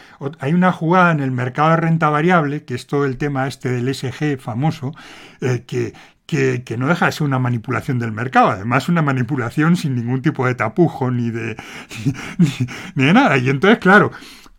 hay una jugada en el mercado de renta variable, que es todo el tema este del SG famoso, eh, que, que, no deja de ser una manipulación del mercado, además una manipulación sin ningún tipo de tapujo ni de, ni de nada. Y entonces, claro,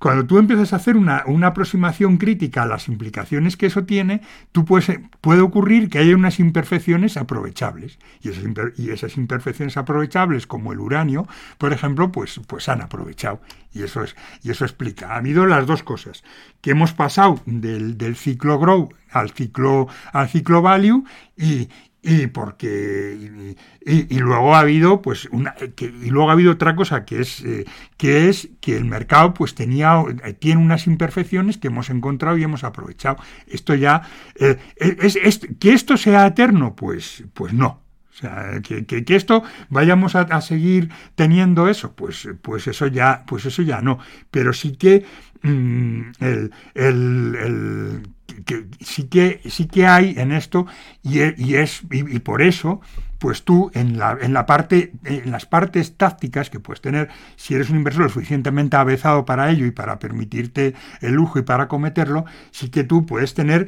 cuando tú empiezas a hacer una, aproximación crítica a las implicaciones que eso tiene, tú puedes, puede ocurrir que haya unas imperfecciones aprovechables. Y esas, y esas, imperfecciones aprovechables, como el uranio, por ejemplo, pues, pues han aprovechado. Y eso, es, y eso explica. Ha habido las dos cosas, que hemos pasado del, del ciclo grow al ciclo, al ciclo value y, y porque y, luego ha habido pues una y luego ha habido otra cosa que es eh, que es que el mercado pues tenía eh, tiene unas imperfecciones que hemos encontrado y hemos aprovechado esto ya eh, es, que esto sea eterno pues pues no o sea, que, que, esto vayamos a, seguir teniendo eso, pues, pues eso ya, pues eso ya no. Pero sí que mm, el, el que sí que sí que hay en esto y, es y, por eso pues tú en la, en la parte en las partes tácticas que puedes tener si eres un inversor lo suficientemente avezado para ello y para permitirte el lujo y para cometerlo sí que tú puedes tener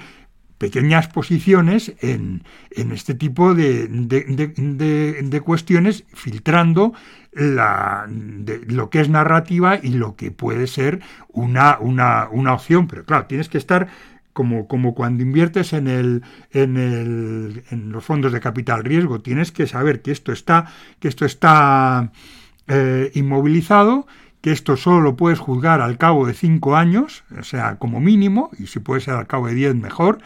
pequeñas posiciones en, en este tipo de, de, cuestiones, filtrando la, lo que es narrativa y lo que puede ser una, una, una opción. Pero claro, tienes que estar como, como cuando inviertes en, el, en, el, en los fondos de capital riesgo, tienes que saber que esto está, que esto está eh, inmovilizado, que esto solo lo puedes juzgar al cabo de cinco años, o sea, como mínimo, y si puede ser al cabo de diez mejor,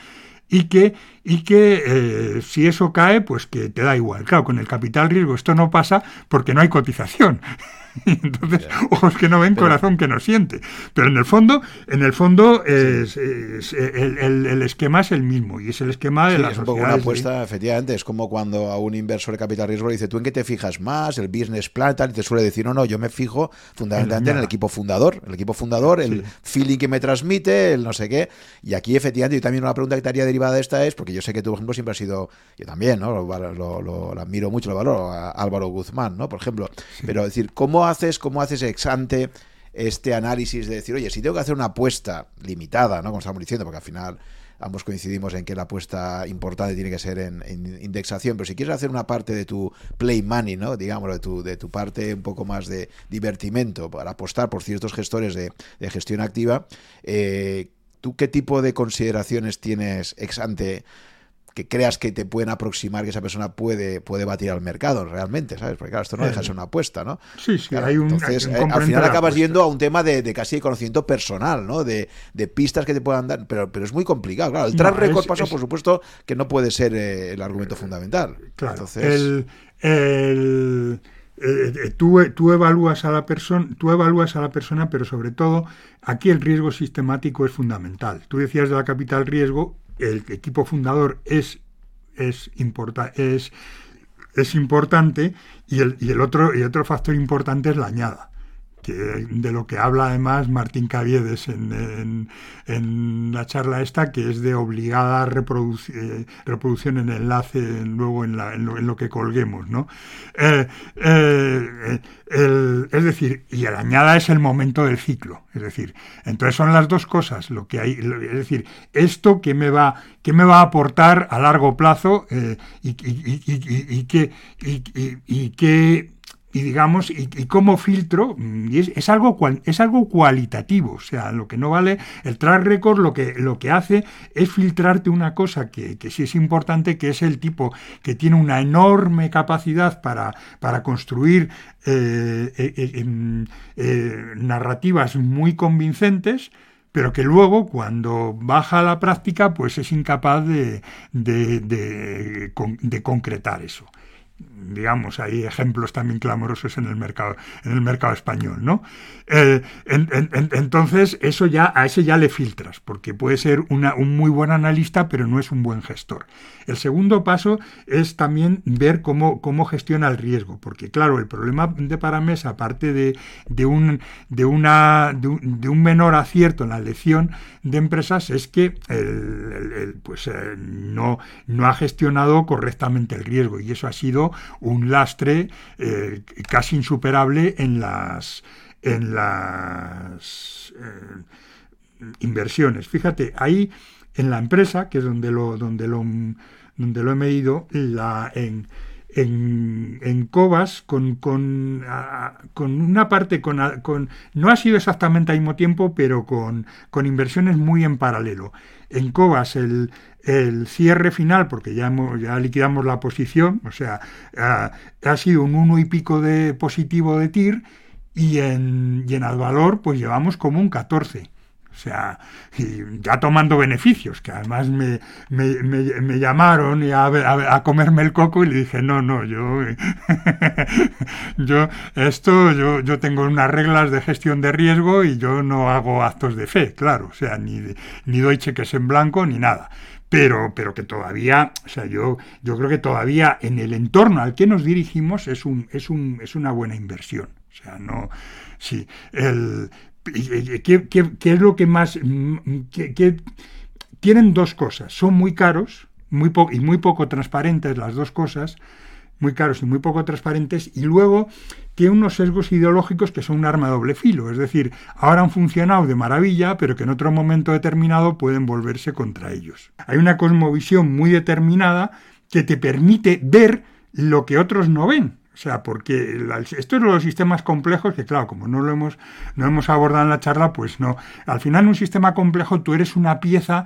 y que, y que eh, si eso cae, pues que te da igual. Claro, con el capital riesgo esto no pasa porque no hay cotización. Entonces, ojos que no ven, corazón que no siente. Pero en el fondo, en el fondo es, el, esquema es el mismo y es el esquema de sí, la es un poco una apuesta, efectivamente, es como cuando a un inversor de capital riesgo le dice, ¿tú en qué te fijas más? El business plan, tal, y te suele decir, no, no, yo me fijo fundamentalmente en el equipo fundador, el equipo fundador, el feeling que me transmite, el no sé qué. Y aquí, efectivamente, yo también una pregunta que te haría derivada de esta es, porque yo sé que tú, por ejemplo, siempre has sido, yo también, ¿no? Lo, lo, admiro mucho, lo valoro, a Álvaro Guzmán, ¿no? Por ejemplo. Pero decir, ¿cómo haces, cómo haces ex ante este análisis de decir, oye, si tengo que hacer una apuesta limitada, ¿no? Como estamos diciendo, porque al final ambos coincidimos en que la apuesta importante tiene que ser en, indexación, pero si quieres hacer una parte de tu play money, ¿no? digamos, de tu, de tu parte un poco más de divertimento para apostar por ciertos gestores de, gestión activa, eh, ¿tú qué tipo de consideraciones tienes ex ante que creas que te pueden aproximar que esa persona puede, puede batir al mercado realmente, ¿sabes? Porque claro, esto no deja de ser una apuesta, ¿no? Sí, sí, hay un. Entonces, eh, al final acabas yendo a un tema de, casi de conocimiento personal, ¿no? De, pistas que te puedan dar, pero, pero es muy complicado. Claro, el track record pasa, por supuesto, que no puede ser eh, el argumento fundamental. Claro. Entonces. El, eh, tú, tú, evalúas a la persona, tú evalúas a la persona, pero sobre todo aquí el riesgo sistemático es fundamental. Tú decías de la capital riesgo, el equipo fundador es, es, es, es importante y el, y el, otro, y otro factor importante es la añada de lo que habla además Martín Caviedes en, la charla esta, que es de obligada eh, reproducción en enlace luego en, lo, que colguemos. ¿no? Eh, eh, es decir, y el añada es el momento del ciclo. Es decir, entonces son las dos cosas. Lo que hay, es decir, esto que me va, que me va a aportar a largo plazo y, y, y que y digamos, y, como filtro, mm, y es, algo es algo cualitativo, o sea, lo que no vale, el track record lo que, lo que hace es filtrarte una cosa que, sí es importante, que es el tipo que tiene una enorme capacidad para, para construir eh, eh, eh, narrativas muy convincentes, pero que luego cuando baja a la práctica pues es incapaz de, de concretar eso digamos, hay ejemplos también clamorosos en el mercado, en el mercado español, ¿no? Eh, entonces, eso ya, a ese ya le filtras, porque puede ser una, un muy buen analista, pero no es un buen gestor. El segundo paso es también ver cómo, cómo gestiona el riesgo, porque claro, el problema de Paramés, aparte de, un, una, de, un, menor acierto en la elección de empresas, es que pues, eh, no, no ha gestionado correctamente el riesgo, y eso ha sido un lastre eh, casi insuperable en las, en las eh, inversiones. Fíjate, ahí en la empresa, que es donde lo, donde lo, donde lo he medido, la, en, en, en Cobas con, con, con, una parte, con, con, no ha sido exactamente al mismo tiempo, pero con, con inversiones muy en paralelo. En Cobas el, el cierre final, porque ya, ya liquidamos la posición, o sea, ha, ha sido un uno y pico de positivo de TIR y en, y en Advalor pues llevamos como un 14. O sea, ya tomando beneficios, que además me, me, llamaron a, a, comerme el coco y le dije, no, no, yo, yo esto, yo, yo tengo unas reglas de gestión de riesgo y yo no hago actos de fe, claro, o sea, ni, ni doy cheques en blanco ni nada pero, pero que todavía, o sea, yo, yo creo que todavía en el entorno al que nos dirigimos es, un, es, un, es una buena inversión. O sea, no, sí, el, ¿qué, qué, es lo que más, que, tienen dos cosas, son muy caros muy y muy poco transparentes las dos cosas, muy caros y muy poco transparentes, y luego tiene unos sesgos ideológicos que son un arma de doble filo, es decir, ahora han funcionado de maravilla, pero que en otro momento determinado pueden volverse contra ellos. Hay una cosmovisión muy determinada que te permite ver lo que otros no ven. O sea, porque esto es los sistemas complejos que, claro, como no lo hemos, no hemos abordado en la charla, pues no. Al final, en un sistema complejo, tú eres una pieza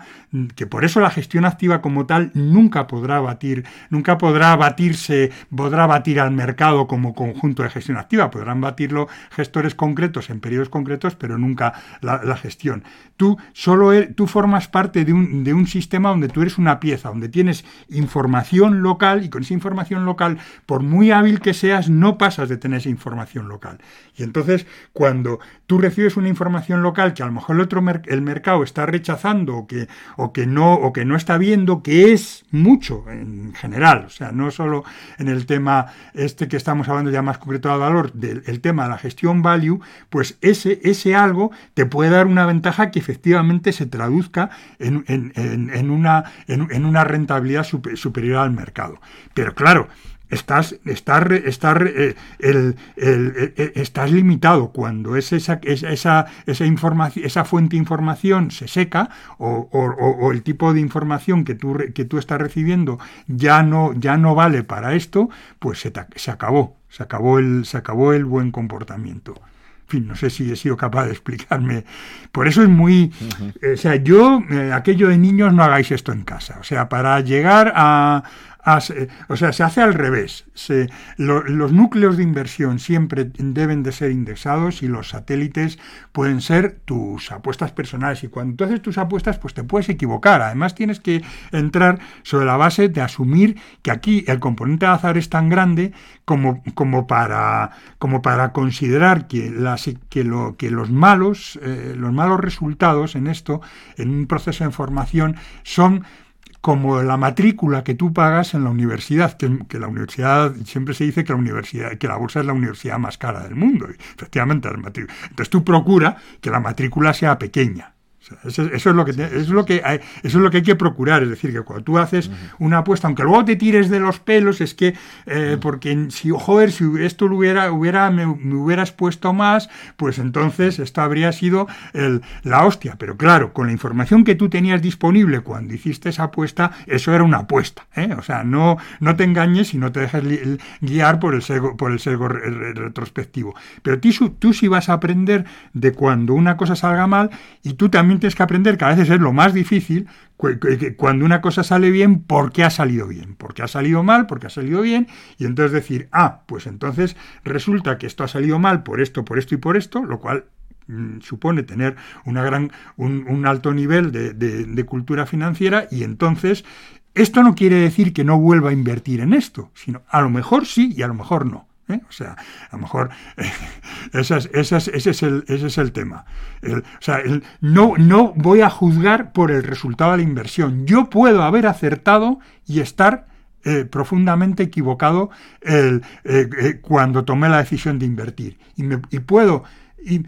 que por eso la gestión activa como tal nunca podrá batir, nunca podrá batirse, podrá batir al mercado como conjunto de gestión activa. Podrán batirlo gestores concretos en periodos concretos, pero nunca la, gestión. Tú solo er, tú formas parte de un, de un sistema donde tú eres una pieza, donde tienes información local y con esa información local, por muy hábil que sea, no pasas de tener esa información local. Y entonces, cuando tú recibes una información local que a lo mejor el otro el mercado está rechazando o que, o que no, o que no está viendo, que es mucho en general, o sea, no solo en el tema este que estamos hablando ya más concreto de valor, del tema de la gestión value, pues ese, ese algo te puede dar una ventaja que efectivamente se traduzca en, en, una, en, una rentabilidad superior al mercado. Pero claro, estás, estás, estás, eh, el, estás limitado cuando es esa, esa, esa, información, esa fuente de información se seca o, el tipo de información que tú, que tú estás recibiendo ya no, ya no vale para esto, pues se, se acabó, se acabó, el, se acabó el buen comportamiento. En fin, no sé si he sido capaz de explicarme. Por eso es muy... o sea, yo, eh, aquello de niños, no hagáis esto en casa. O sea, para llegar a, o sea, se hace al revés. los núcleos de inversión siempre deben de ser indexados y los satélites pueden ser tus apuestas personales. Y cuando haces tus apuestas, pues te puedes equivocar. Además, tienes que entrar sobre la base de asumir que aquí el componente de azar es tan grande como, como, para, como para considerar que, las, que, lo, que los, malos, eh, los malos resultados en esto, en un proceso de formación, son como la matrícula que tú pagas en la universidad, que, la universidad, siempre se dice que la universidad, que la bolsa es la universidad más cara del mundo, efectivamente Entonces tú procura que la matrícula sea pequeña, eso, es lo que es lo que hay, eso es lo que hay que procurar, es decir, que cuando tú haces una apuesta, aunque luego te tires de los pelos, es que eh, porque si joder, si esto lo hubiera, hubiera me, hubieras puesto más, pues entonces esto habría sido el, la hostia. Pero claro, con la información que tú tenías disponible cuando hiciste esa apuesta, eso era una apuesta. ¿eh? O sea, no, no te engañes y no te dejes guiar por el sesgo, por el sesgo retrospectivo. Pero tú, tú sí vas a aprender de cuando una cosa salga mal y tú también tienes que aprender que a veces es lo más difícil cuando una cosa sale bien, ¿por qué ha salido bien? ¿Por qué ha salido mal? ¿Por qué ha salido bien? Y entonces decir, ah, pues entonces resulta que esto ha salido mal por esto, por esto y por esto, lo cual mm, supone tener una gran, un, alto nivel de, cultura financiera y entonces esto no quiere decir que no vuelva a invertir en esto, sino a lo mejor sí y a lo mejor no. ¿Eh? O sea, a lo mejor ese, es, el, tema. o sea, no, no voy a juzgar por el resultado de la inversión. Yo puedo haber acertado y estar eh, profundamente equivocado eh, cuando tomé la decisión de invertir. Y, puedo... Y,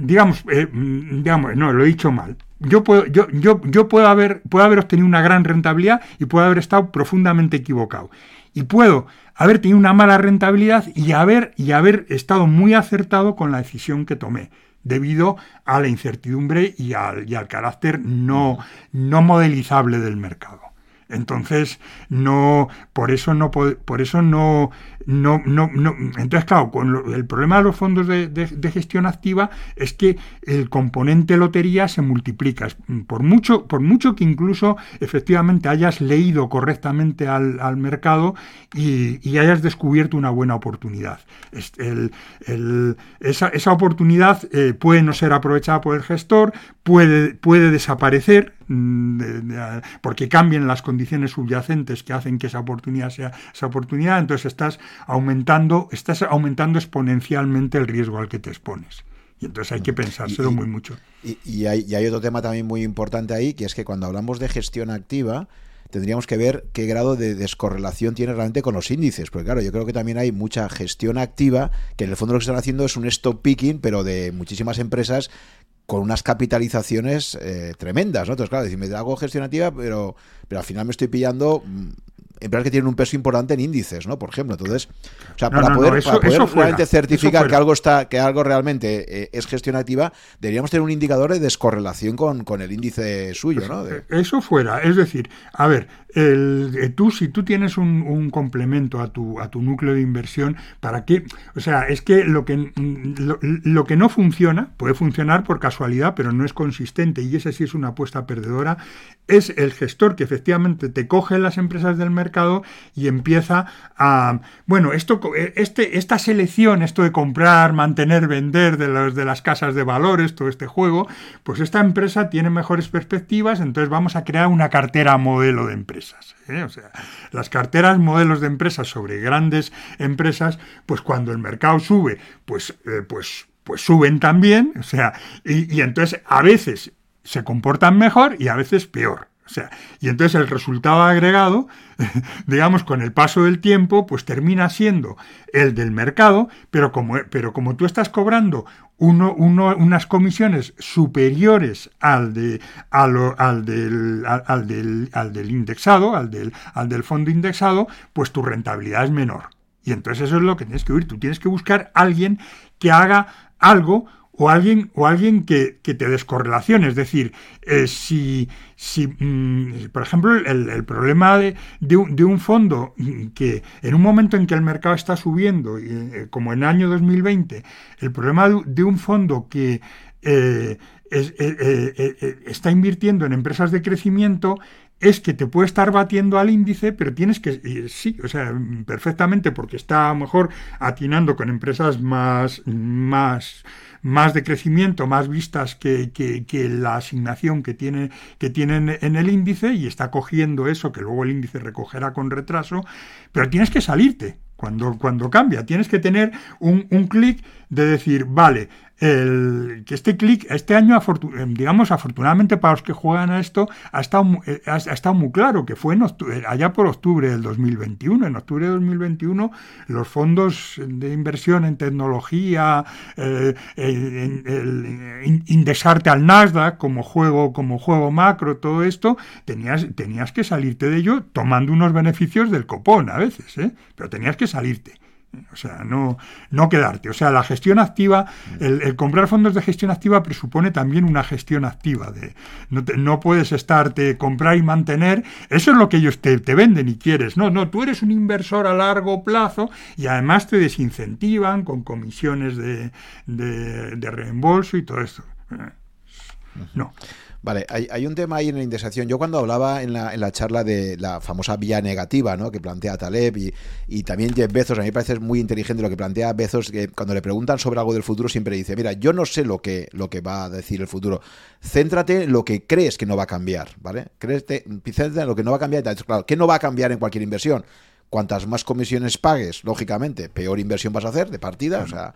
digamos, digamos, no, lo he dicho mal. Yo puedo, yo, yo, yo puedo, haber, puedo haber obtenido una gran rentabilidad y puedo haber estado profundamente equivocado y puedo haber tenido una mala rentabilidad y haber, y haber estado muy acertado con la decisión que tomé debido a la incertidumbre y al, y al carácter no, no modelizable del mercado. Entonces, no, por eso no, por eso no, no, no, no. Entonces, claro, con el problema de los fondos de, gestión activa es que el componente lotería se multiplica. Por mucho, por mucho que incluso efectivamente hayas leído correctamente al, mercado y, hayas descubierto una buena oportunidad. esa, esa, oportunidad eh, puede no ser aprovechada por el gestor, puede, puede desaparecer mm, porque cambien las condiciones subyacentes que hacen que esa oportunidad sea esa oportunidad, entonces estás aumentando, estás aumentando exponencialmente el riesgo al que te expones. Y entonces hay que pensárselo muy mucho. Y, hay, otro tema también muy importante ahí, que es que cuando hablamos de gestión activa, tendríamos que ver qué grado de descorrelación tiene realmente con los índices. Porque claro, yo creo que también hay mucha gestión activa, que en el fondo lo que están haciendo es un stop picking, pero de muchísimas empresas con unas capitalizaciones eh, tremendas. Entonces, claro, decir, me hago gestión activa, pero, pero al final me estoy pillando mm, empresas que tienen un peso importante en índices, ¿no? Por ejemplo, entonces, o sea, para, poder, realmente certificar que algo está, que algo realmente eh, es gestión activa, deberíamos tener un indicador de descorrelación con, con el índice suyo, ¿no? Eh, eso fuera, es decir, a ver, el, eh, tú si tú tienes un, un, complemento a tu, a tu núcleo de inversión, ¿para qué? O sea, es que lo que lo, lo que no funciona puede funcionar por casualidad, pero no es consistente y esa sí es una apuesta perdedora, es el gestor que efectivamente te coge las empresas del mercado y empieza a, bueno, esto, este, esta selección, esto de comprar, mantener, vender de, los, de las casas de valores, todo este juego, pues esta empresa tiene mejores perspectivas, entonces vamos a crear una cartera modelo de empresas. ¿eh? O sea, las carteras modelos de empresas sobre grandes empresas, pues cuando el mercado sube, pues, eh, pues, pues suben también, o sea, y entonces a veces se comportan mejor y a veces peor. O sea, y entonces el resultado agregado, digamos, con el paso del tiempo, pues termina siendo el del mercado, pero como, pero como tú estás cobrando uno, uno, unas comisiones superiores al, de, al, al, del, al, del, al del indexado, al del, al del fondo indexado, pues tu rentabilidad es menor. Y entonces eso es lo que tienes que oír. Tú tienes que buscar a alguien que haga algo o alguien, o alguien que, te descorrelacione. Es decir, eh, si, si mm, por ejemplo, el, problema de, de, un, fondo que en un momento en que el mercado está subiendo, eh, como en el año 2020, el problema de, un fondo que eh, está invirtiendo en empresas de crecimiento es que te puede estar batiendo al índice, pero tienes que, sí, o sea, perfectamente, porque está a lo mejor atinando con empresas más, más, más de crecimiento, más vistas que, la asignación que, tiene, que tienen en el índice y está cogiendo eso que luego el índice recogerá con retraso, pero tienes que salirte cuando, cuando cambia, tienes que tener un, un clic de decir, vale, el, que este clic, este año, eh, digamos, afortunadamente para los que juegan a esto, ha estado, eh, ha, estado muy claro, que fue en octubre, allá por octubre del 2021. En octubre de 2021, los fondos de inversión en tecnología, eh, indexarte al Nasdaq como juego, como juego macro, todo esto, tenías, tenías que salirte de ello tomando unos beneficios del copón a veces, ¿eh? pero tenías que salirte. O sea, no, no quedarte. O sea, la gestión activa, el, comprar fondos de gestión activa presupone también una gestión activa. De, no, no, puedes estarte, comprar y mantener. Eso es lo que ellos te, venden y quieres. No, no, tú eres un inversor a largo plazo y además te desincentivan con comisiones de, de, de reembolso y todo esto. No. Vale, hay, un tema ahí en la indexación. Yo cuando hablaba en la, en la charla de la famosa vía negativa, ¿no? Que plantea Taleb y, y, también Jeff Bezos, a mí me parece muy inteligente lo que plantea Bezos, que cuando le preguntan sobre algo del futuro siempre dice, mira, yo no sé lo que, lo que va a decir el futuro. Céntrate en lo que crees que no va a cambiar, ¿vale? Créete, céntrate en lo que no va a cambiar. Claro, ¿qué no va a cambiar en cualquier inversión? Cuantas más comisiones pagues, lógicamente, peor inversión vas a hacer de partida, o sea...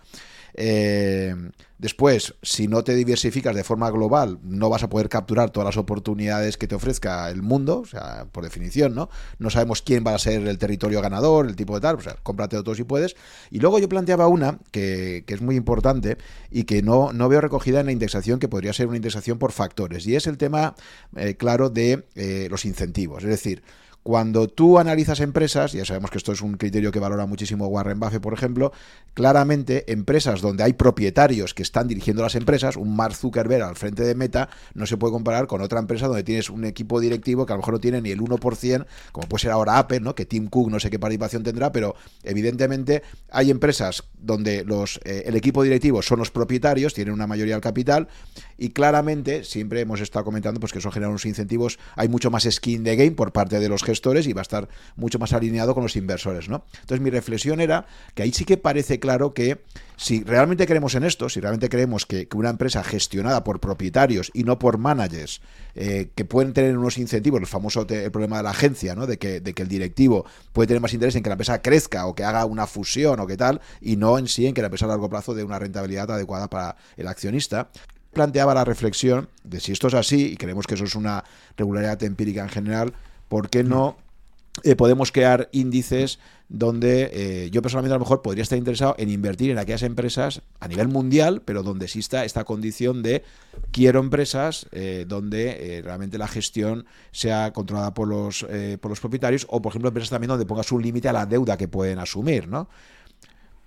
Eh, después, si no te diversificas de forma global, no vas a poder capturar todas las oportunidades que te ofrezca el mundo, o sea, por definición, ¿no? No sabemos quién va a ser el territorio ganador, el tipo de tal, o sea, cómprate todo si puedes. Y luego yo planteaba una que, es muy importante y que no, no veo recogida en la indexación, que podría ser una indexación por factores, y es el tema, eh, claro, de eh, los incentivos. Es decir, cuando tú analizas empresas, ya sabemos que esto es un criterio que valora muchísimo Warren Buffett, por ejemplo, claramente empresas donde hay propietarios que están dirigiendo las empresas, un Mark Zuckerberg al frente de Meta, no se puede comparar con otra empresa donde tienes un equipo directivo que a lo mejor no tiene ni el 1%, como puede ser ahora Apple, ¿no? que Tim Cook no sé qué participación tendrá, pero evidentemente hay empresas donde los, eh, el equipo directivo son los propietarios, tienen una mayoría del capital, y claramente siempre hemos estado comentando pues, que eso genera unos incentivos, hay mucho más skin de game por parte de los gestores y va a estar mucho más alineado con los inversores, ¿no? Entonces mi reflexión era que ahí sí que parece claro que si realmente creemos en esto, si realmente creemos que, una empresa gestionada por propietarios y no por managers, eh, que pueden tener unos incentivos, el famoso problema de la agencia, ¿no? De que, de que el directivo puede tener más interés en que la empresa crezca o que haga una fusión o qué tal, y no en sí en que la empresa a largo plazo dé una rentabilidad adecuada para el accionista planteaba la reflexión de si esto es así, y creemos que eso es una regularidad empírica en general, ¿por qué no eh, podemos crear índices donde eh, yo personalmente a lo mejor podría estar interesado en invertir en aquellas empresas a nivel mundial, pero donde exista esta condición de quiero empresas eh, donde realmente la gestión sea controlada por los, por los propietarios o, por ejemplo, empresas también donde pongas un límite a la deuda que pueden asumir, ¿no?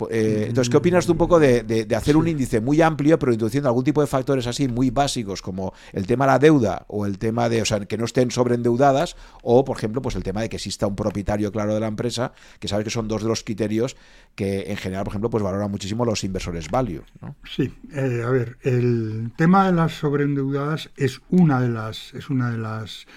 Eh, entonces, ¿qué opinas tú un poco de, hacer un índice muy amplio, pero introduciendo algún tipo de factores así muy básicos, como el tema de la deuda o el tema de, o sea, que no estén sobreendeudadas, o, por ejemplo, pues el tema de que exista un propietario claro de la empresa, que sabes que son dos de los criterios que en general, por ejemplo, pues valoran muchísimo los inversores value. Sí, eh, a ver, el tema de las sobreendeudadas es una de las, es una de las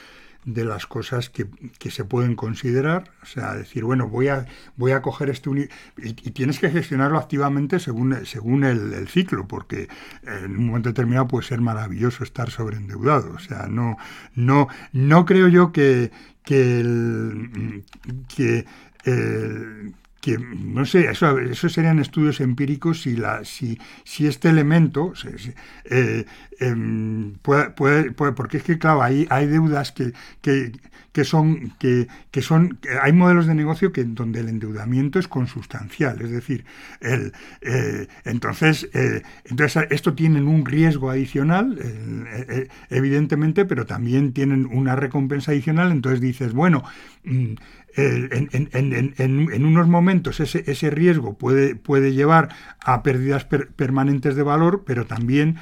de las cosas que, se pueden considerar. O sea, decir, bueno, voy a, voy a coger este... y, y, tienes que gestionarlo activamente según, según el, ciclo, porque en un momento determinado puede ser maravilloso estar sobreendeudado. O sea, no, no, no creo yo que, que, el, que que no sé, eso, eso serían estudios empíricos si, la, si, si este elemento, eh, em, puede, puede, porque es que, claro, hay, hay deudas que, que, que son, que, que, son, hay modelos de negocio que, donde el endeudamiento es consustancial, es decir, el, eh, entonces, eh, entonces esto tienen un riesgo adicional, evidentemente, pero también tienen una recompensa adicional, entonces dices, bueno, en, unos momentos ese, riesgo puede, puede llevar a pérdidas permanentes de valor, pero también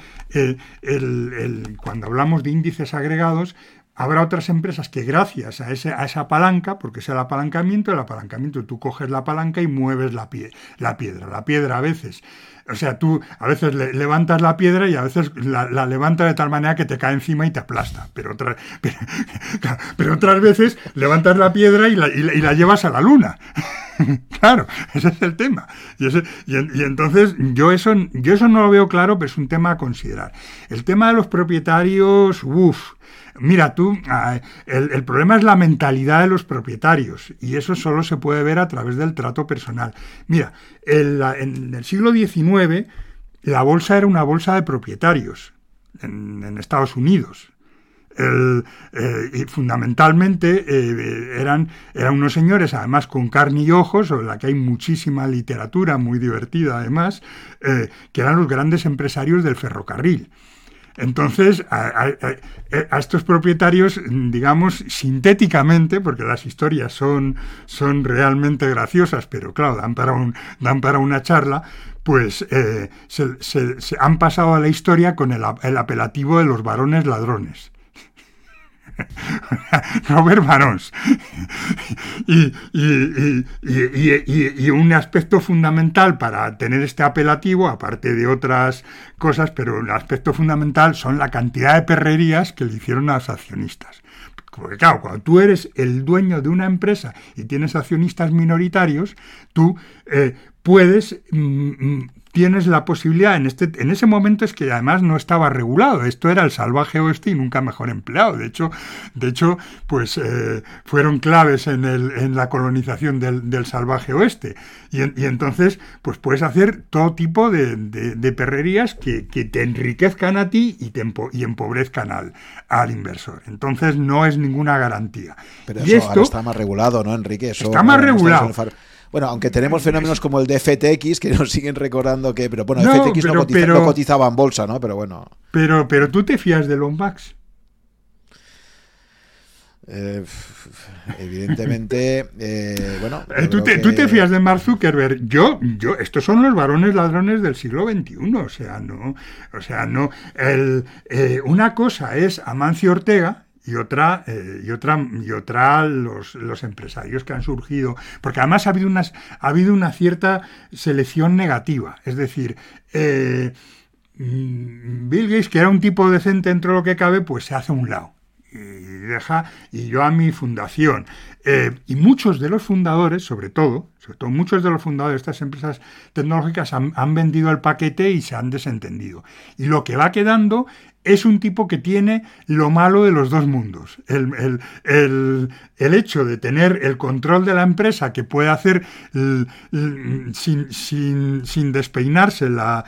cuando hablamos de índices agregados, habrá otras empresas que gracias a, ese, a esa palanca, porque es el apalancamiento, el apalancamiento tú coges la palanca y mueves la piedra. La piedra a veces o sea, tú a veces levantas la piedra y a veces la, la levantas de tal manera que te cae encima y te aplasta. Pero, pero, otras veces levantas la piedra y la, y la, llevas a la luna. claro, ese es el tema. Y, entonces yo eso, yo eso no lo veo claro, pero es un tema a considerar. El tema de los propietarios, uff. Mira, tú, ah, el, problema es la mentalidad de los propietarios y eso solo se puede ver a través del trato personal. Mira, en el siglo XIX la bolsa era una bolsa de propietarios en, Estados Unidos. Eh, y fundamentalmente eh, eran, eran unos señores, además con carne y ojos, sobre la que hay muchísima literatura, muy divertida además, eh, que eran los grandes empresarios del ferrocarril. Entonces, a, estos propietarios, digamos, sintéticamente, porque las historias son, son realmente graciosas, pero claro, dan para, un, dan para una charla, pues se, han pasado a la historia con el apelativo de los varones ladrones. Robert Barons. Y, y, un aspecto fundamental para tener este apelativo, aparte de otras cosas, pero el aspecto fundamental son la cantidad de perrerías que le hicieron a los accionistas. Porque claro, cuando tú eres el dueño de una empresa y tienes accionistas minoritarios, tú eh, puedes mm, mm, tienes la posibilidad en este en ese momento es que además no estaba regulado. Esto era el salvaje oeste y nunca mejor empleado. De hecho de hecho pues eh, fueron claves en, el, en la colonización del, salvaje oeste. Y, entonces pues puedes hacer todo tipo de, perrerías que, te enriquezcan a ti y, te y empobrezcan al, al inversor. Entonces no es ninguna garantía. Pero eso ahora está más regulado no Enrique está más regulado bueno, aunque tenemos fenómenos como el de FTX que nos siguen recordando que, pero bueno, FTX no, cotizaba en bolsa, ¿no? Pero bueno. Pero, pero tú te fías de Lombax. Eh, evidentemente, eh, bueno. Eh, ¿Tú te, fías de Mark Zuckerberg. Yo, yo, estos son los varones ladrones del siglo XXI. O sea, no. O sea, no. El, una cosa es Amancio Ortega, y otra, eh, y otra, y otra los, los, empresarios que han surgido, porque además ha habido, unas, ha habido una cierta selección negativa, es decir, eh, mm, Bill Gates, que era un tipo decente dentro de lo que cabe, pues se hace a un lado y deja, y yo a mi fundación. Eh, y muchos de los fundadores, sobre todo, sobre todo muchos de los fundadores de estas empresas tecnológicas han, han vendido el paquete y se han desentendido. Y lo que va quedando es un tipo que tiene lo malo de los dos mundos. El, hecho de tener el control de la empresa que puede hacer sin, despeinarse las,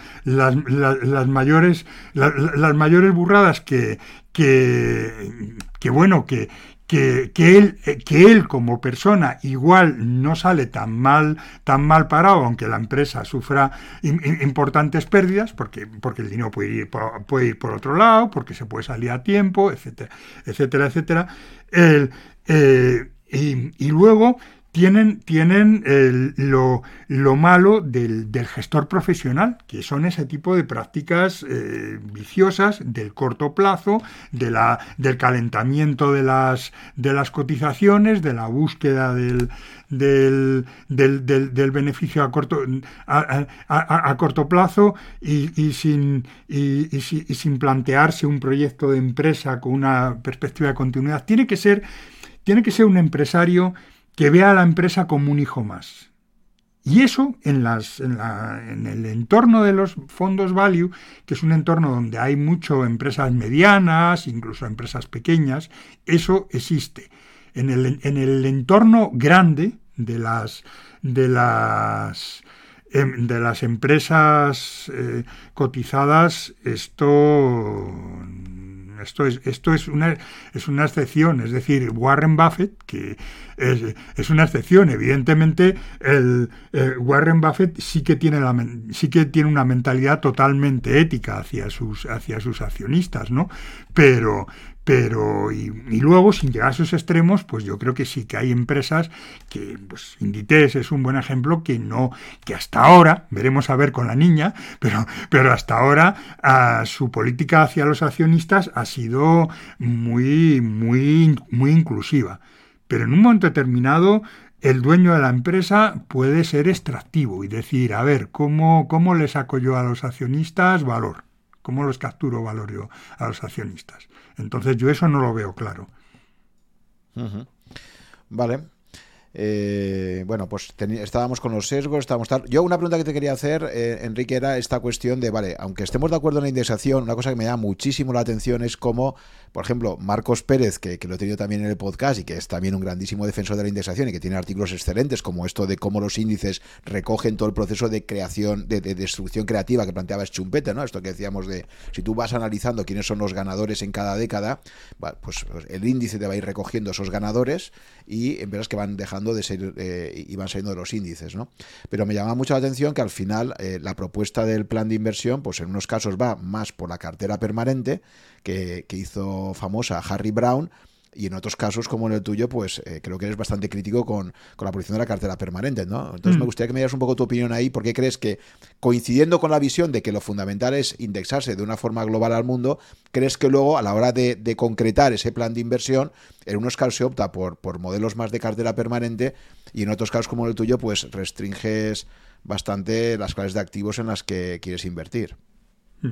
mayores, las mayores burradas que, que, bueno, que, que, él, eh, que él como persona igual no sale tan mal, tan mal parado, aunque la empresa sufra importantes pérdidas, porque, porque el dinero puede ir, por, puede ir por otro lado, porque se puede salir a tiempo, etcétera, etcétera, etcétera. Eh, y, luego tienen, tienen lo, lo, malo del, del, gestor profesional, que son ese tipo de prácticas eh, viciosas del corto plazo, de la, del calentamiento de las, de las cotizaciones, de la búsqueda del, del, del, del, beneficio a corto, a, a, corto plazo y, y sin, y, y, sin plantearse un proyecto de empresa con una perspectiva de continuidad. Tiene que ser, tiene que ser un empresario que vea a la empresa como un hijo más. Y eso en, el entorno de los fondos value, que es un entorno donde hay mucho empresas medianas, incluso empresas pequeñas, eso existe. En el, en el entorno grande de las, de las, em, de las empresas eh, cotizadas, esto esto es, esto es, una, es una excepción, es decir, Warren Buffett, que es, una excepción, evidentemente, el, eh, Warren Buffett sí que, tiene la, sí que tiene una mentalidad totalmente ética hacia sus, hacia sus accionistas, ¿no? Pero, pero, y, luego, sin llegar a esos extremos, pues yo creo que sí que hay empresas que, pues Inditex es un buen ejemplo que no, que hasta ahora, veremos a ver con la niña, pero, pero hasta ahora su política hacia los accionistas ha sido muy, muy, muy inclusiva. Pero en un momento determinado, el dueño de la empresa puede ser extractivo y decir, a ver, ¿cómo, cómo le saco yo a los accionistas valor? ¿Cómo los capturo valor yo a los accionistas? Entonces yo eso no lo veo claro. Vale. Eh, bueno, pues estábamos con los sesgos, estábamos tal. Yo una pregunta que te quería hacer, eh, Enrique, era esta cuestión de, vale, aunque estemos de acuerdo en la indexación, una cosa que me llama muchísimo la atención es cómo por ejemplo, Marcos Pérez, que, lo he tenido también en el podcast y que es también un grandísimo defensor de la indexación y que tiene artículos excelentes como esto de cómo los índices recogen todo el proceso de creación, de, destrucción creativa que planteaba Schumpeter, ¿no? Esto que decíamos de si tú vas analizando quiénes son los ganadores en cada década, pues, pues el índice te va a ir recogiendo esos ganadores y en verás que van dejando de ser eh, y van saliendo de los índices, ¿no? Pero me llama mucho la atención que al final eh, la propuesta del plan de inversión, pues en unos casos va más por la cartera permanente que, hizo famosa Harry Brown, y en otros casos, como en el tuyo, pues eh, creo que eres bastante crítico con, la posición de la cartera permanente, ¿no? Entonces me mm. gustaría que me dieras un poco tu opinión ahí, porque crees que, coincidiendo con la visión de que lo fundamental es indexarse de una forma global al mundo, crees que luego, a la hora de, concretar ese plan de inversión, en unos casos se opta por, por modelos más de cartera permanente, y en otros casos, como el tuyo, pues restringes bastante las clases de activos en las que quieres invertir. Mm.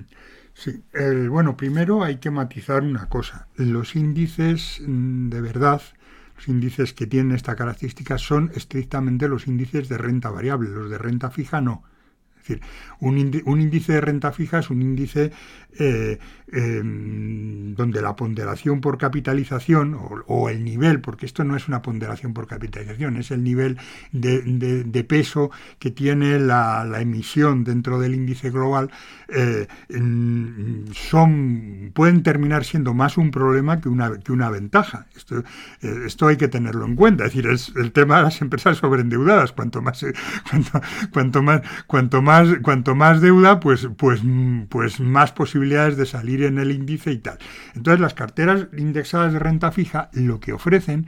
Sí, el, bueno, primero hay que matizar una cosa. Los índices mm, de verdad, los índices que tienen esta característica son estrictamente los índices de renta variable, los de renta fija no. Es decir, un, índice de renta fija es un índice eh, em, donde la ponderación por capitalización o, el nivel, porque esto no es una ponderación por capitalización, es el nivel de, peso que tiene la, emisión dentro del índice global, eh, son, pueden terminar siendo más un problema que una, que una ventaja. Esto, eh, esto hay que tenerlo en cuenta. Es decir, es el tema de las empresas sobreendeudadas. Cuanto más, cuanto, cuanto más, cuanto más cuanto más deuda, pues, pues, pues más posibilidades de salir en el índice y tal. Entonces las carteras indexadas de renta fija lo que ofrecen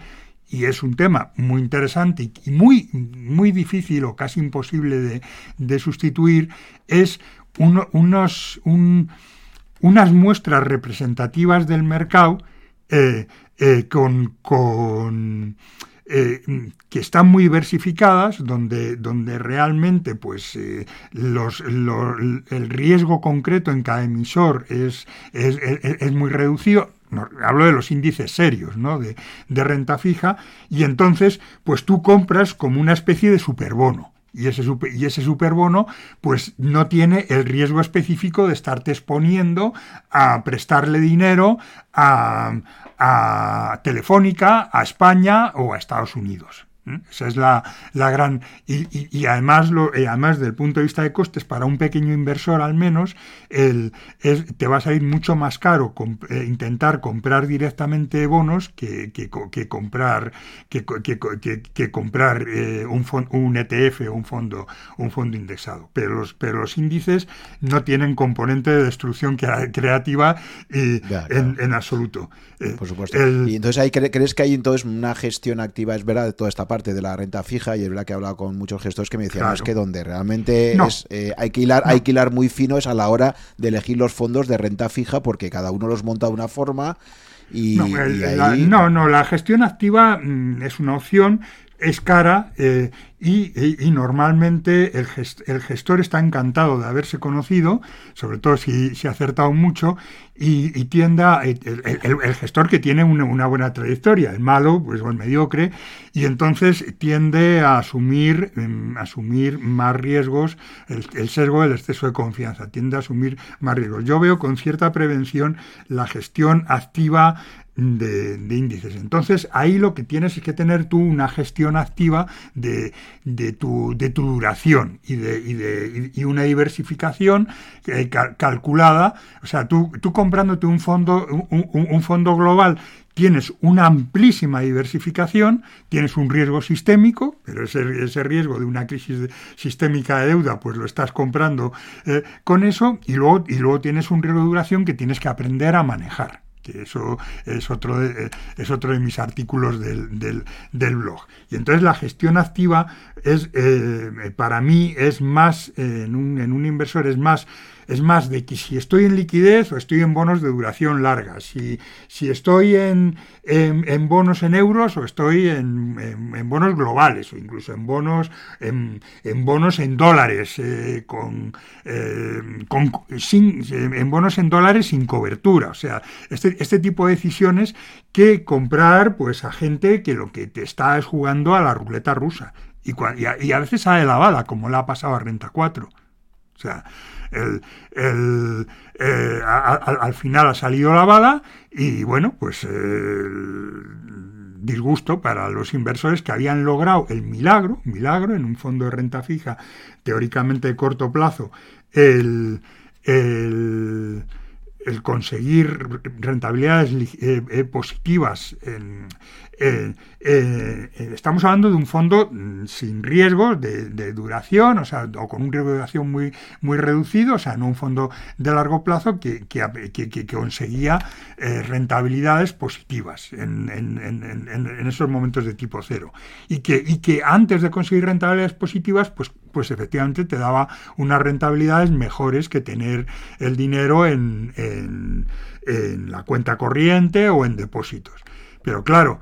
y es un tema muy interesante y muy, muy difícil o casi imposible de, sustituir, es unos, unas muestras representativas del mercado eh, eh, con eh, que están muy diversificadas, donde, donde realmente pues, eh, los, el riesgo concreto en cada emisor es, es, es, muy reducido. hablo de los índices serios ¿no? de, de renta fija, y entonces pues tú compras como una especie de superbono y ese, y ese superbono pues no tiene el riesgo específico de estarte exponiendo a prestarle dinero a, a Telefónica, a España o a Estados Unidos. Esa es la, gran... Y, además, lo, además, del punto de vista de costes, para un pequeño inversor al menos, el, te va a salir mucho más caro eh, intentar comprar directamente bonos que, que, comprar, que, comprar eh, un, un ETF o un fondo, un fondo indexado. Pero los, pero los índices no tienen componente de destrucción creativa eh, En, absoluto. Por supuesto. y entonces ahí crees que hay entonces una gestión activa, es verdad, de toda esta parte parte de la renta fija y es verdad que he hablado con muchos gestores que me decían, es que donde realmente es, eh, hay, que hilar, hay que hilar muy fino es a la hora de elegir los fondos de renta fija porque cada uno los monta de una forma. Y, no, no, no, la gestión activa mm, es una opción, es cara eh, y, normalmente el, gestor está encantado de haberse conocido, sobre todo si, si ha acertado mucho, y, tiende a, el, gestor que tiene una, buena trayectoria, el malo, pues o el mediocre, y entonces tiende a asumir, em, asumir más riesgos, el, sesgo del exceso de confianza, tiende a asumir más riesgos. Yo veo con cierta prevención la gestión activa de, índices. Entonces, ahí lo que tienes es que tener tú una gestión activa de, de, tu, de tu, duración y, de, y, y una diversificación eh, calculada. O sea, tú, tú comprándote un fondo, un, un fondo global tienes una amplísima diversificación, tienes un riesgo sistémico, pero ese, ese riesgo de una crisis sistémica de deuda, pues lo estás comprando eh, con eso, y luego, y luego tienes un riesgo de duración que tienes que aprender a manejar que eso es otro de, es otro de mis artículos del, del, blog. Y entonces la gestión activa es, eh, para mí, es más, eh, en, un, en un inversor, es más es más de que si estoy en liquidez o estoy en bonos de duración larga, si, si estoy en, en, bonos en euros o estoy en, en, bonos globales o incluso en bonos en, bonos en dólares, eh, con, eh, con, sin, en bonos en dólares sin cobertura. O sea, este, este tipo de decisiones que comprar pues a gente que lo que te está es jugando a la ruleta rusa. Y, a, y a veces a elevada, como le ha pasado a Renta 4. O sea, eh, al final ha salido la bala y bueno, pues el disgusto para los inversores que habían logrado el milagro, milagro en un fondo de renta fija teóricamente de corto plazo, el, conseguir rentabilidades eh, eh, positivas en, eh, eh, eh, estamos hablando de un fondo mm, sin riesgos de, duración, o sea, o con un riesgo de duración muy, muy reducido, o sea, no un fondo de largo plazo que, que, conseguía rentabilidades positivas en, esos momentos de tipo cero. Y que, y que antes de conseguir rentabilidades positivas, pues, pues efectivamente te daba unas rentabilidades mejores que tener el dinero en, en la cuenta corriente o en depósitos. Pero claro,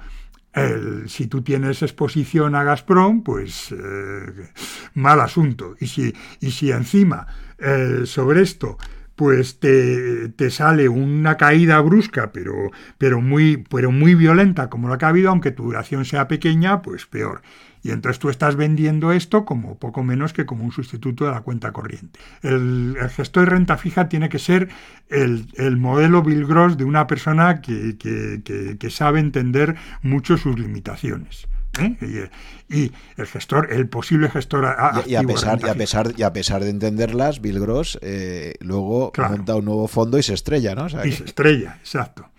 si tú tienes exposición a Gazprom, pues eh, mal asunto. Y si, y si encima eh, sobre esto pues te, te, sale una caída brusca, pero, pero, muy, pero muy violenta como la que ha habido, aunque tu duración sea pequeña, pues peor. Y entonces tú estás vendiendo esto como poco menos que como un sustituto de la cuenta corriente. El, gestor de renta fija tiene que ser el, modelo Bill Gross de una persona que, que, sabe entender mucho sus limitaciones. ¿Eh? Y, el gestor, el posible gestor y, a pesar y a pesar y a pesar de entenderlas, Bill Gross eh, luego monta un nuevo fondo y se estrella, ¿no? y se estrella, exacto.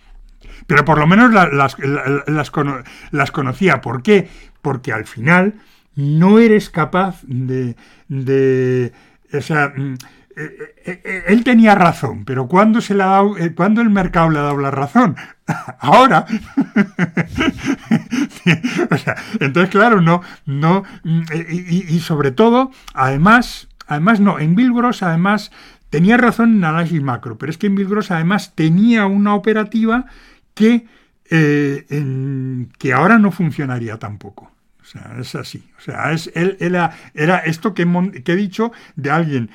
Pero por lo menos las, las, las, conocía. ¿Por qué? Porque al final no eres capaz de... de o sea, mm, él tenía razón, pero ¿cuándo, se ¿cuándo el mercado le ha dado la razón? Ahora. o sea, entonces, claro, no, no, mm, y, sobre todo, además, además no, en Bilbros, además, tenía razón en análisis macro, pero es que en Bilbros, además, tenía una operativa que, eh, que ahora no funcionaría tampoco. O sea, es así. O sea, es, él, era, era esto que, he dicho de alguien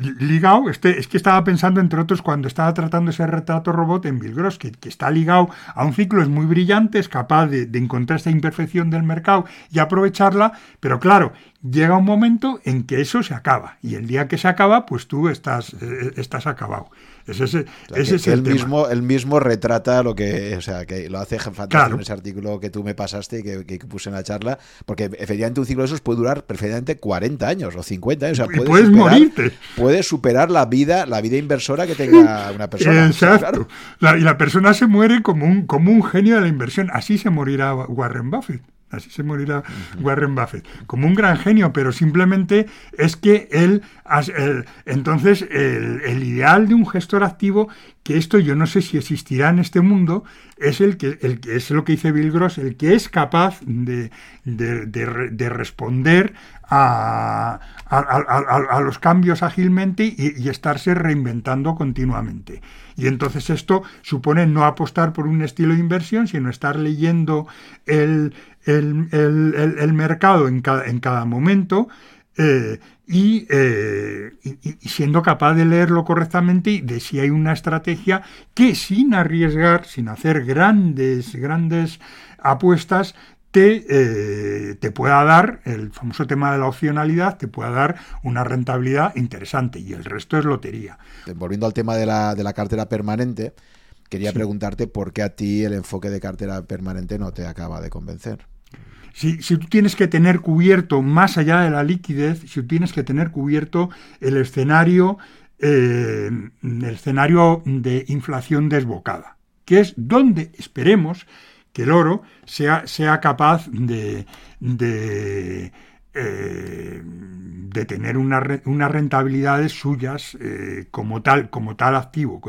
ligado, este, es que estaba pensando, entre otros, cuando estaba tratando ese retrato robot en Bill Gross, que, está ligado a un ciclo, es muy brillante, es capaz de, encontrar esta imperfección del mercado y aprovecharla, pero claro, llega un momento en que eso se acaba, y el día que se acaba, pues tú estás, eh, estás acabado. Es ese, es el mismo el mismo retrata lo que o sea que lo hace fantástico en ese artículo que tú me pasaste y que, puse en la charla porque efectivamente un ciclo de esos puede durar perfectamente 40 años o 50 años o sea, puedes superar, morirte. puedes superar la vida la vida inversora que tenga una persona exacto. y la persona se muere como un como un genio de la inversión. Así se morirá Warren Buffett así se morirá Warren Buffett, como un gran genio, pero simplemente es que él, entonces el, ideal de un gestor activo, que esto yo no sé si existirá en este mundo, es el que, el es lo que dice Bill Gross, el que es capaz de, de, responder a, a, los cambios ágilmente y, y estarse reinventando continuamente. Y entonces esto supone no apostar por un estilo de inversión, sino estar leyendo el, el, mercado en cada, en cada momento eh, eh, y, siendo capaz de leerlo correctamente y de si hay una estrategia que sin arriesgar, sin hacer grandes, grandes apuestas, te, eh, te, pueda dar, el famoso tema de la opcionalidad, te pueda dar una rentabilidad interesante y el resto es lotería. Volviendo al tema de la, de la cartera permanente, quería preguntarte por qué a ti el enfoque de cartera permanente no te acaba de convencer. Si, tú tienes que tener cubierto, más allá de la liquidez, si tú tienes que tener cubierto el escenario, eh, el escenario de inflación desbocada, que es donde esperemos que el oro sea, sea capaz de, de eh, de tener una, unas rentabilidades suyas eh, como tal como tal activo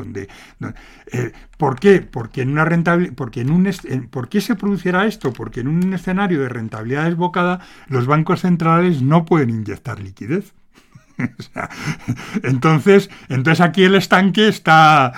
eh, ¿por qué? porque en una rentabilidad porque en un ¿por qué se produciera esto? porque en un escenario de rentabilidad desbocada los bancos centrales no pueden inyectar liquidez entonces, entonces aquí el estanque está,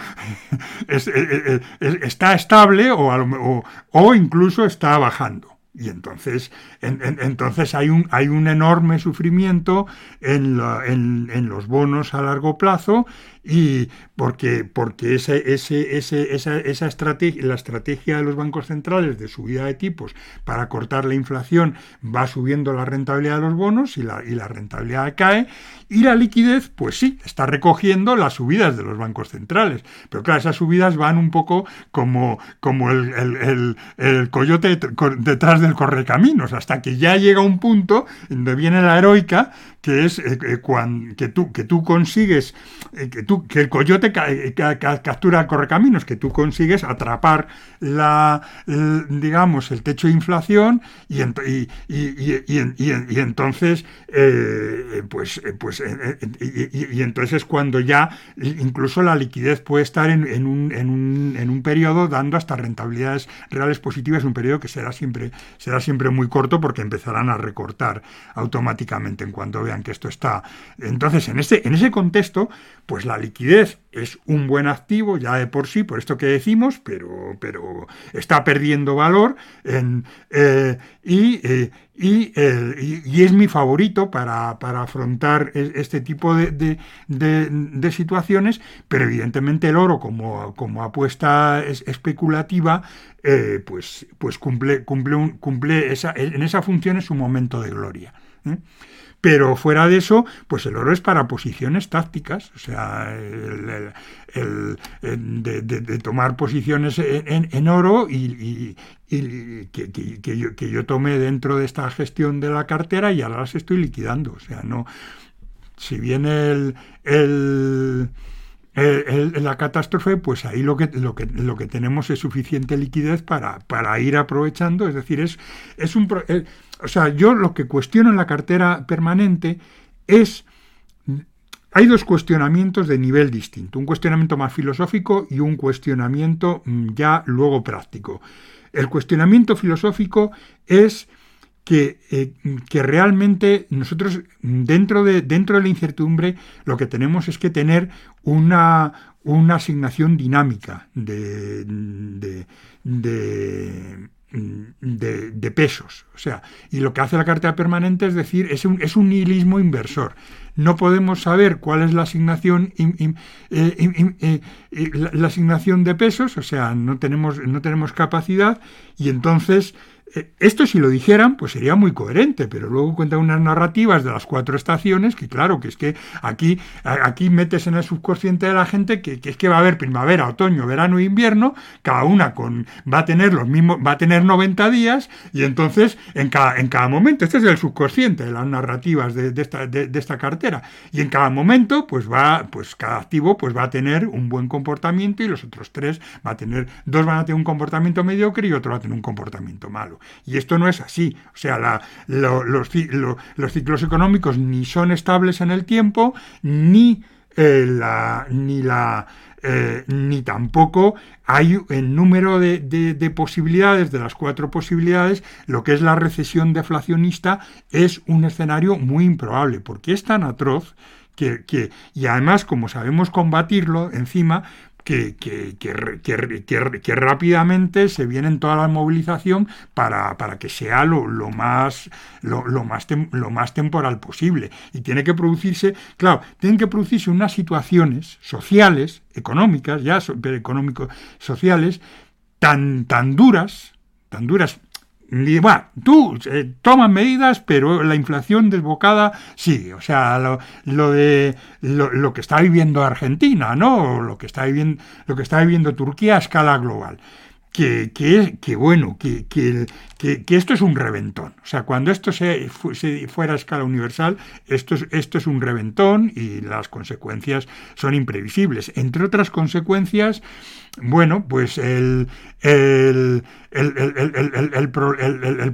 está estable o incluso está bajando. Y entonces, entonces hay, un, hay un enorme sufrimiento en, en, los bonos a largo plazo y porque, porque ese, ese, ese, esa, esa estrategia, la estrategia de los bancos centrales de subida de tipos para cortar la inflación va subiendo la rentabilidad de los bonos y la, y la rentabilidad cae y la liquidez, pues sí, está recogiendo las subidas de los bancos centrales. Pero claro, esas subidas van un poco como, como el, el, el, coyote detrás del correcaminos, hasta que ya llega un punto donde viene la heroica, que es eh, eh, cuando, que, tú, que tú consigues, eh, que, tú, que el coyote captura el correcaminos, que tú consigues atrapar la, digamos, el techo de inflación y, y, entonces, pues, pues y, entonces es cuando ya incluso la liquidez puede estar en, en, un, en, un, en un periodo dando hasta rentabilidades reales positivas, un periodo que será siempre, será siempre muy corto porque empezarán a recortar automáticamente en cuanto vean que esto está. Entonces, en ese, en ese contexto, pues la liquidez es un buen activo ya de por sí, por esto que decimos, pero, pero está perdiendo valor eh, eh, eh, y, y, es mi favorito para, afrontar e, este tipo de, de, situaciones, pero evidentemente el oro como, como apuesta especulativa, pues, pues cumple, cumple, cumple esa, en esa función es un momento de gloria. Pero fuera de eso, pues el oro es para posiciones tácticas, o sea, el, de, tomar posiciones en, oro y, que, yo, que, yo, tomé dentro de esta gestión de la cartera y ahora las estoy liquidando. O sea, no. Si viene el, el la catástrofe, pues ahí lo que, lo que, lo que tenemos es suficiente liquidez para, para ir aprovechando. Es decir, es, es un, o sea, yo lo que cuestiono en la cartera permanente es... Hay dos cuestionamientos de nivel distinto, un cuestionamiento más filosófico y un cuestionamiento mm, ya luego práctico. El cuestionamiento filosófico es que, eh, que, realmente nosotros dentro de, dentro de la incertidumbre lo que tenemos es que tener una, una asignación dinámica de, de, de, pesos. O sea, y lo que hace la cartera permanente es decir, es un, es un nihilismo inversor. No podemos saber cuál es la asignación, eh, eh, la, asignación de pesos, o sea, no tenemos, no tenemos capacidad y entonces esto si lo dijeran, pues sería muy coherente, pero luego cuentan unas narrativas de las cuatro estaciones que claro, que es que aquí, aquí metes en el subconsciente de la gente que, es que va a haber primavera, otoño, verano e invierno, cada una con, va a tener los mismos, va a tener 90 días y entonces en cada, en cada momento, este es el subconsciente de las narrativas de, esta, de, esta, cartera, y en cada momento pues va, pues cada activo pues va a tener un buen comportamiento y los otros tres va a tener, dos van a tener un comportamiento mediocre y otro va a tener un comportamiento malo. Y esto no es así. O sea, los, los, ciclos económicos ni son estables en el tiempo, ni eh, la, ni la eh, ni tampoco hay el número de, de, posibilidades, de las cuatro posibilidades, lo que es la recesión deflacionista es un escenario muy improbable, porque es tan atroz que, y además como sabemos combatirlo encima, que, que, que, rápidamente se viene en toda la movilización para, para que sea lo, lo más, lo, lo, más lo más temporal posible. Y tiene que producirse, claro, tienen que producirse unas situaciones sociales, económicas, ya económico sociales, tan, tan duras, tan duras bueno, tú eh, tomas medidas, pero la inflación desbocada sigue. O sea, lo, de lo, que está viviendo Argentina, ¿no? lo que está viviendo, lo que está viviendo Turquía a escala global. Que, que, que bueno, que, que, esto es un reventón. O sea, cuando esto se, fuera a escala universal, esto es, esto es un reventón y las consecuencias son imprevisibles. Entre otras consecuencias, bueno, pues el, el, el,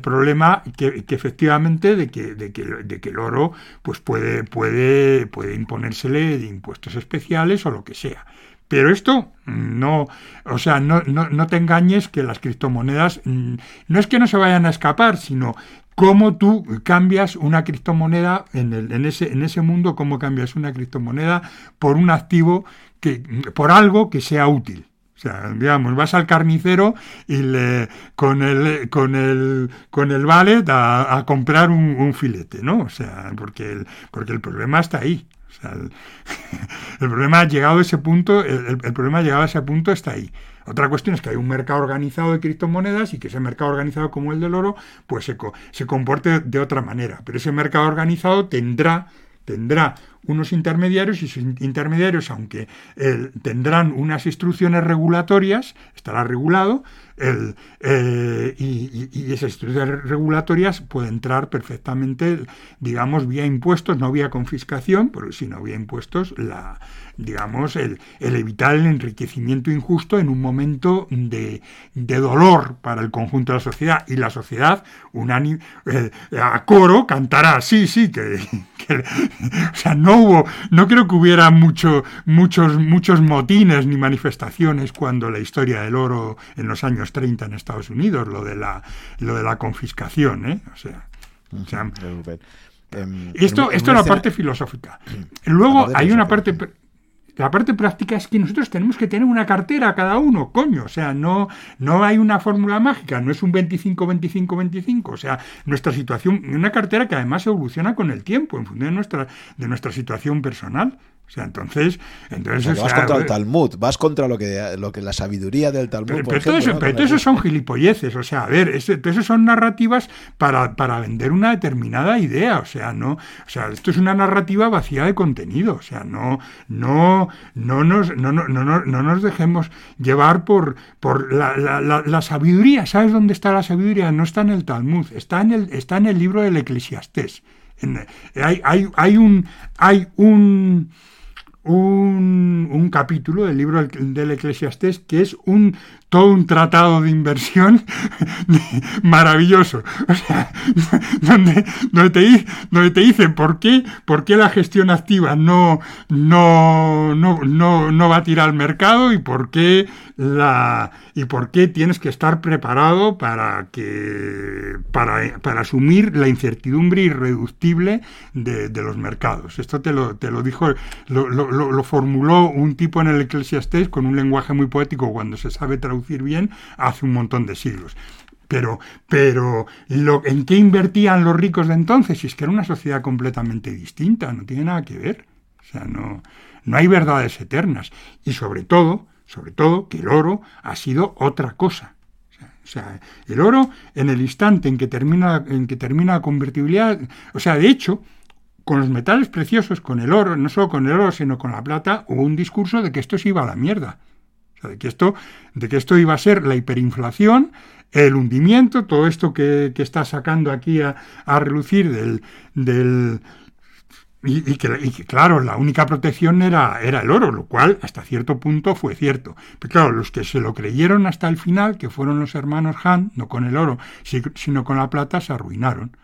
problema que, efectivamente de que, de, de que el oro pues puede, puede, puede imponérsele de impuestos especiales o lo que sea. Pero esto no, o sea, no, no, no, te engañes que las criptomonedas mm, no es que no se vayan a escapar, sino cómo tú cambias una criptomoneda en, el, en, ese, en ese mundo, cómo cambias una criptomoneda por un activo que, por algo que sea útil. O sea, digamos, vas al carnicero y le con el con el con el ballet a, comprar un, filete, ¿no? O sea, porque el, porque el problema está ahí. El, problema ha llegado a ese punto, el, problema ha llegado a ese punto está ahí. Otra cuestión es que hay un mercado organizado de criptomonedas y que ese mercado organizado como el del oro, pues se, se comporte de otra manera. Pero ese mercado organizado tendrá tendrá unos intermediarios y esos intermediarios, aunque eh, tendrán unas instrucciones regulatorias, estará regulado, eh, y, esas instrucciones regulatorias pueden entrar perfectamente, digamos, vía impuestos, no vía confiscación, pero si no vía impuestos, la, digamos, el, evitar el enriquecimiento injusto en un momento de, dolor para el conjunto de la sociedad. Y la sociedad, unánime, eh, a coro, cantará, sí, sí, que, o sea, no hubo, no creo que hubiera mucho, muchos, muchos motines ni manifestaciones cuando la historia del oro en los años 30 en Estados Unidos, lo de la, lo de la confiscación, ¿eh? O sea, em, esto, esto es la parte filosófica. Luego hay una parte la parte práctica es que nosotros tenemos que tener una cartera cada uno, coño. O sea, no, no hay una fórmula mágica, no es un 25-25-25. O sea, nuestra situación, una cartera que además evoluciona con el tiempo, en función nuestra, de nuestra situación personal. O sea, entonces... entonces vas contra el Talmud, vas contra lo que, lo que la sabiduría del Talmud... Pero, pero, todo, eso, pero eso, son gilipolleces, o sea, a ver, eso, son narrativas para, para, vender una determinada idea, o sea, no... O sea, esto es una narrativa vacía de contenido, o sea, no, no, no, nos, no, no, no, no nos dejemos llevar por, por la, la, la, sabiduría. ¿Sabes dónde está la sabiduría? No está en el Talmud, está en el, está en el libro del Eclesiastés. hay, hay, hay un... Hay un un, un, capítulo del libro del Eclesiastés que es un todo un tratado de inversión maravilloso. O sea, donde, donde, te, donde te dicen por qué, por qué la gestión activa no, no, no, no, no va a tirar al mercado y por qué la y por qué tienes que estar preparado para que para, para asumir la incertidumbre irreductible de, los mercados. Esto te lo, te lo dijo, lo, lo, lo formuló un tipo en el Eclesiastés con un lenguaje muy poético cuando se sabe traducir bien hace un montón de siglos. Pero, pero lo, ¿en qué invertían los ricos de entonces? Si es que era una sociedad completamente distinta, no tiene nada que ver. O sea, no, no hay verdades eternas. Y sobre todo, sobre todo, que el oro ha sido otra cosa. O sea, el oro, en el instante en que termina, en que termina la convertibilidad, o sea, de hecho, con los metales preciosos, con el oro, no solo con el oro, sino con la plata, hubo un discurso de que esto se iba a la mierda de que esto, de que esto iba a ser la hiperinflación, el hundimiento, todo esto que, está sacando aquí a, relucir del, del y, que, claro, la única protección era, era el oro, lo cual hasta cierto punto fue cierto. Pero claro, los que se lo creyeron hasta el final, que fueron los hermanos Han, no con el oro, sino con la plata, se arruinaron.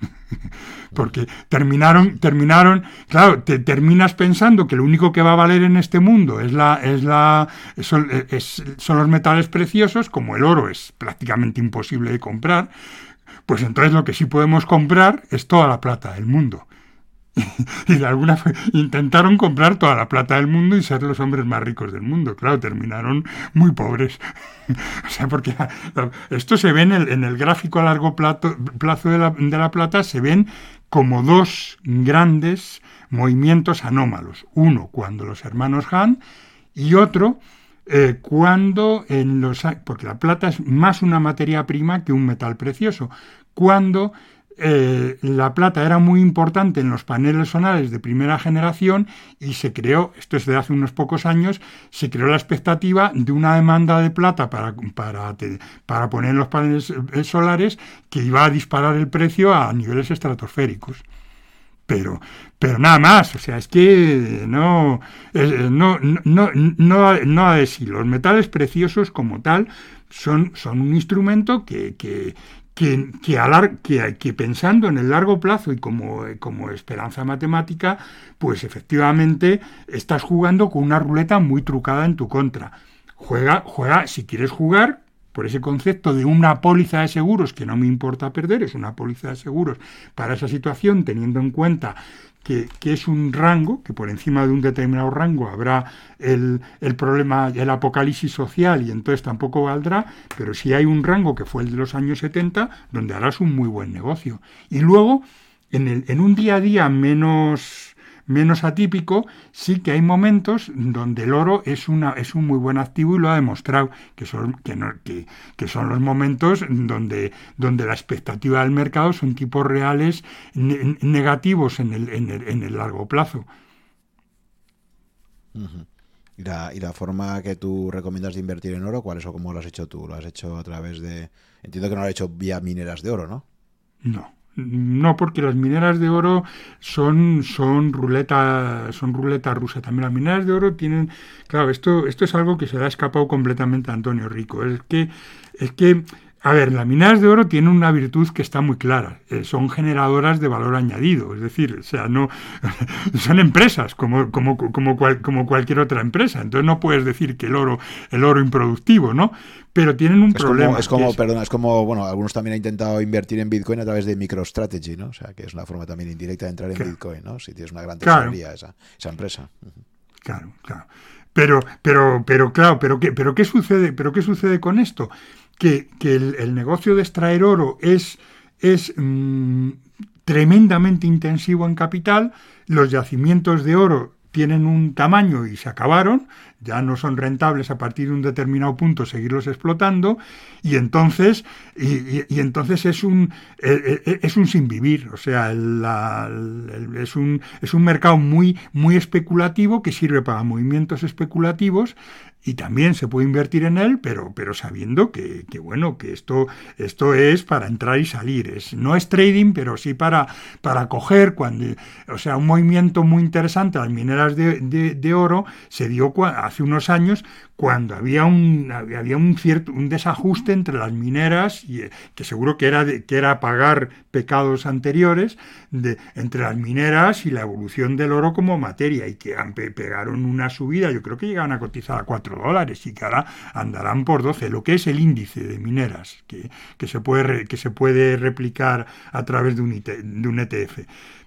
Porque terminaron, terminaron, claro, te terminas pensando que lo único que va a valer en este mundo es la, es la, son, son los metales preciosos, como el oro es prácticamente imposible de comprar, pues entonces lo que sí podemos comprar es toda la plata del mundo. y de alguna intentaron comprar toda la plata del mundo y ser los hombres más ricos del mundo. Claro, terminaron muy pobres. o sea, porque esto se ve en el, gráfico a largo plazo, de, la, plata, se ven como dos grandes movimientos anómalos. Uno cuando los hermanos Han y otro eh, cuando en los... porque la plata es más una materia prima que un metal precioso. Cuando eh, la plata era muy importante en los paneles solares de primera generación y se creó, esto es de hace unos pocos años, se creó la expectativa de una demanda de plata para, para, para poner los paneles eh, solares que iba a disparar el precio a niveles estratosféricos. Pero, pero nada más, o sea, es que no, eh, no, no, no, no, decir, los metales preciosos como tal son, son un instrumento que, que, que, pensando en el largo plazo y como, como esperanza matemática, pues efectivamente estás jugando con una ruleta muy trucada en tu contra. Juega, juega, si quieres jugar, por ese concepto de una póliza de seguros que no me importa perder, es una póliza de seguros para esa situación, teniendo en cuenta que, es un rango, que por encima de un determinado rango habrá el, el, problema, el apocalipsis social y entonces tampoco valdrá, pero si hay un rango que fue el de los años 70, donde harás un muy buen negocio. Y luego, en, el, en un día a día menos menos atípico, sí que hay momentos donde el oro es, una, es un muy buen activo y lo ha demostrado, que son, que, que, son los momentos donde, donde la expectativa del mercado son tipos reales negativos en el, en, el, en el, largo plazo. ¿Y, la, ¿Y la forma que tú recomiendas de invertir en oro, cuál es o cómo lo has hecho tú? ¿Lo has hecho a través de... Entiendo que no lo has hecho vía mineras de oro, ¿no? No. No, porque las mineras de oro son, son ruleta, son ruleta rusa. También las mineras de oro tienen, claro, esto, esto es algo que se le ha escapado completamente a Antonio Rico. Es que, es que a ver, las minas de oro tienen una virtud que está muy clara. Eh, son generadoras de valor añadido. Es decir, o sea, no son empresas como, como, como, como cualquier otra empresa. Entonces no puedes decir que el oro, el oro improductivo, ¿no? Pero tienen un problema. es como, perdona, es como, bueno, algunos también han intentado invertir en Bitcoin a través de MicroStrategy, ¿no? O sea, que es una forma también indirecta de entrar en Bitcoin, ¿no? Si tienes una gran tesorería esa, esa empresa. Claro, claro. Pero, pero, pero, claro, pero qué, pero qué sucede, pero qué sucede con esto? Que, el, negocio de extraer oro es, es mm, tremendamente intensivo en capital, los yacimientos de oro tienen un tamaño y se acabaron, ya no son rentables a partir de un determinado punto seguirlos explotando y entonces y, entonces es un e, e, es un sin vivir o sea es un es un mercado muy muy especulativo que sirve para movimientos especulativos y también se puede invertir en él, pero, pero sabiendo que, bueno, que esto, esto es para entrar y salir. Es, no es trading, pero sí para, para coger cuando, o sea, un movimiento muy interesante las mineras de, de oro se dio hace unos años cuando había un, había un cierto un desajuste entre las mineras, y, eh, que seguro que era, que era pagar pecados anteriores, de, entre las mineras y la evolución del oro como materia, y que pegaron una subida, yo creo que llegaban a cotizar a 4 dólares, y que ahora andarán por 12, lo que es el índice de mineras, que, que se, puede, que se puede replicar a través de un, de un ETF.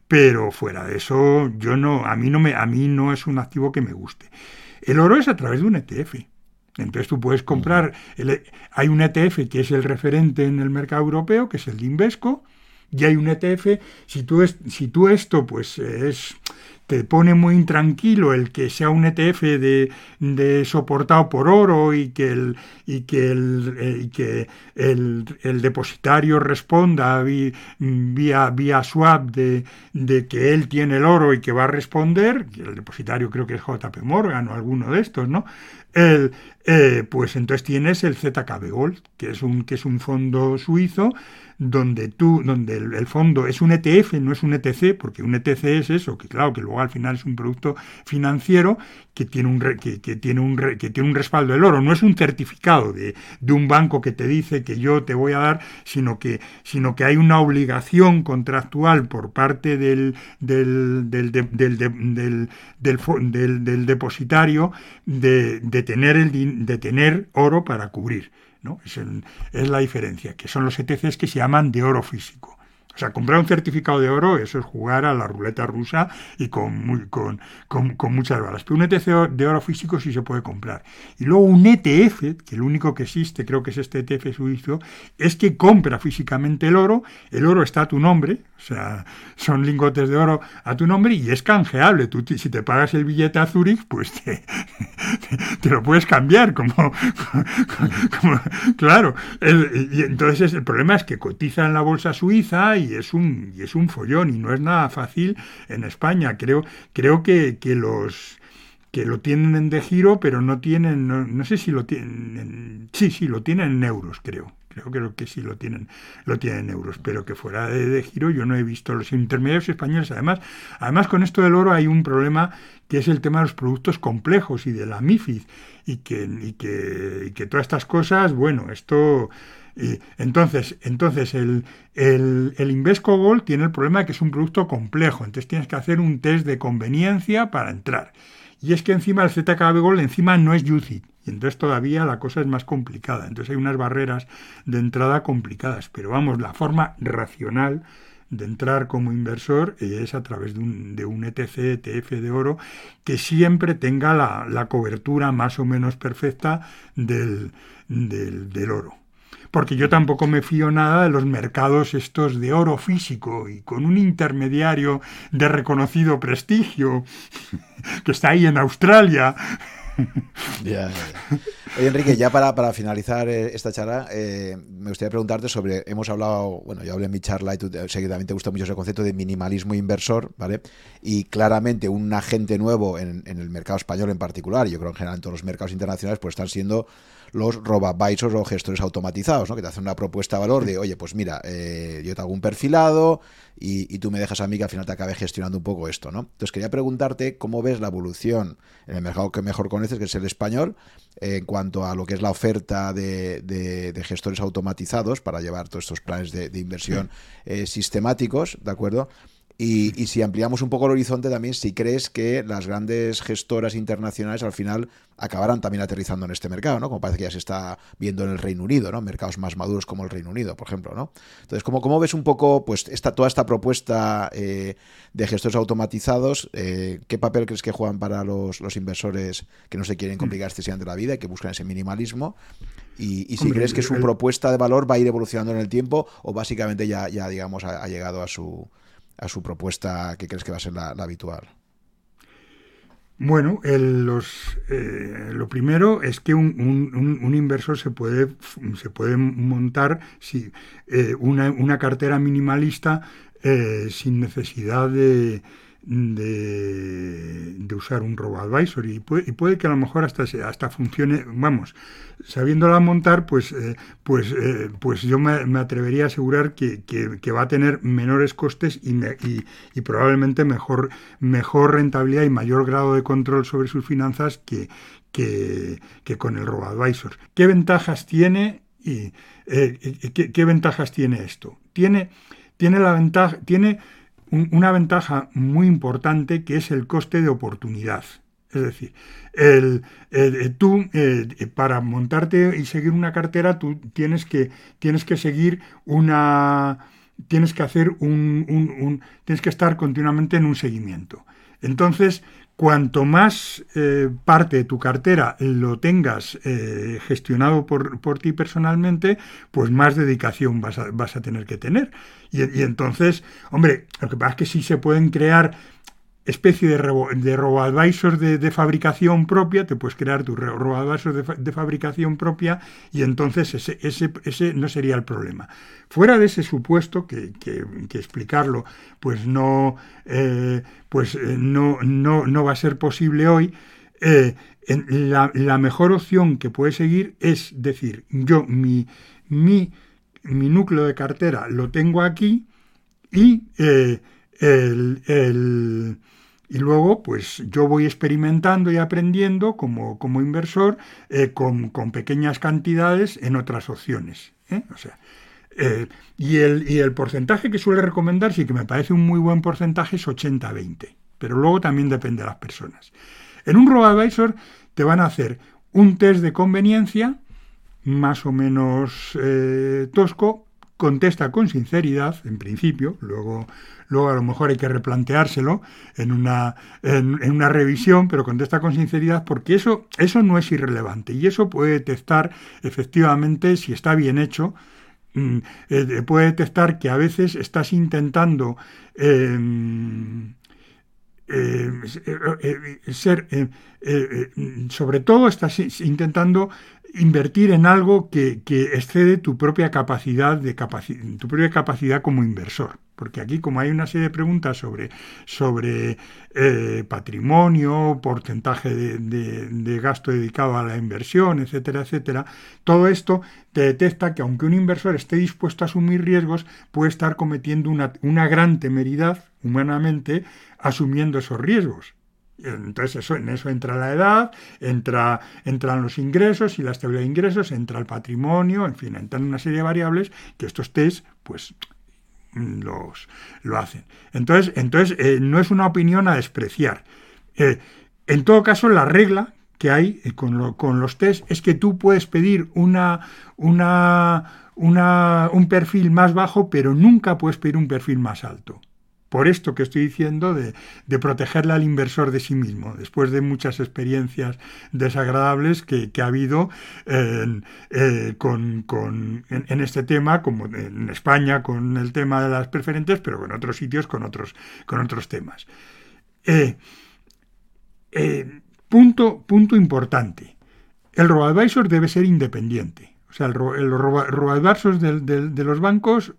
Pero fuera de eso, yo no, a mí no me, a mí no es un activo que me guste. El oro es a través de un ETF. Entonces tú puedes comprar, hay un ETF que es el referente en el mercado europeo, que es el de Invesco, y hay un ETF, si tú, si tú esto pues es te pone muy intranquilo el que sea un ETF de, de soportado por oro y que el, y que el, eh, que el, depositario responda vía, vía swap de, de, que él tiene el oro y que va a responder, el depositario creo que es JP Morgan o alguno de estos, ¿no? El, eh, pues entonces tienes el ZKB Gold, que es un, que es un fondo suizo donde tú, donde el, fondo es un ETF, no es un ETC, porque un ETC es eso, que claro, que luego al final es un producto financiero que tiene un, que, tiene un, que tiene un respaldo del oro, no es un certificado de, de, un banco que te dice que yo te voy a dar, sino que, sino que hay una obligación contractual por parte del, del, del, del, del, del depositario de, de, tener el, de tener oro para cubrir. ¿No? Es, es la diferencia, que son los ETCs que se llaman de oro físico. O sea, comprar un certificado de oro, eso es jugar a la ruleta rusa y con, con, con, muchas balas. Pero un ETF de oro físico sí se puede comprar. Y luego un ETF, que el único que existe, creo que es este ETF suizo, es que compra físicamente el oro, el oro está a tu nombre, o sea, son lingotes de oro a tu nombre y es canjeable. Tú, si te pagas el billete a Zurich, pues te, lo puedes cambiar, como, como, claro. y entonces el problema es que cotiza en la bolsa suiza y es un, y es un follón y no es nada fácil en España. Creo, creo que, que los que lo tienen de giro, pero no tienen, no, sé si lo tienen, sí, sí, lo tienen en euros, creo. Creo, que sí lo tienen, lo tienen en euros, pero que fuera de, giro yo no he visto los intermediarios españoles. Además, además con esto del oro hay un problema que es el tema de los productos complejos y de la MIFID y que, y que, y que todas estas cosas, bueno, esto entonces, entonces el, el, el, Invesco Gold tiene el problema de que es un producto complejo, entonces tienes que hacer un test de conveniencia para entrar. Y es que encima el ZKB Gold encima no es UCIT, y entonces todavía la cosa es más complicada. Entonces hay unas barreras de entrada complicadas, pero vamos, la forma racional de entrar como inversor es a través de un, de un ETC, ETF de oro, que siempre tenga la, la cobertura más o menos perfecta del, del, del oro porque yo tampoco me fío nada de los mercados estos de oro físico y con un intermediario de reconocido prestigio que está ahí en Australia. Ya, Oye, Enrique, ya para, para finalizar eh, esta charla, eh, me gustaría preguntarte sobre, hemos hablado, bueno, yo hablé en mi charla y tú, sé te gusta mucho ese concepto de minimalismo inversor, ¿vale? Y claramente un agente nuevo en, en el mercado español en particular, yo creo en general en todos los mercados internacionales, pues están siendo los robo-advisors o gestores automatizados, ¿no? que te hacen una propuesta de valor de, oye, pues mira, eh, yo te hago un perfilado y, tú me dejas a mí que al final te acabe gestionando un poco esto. ¿no? Entonces quería preguntarte cómo ves la evolución en el mercado que mejor conoces, que es el español, en cuanto a lo que es la oferta de, gestores automatizados para llevar todos estos planes de, inversión eh, sistemáticos, ¿de acuerdo? Y, si ampliamos un poco el horizonte también, si crees que las grandes gestoras internacionales al final acabarán también aterrizando en este mercado, ¿no? Como parece que ya se está viendo en el Reino Unido, ¿no? Mercados más maduros como el Reino Unido, por ejemplo, ¿no? Entonces, ¿cómo, cómo ves un poco pues esta, toda esta propuesta eh, de gestores automatizados? Eh, ¿Qué papel crees que juegan para los, inversores que no se quieren complicar excesivamente la vida y que buscan ese minimalismo? Y, si crees que su propuesta de valor va a ir evolucionando en el tiempo o básicamente ya, ya digamos, ha llegado a su a su propuesta que crees que va a ser la, habitual? Bueno, los, eh, lo primero es que un, inversor se puede, se puede montar si, eh, una, una, cartera minimalista eh, sin necesidad de, de, usar un robo advisor y puede, y puede, que a lo mejor hasta, hasta funcione, vamos, sabiéndola montar, pues, eh, pues, eh, pues yo me, atrevería a asegurar que, que, va a tener menores costes y, y, probablemente mejor, mejor rentabilidad y mayor grado de control sobre sus finanzas que, que, con el robo advisor. ¿Qué ventajas tiene y eh, ¿qué, qué, ventajas tiene esto? Tiene, tiene la ventaja, tiene una ventaja muy importante que es el coste de oportunidad. Es decir, el, tú eh, para montarte y seguir una cartera, tú tienes que, tienes que seguir una. tienes que hacer un, un, tienes que estar continuamente en un seguimiento. Entonces, cuanto más eh, parte de tu cartera lo tengas eh, gestionado por, por, ti personalmente, pues más dedicación vas a, vas a tener que tener. Y, y, entonces, hombre, lo que pasa es que sí se pueden crear especie de, de robo-advisors de, fabricación propia, te puedes crear tu robo-advisor de, fabricación propia y entonces ese, ese, ese, no sería el problema. Fuera de ese supuesto, que, que, explicarlo pues, no, eh, pues eh, no, no, no, va a ser posible hoy, eh, la, mejor opción que puede seguir es decir, yo mi, mi, mi núcleo de cartera lo tengo aquí y el y luego, pues yo voy experimentando y aprendiendo como, como inversor eh, con, pequeñas cantidades en otras opciones. ¿eh? O sea, eh, y, el, y el porcentaje que suele recomendar, sí que me parece un muy buen porcentaje, es 80-20. Pero luego también depende de las personas. En un robo-advisor te van a hacer un test de conveniencia, más o menos tosco, contesta con sinceridad, en principio, luego, luego a lo mejor hay que replanteárselo en una, en, una revisión, pero contesta con sinceridad porque eso, eso no es irrelevante y eso puede detectar efectivamente si está bien hecho. Mm, eh, puede detectar que a veces estás intentando ser, sobre todo estás intentando invertir en algo que, excede tu propia capacidad de tu propia capacidad como inversor. Porque aquí, como hay una serie de preguntas sobre, sobre eh, patrimonio, porcentaje de, gasto dedicado a la inversión, etcétera, etcétera, todo esto te detecta que aunque un inversor esté dispuesto a asumir riesgos, puede estar cometiendo una, una gran temeridad humanamente asumiendo esos riesgos. Entonces eso, en eso entra la edad, entra, entran los ingresos y la estabilidad de ingresos, entra el patrimonio, en fin, entran una serie de variables que estos test pues los, lo hacen. Entonces, entonces eh, no es una opinión a despreciar. Eh, en todo caso, la regla que hay eh, con, con, los test es que tú puedes pedir una, una, una, un perfil más bajo, pero nunca puedes pedir un perfil más alto por esto que estoy diciendo de, protegerle al inversor de sí mismo, después de muchas experiencias desagradables que, ha habido en, eh, en, este tema, como en España con el tema de las preferentes, pero en otros sitios con otros, con otros temas. Eh, eh, punto, punto importante. El robo-advisor debe ser independiente. O sea, el, robo-advisor de los bancos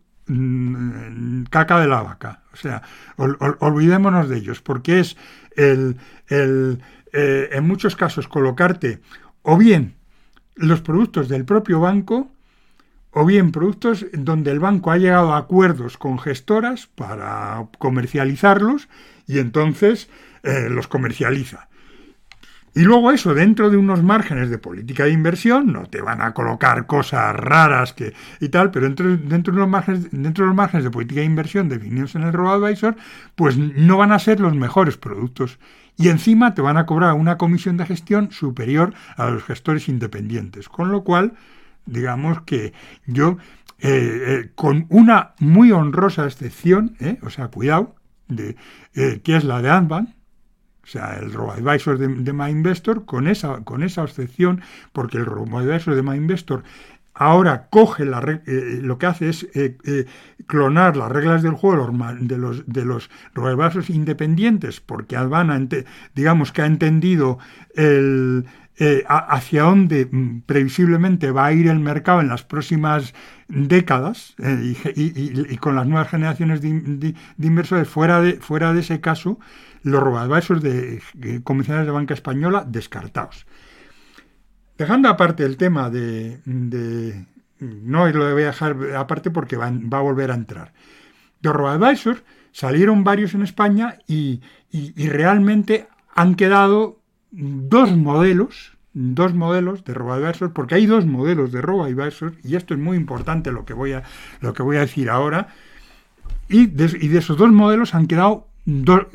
caca de la vaca. O sea, olvidémonos de ellos, porque es el, el eh, en muchos casos colocarte o bien los productos del propio banco o bien productos donde el banco ha llegado a acuerdos con gestoras para comercializarlos y entonces eh, los comercializa. Y luego eso, dentro de unos márgenes de política de inversión, no te van a colocar cosas raras que, y tal, pero dentro, dentro, de los márgenes, dentro de los márgenes de política de inversión definidos en el RoboAdvisor, pues no van a ser los mejores productos. Y encima te van a cobrar una comisión de gestión superior a los gestores independientes. Con lo cual, digamos que yo, eh, eh, con una muy honrosa excepción, eh, o sea, cuidado, de, que es la de Advan, o sea, el robo-advisor de, de MyInvestor con esa, con esa excepción, porque el robo-advisor de MyInvestor ahora coge la, eh, lo que hace es eh, eh, clonar las reglas del juego de los, de los robo-advisors independientes, porque Albana, digamos que ha entendido hacia dónde mm, previsiblemente va a ir el mercado en las próximas décadas y, con las nuevas generaciones de, inversores fuera de, fuera de ese caso, los robo-advisors de, convencionales de banca española descartados. Dejando aparte el tema de, no lo voy a dejar aparte porque va, a volver a entrar. De robo-advisors salieron varios en España y, realmente han quedado dos modelos, dos modelos de robo-advisors, porque hay dos modelos de robo-advisors, y esto es muy importante lo que voy a, lo que voy a decir ahora, y de esos dos modelos han quedado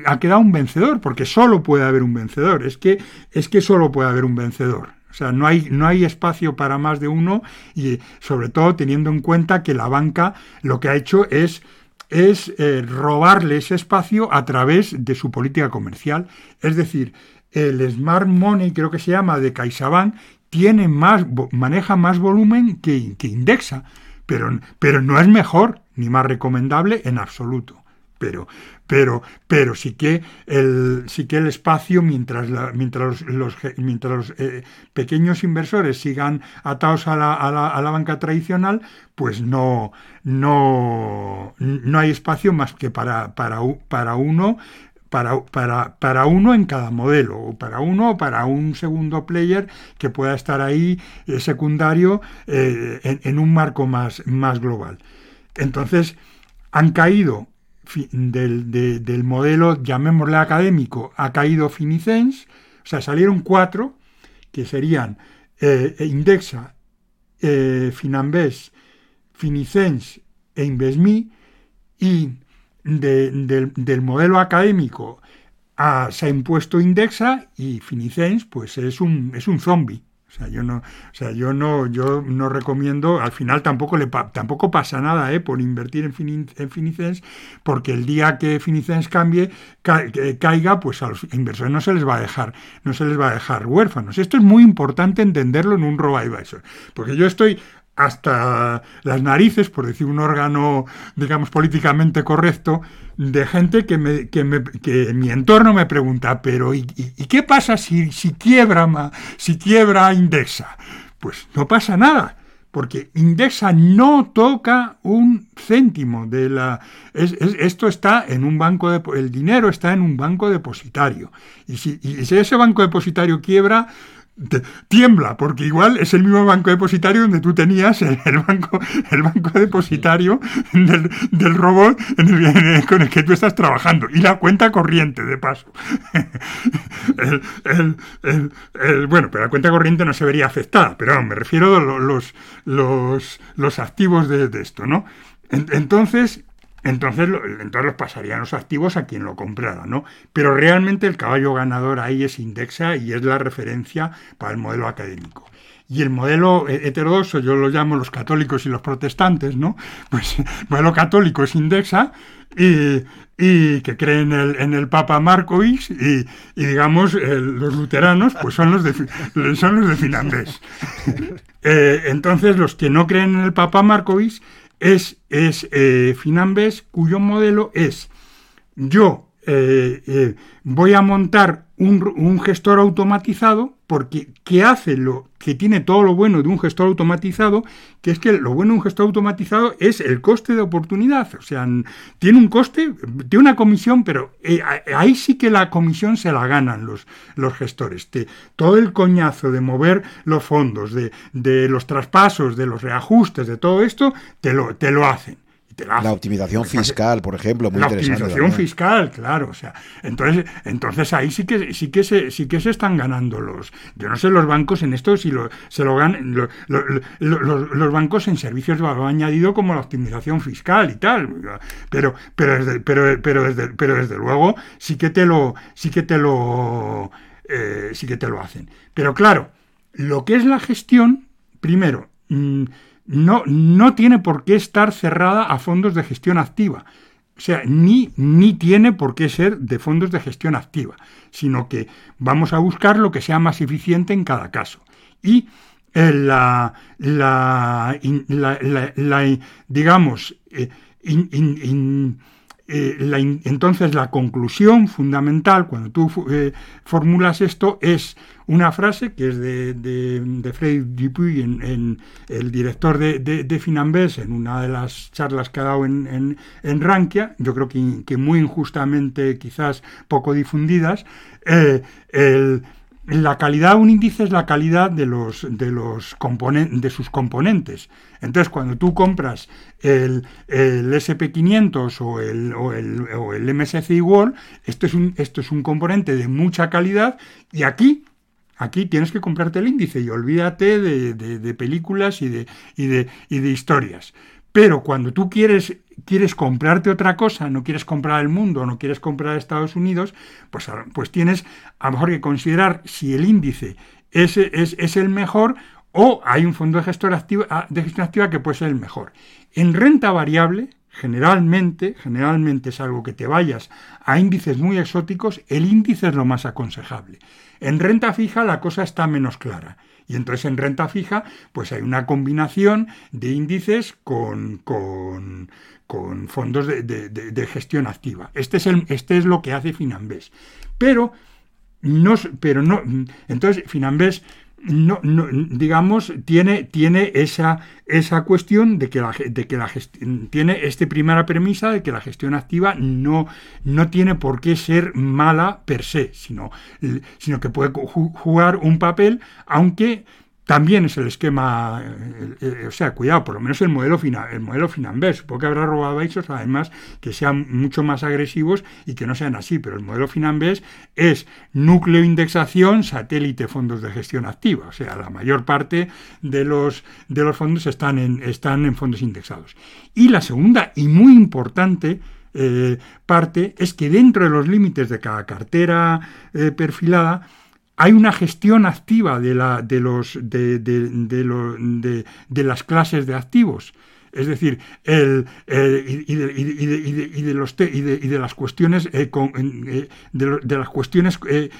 ha quedado un vencedor, porque solo puede haber un vencedor. Es que, es que solo puede haber un vencedor. O sea, no hay, no hay espacio para más de uno y sobre todo teniendo en cuenta que la banca lo que ha hecho es, es eh, robarle ese espacio a través de su política comercial. Es decir, el Smart Money, creo que se llama, de CaixaBank, tiene más, maneja más volumen que, que indexa, pero, pero no es mejor ni más recomendable en absoluto. pero, pero, pero sí que el, sí que el espacio, mientras, mientras los, mientras los eh, pequeños inversores sigan atados a la, a, la, a la, banca tradicional, pues no, no, no hay espacio más que para, para, para uno para, para, para, uno en cada modelo, o para uno o para un segundo player que pueda estar ahí eh, secundario eh, en, en, un marco más, más global. Entonces, han caído del, de, del, modelo, llamémosle académico, ha caído Finicens, o sea, salieron cuatro, que serían eh, Indexa, eh, Finambés, Finicens e Invesmi, y de, del, del, modelo académico a, se ha impuesto Indexa y Finicens, pues es un, es un zombie. O sea, yo no, o sea, yo no, yo no recomiendo, al final tampoco le tampoco pasa nada ¿eh? por invertir en, Finicens, porque el día que Finicens cambie, caiga, pues a los inversores no se les va a dejar, no se les va a dejar huérfanos. Esto es muy importante entenderlo en un robo advisor, porque yo estoy hasta las narices, por decir un órgano, digamos, políticamente correcto, de gente que, que, que en mi entorno me pregunta, pero ¿y, qué pasa si, si, quiebra, si quiebra Indexa? Pues no pasa nada, porque Indexa no toca un céntimo de la... Es, es, esto está en un banco, de, el dinero está en un banco depositario. Y si, y si ese banco depositario quiebra, tiembla, porque igual es el mismo banco depositario donde tú tenías el, banco, el banco depositario del, del robot con el que tú estás trabajando y la cuenta corriente, de paso. el, bueno, pero la cuenta corriente no se vería afectada, pero me refiero a los, los, los activos de, de esto, ¿no? Entonces, entonces, entonces los pasarían los activos a quien lo comprara, ¿no? Pero realmente el caballo ganador ahí es Indexa y es la referencia para el modelo académico. Y el modelo heterodoxo, yo lo llamo los católicos y los protestantes, ¿no? Pues el modelo católico es Indexa y, y que creen en el, Papa Markovic y, y digamos, los luteranos pues son los de, son los de Finlandés. Eh, entonces, los que no creen en el Papa Markovic es, es eh, cuyo modelo es yo eh, eh, voy a montar un, gestor automatizado porque que hace lo que tiene todo lo bueno de un gestor automatizado, que es que lo bueno de un gestor automatizado es el coste de oportunidad. O sea, tiene un coste, tiene una comisión, pero eh, ahí sí que la comisión se la ganan los, los gestores. todo el coñazo de mover los fondos, de, de los traspasos, de los reajustes, de todo esto, te lo, te lo hacen. La optimización fiscal, por ejemplo, muy la optimización fiscal, claro, o sea, entonces, entonces ahí sí que sí que se sí que se están ganando los. Yo no sé los bancos en esto si lo, se lo ganan los, bancos en servicios lo han añadido como la optimización fiscal y tal, pero pero desde, pero pero desde, pero desde luego sí que te lo sí que te lo eh, sí que te lo hacen. Pero claro, lo que es la gestión, primero. Mmm, no, no tiene por qué estar cerrada a fondos de gestión activa. O sea, ni, ni tiene por qué ser de fondos de gestión activa, sino que vamos a buscar lo que sea más eficiente en cada caso. Y eh, la, la, digamos, eh, eh, entonces la conclusión fundamental cuando tú formulas esto es una frase que es de, de, de Freddy Dupuy, en, el director de, de, Finambés, en una de las charlas que ha dado en, en, Rankia, yo creo que, muy injustamente, quizás poco difundidas, eh, la calidad, un índice es la calidad de los, de los de sus componentes. Entonces, cuando tú compras el, el SP500 o el, o el, o el MSCI World, esto es, un, esto es un componente de mucha calidad y aquí Aquí tienes que comprarte el índice y olvídate de, películas y de, de, historias. Pero cuando tú quieres, quieres comprarte otra cosa, no quieres comprar el mundo, no quieres comprar Estados Unidos, pues, pues tienes a lo mejor que considerar si el índice es, es, el mejor o hay un fondo de, gestor activa, ah, de gestión activa que puede ser el mejor. En renta variable, generalmente, generalmente es algo que te vayas a índices muy exóticos, el índice es lo más aconsejable. En renta fija la cosa está menos clara. Y entonces en renta fija, pues hay una combinación de índices con, con, fondos de, gestión activa. Este es, el, este es lo que hace Finambés. Pero no, pero no, entonces Finambés no, digamos, tiene, tiene esa, esa cuestión de que la, de que la tiene esta primera premisa de que la gestión activa no, no tiene por qué ser mala per se, sino, sino que puede jugar un papel, aunque también es el esquema, eh, eh, o sea, cuidado, por lo menos el modelo, final, el modelo Finambés. Supongo que habrá roboadvisors además que sean mucho más agresivos y que no sean así, pero el modelo Finambés es núcleo indexación, satélite fondos de gestión activa. O sea, la mayor parte de los, de los fondos están en, están en fondos indexados. Y la segunda y muy importante eh, parte es que dentro de los límites de cada cartera perfilada, hay una gestión activa de, la, de, los, de, de, de, las clases de activos. Es decir, y, de, de, las cuestiones, eh, eh, de, las cuestiones, eh,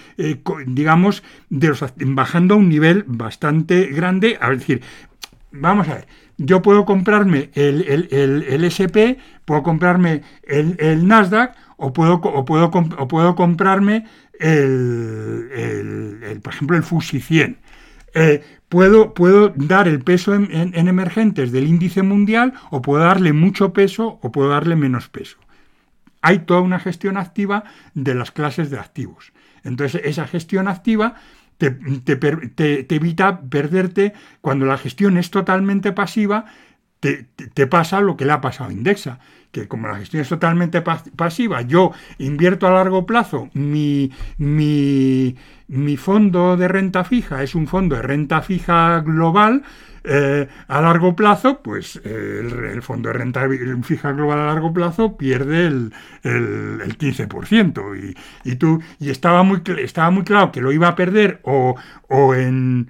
digamos, de los, bajando a un nivel bastante grande. A decir, vamos a ver, yo puedo comprarme el, el, el, SP, puedo comprarme el, Nasdaq o puedo, o puedo, o puedo comprarme el, por ejemplo, el FUSI 100. Eh, puedo, puedo, dar el peso en, emergentes del índice mundial o puedo darle mucho peso o puedo darle menos peso. Hay toda una gestión activa de las clases de activos. Entonces, esa gestión activa te, te, evita perderte cuando la gestión es totalmente pasiva, te, pasa lo que le ha pasado a Indexa que como la gestión es totalmente pasiva, yo invierto a largo plazo, mi, mi, fondo de renta fija es un fondo de renta fija global, eh, a largo plazo, pues eh, el, fondo de renta fija global a largo plazo pierde el, el, 15%. Y, y, tú, y estaba, muy, estaba muy claro que lo iba a perder o, o en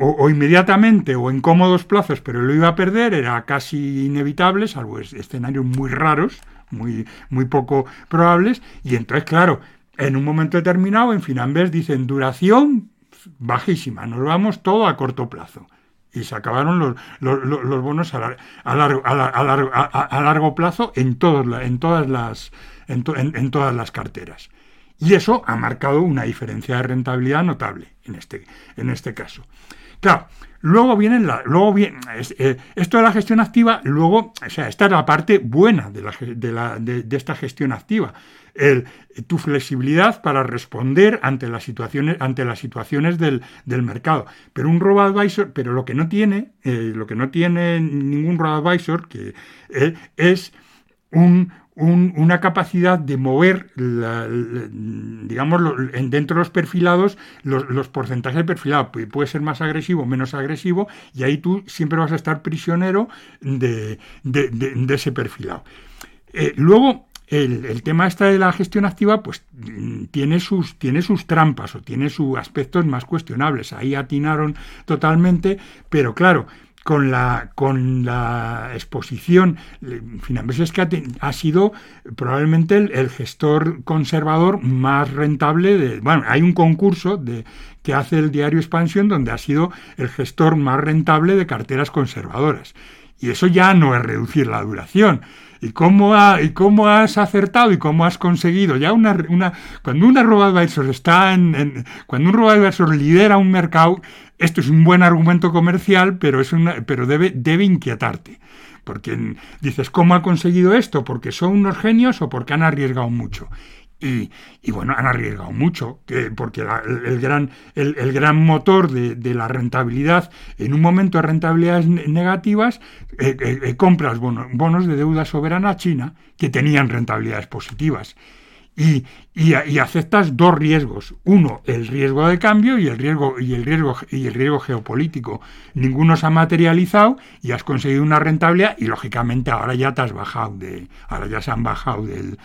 o, inmediatamente o en cómodos plazos, pero lo iba a perder, era casi inevitable, salvo escenarios muy raros, muy, muy poco probables, y entonces, claro, en un momento determinado, en Finambés dicen duración bajísima, nos vamos todo a corto plazo. Y se acabaron los, los, bonos a, largo, a, largo, plazo en, todos, en, todas las, en todas las carteras. Y eso ha marcado una diferencia de rentabilidad notable en este, en este caso. Claro, luego vienen la, luego viene, eh, esto de la gestión activa, luego, o sea, esta es la parte buena de, la, de, la, de, esta gestión activa. El, tu flexibilidad para responder ante las situaciones, ante las situaciones del, del mercado. Pero un robo advisor, pero lo que no tiene, eh, lo que no tiene ningún robo advisor, que eh, es un, una capacidad de mover, digamos, dentro de los perfilados, los, porcentajes perfilados. Puede ser más agresivo, menos agresivo, y ahí tú siempre vas a estar prisionero de, ese perfilado. Eh, luego, el, tema esta de la gestión activa, pues tiene sus, tiene sus trampas o tiene sus aspectos más cuestionables. Ahí atinaron totalmente, pero claro, con la, con la exposición. Finambés es que ha, sido probablemente el, gestor conservador más rentable de. Bueno, hay un concurso de, que hace el diario Expansión donde ha sido el gestor más rentable de carteras conservadoras. Y eso ya no es reducir la duración. ¿Y cómo, ha, y cómo has acertado y cómo has conseguido? Ya una, una cuando un robo-advisor está en, cuando un lidera un mercado, esto es un buen argumento comercial, pero, es una, pero debe, debe inquietarte. Porque dices, ¿cómo ha conseguido esto? ¿Porque son unos genios o porque han arriesgado mucho? Y, bueno, han arriesgado mucho, porque el, gran, el, gran motor de, la rentabilidad, en un momento de rentabilidades negativas, eh, eh, eh, compras bonos, de deuda soberana china que tenían rentabilidades positivas. Y, y, aceptas dos riesgos. Uno, el riesgo de cambio y el riesgo, y el riesgo, y el riesgo geopolítico. Ninguno se ha materializado y has conseguido una rentabilidad y lógicamente ahora ya te has bajado de. Ahora ya se han bajado del,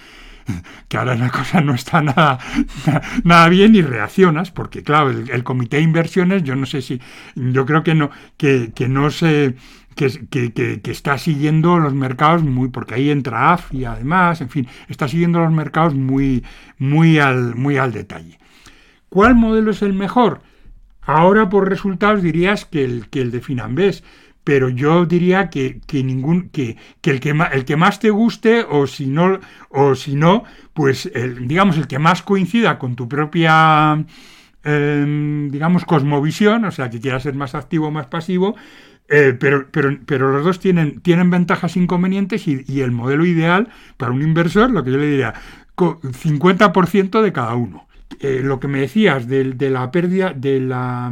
que ahora la cosa no está nada, nada bien y reaccionas, porque claro, el, comité de inversiones, yo no sé si, yo creo que no, que, no se que, está siguiendo los mercados muy, porque ahí entra AFI además, en fin, está siguiendo los mercados muy, muy, al, muy al detalle. ¿Cuál modelo es el mejor? Ahora por resultados dirías que el, que el de Finambés, pero yo diría que, ningún, que, el, que más, el que más te guste o si no, o si no pues el, digamos el que más coincida con tu propia em, digamos cosmovisión, o sea que quieras ser más activo o más pasivo, eh, pero, pero, pero, los dos tienen, tienen ventajas e inconvenientes y, el modelo ideal para un inversor, lo que yo le diría, 50% de cada uno. Eh, lo que me decías de, de, la pérdida de la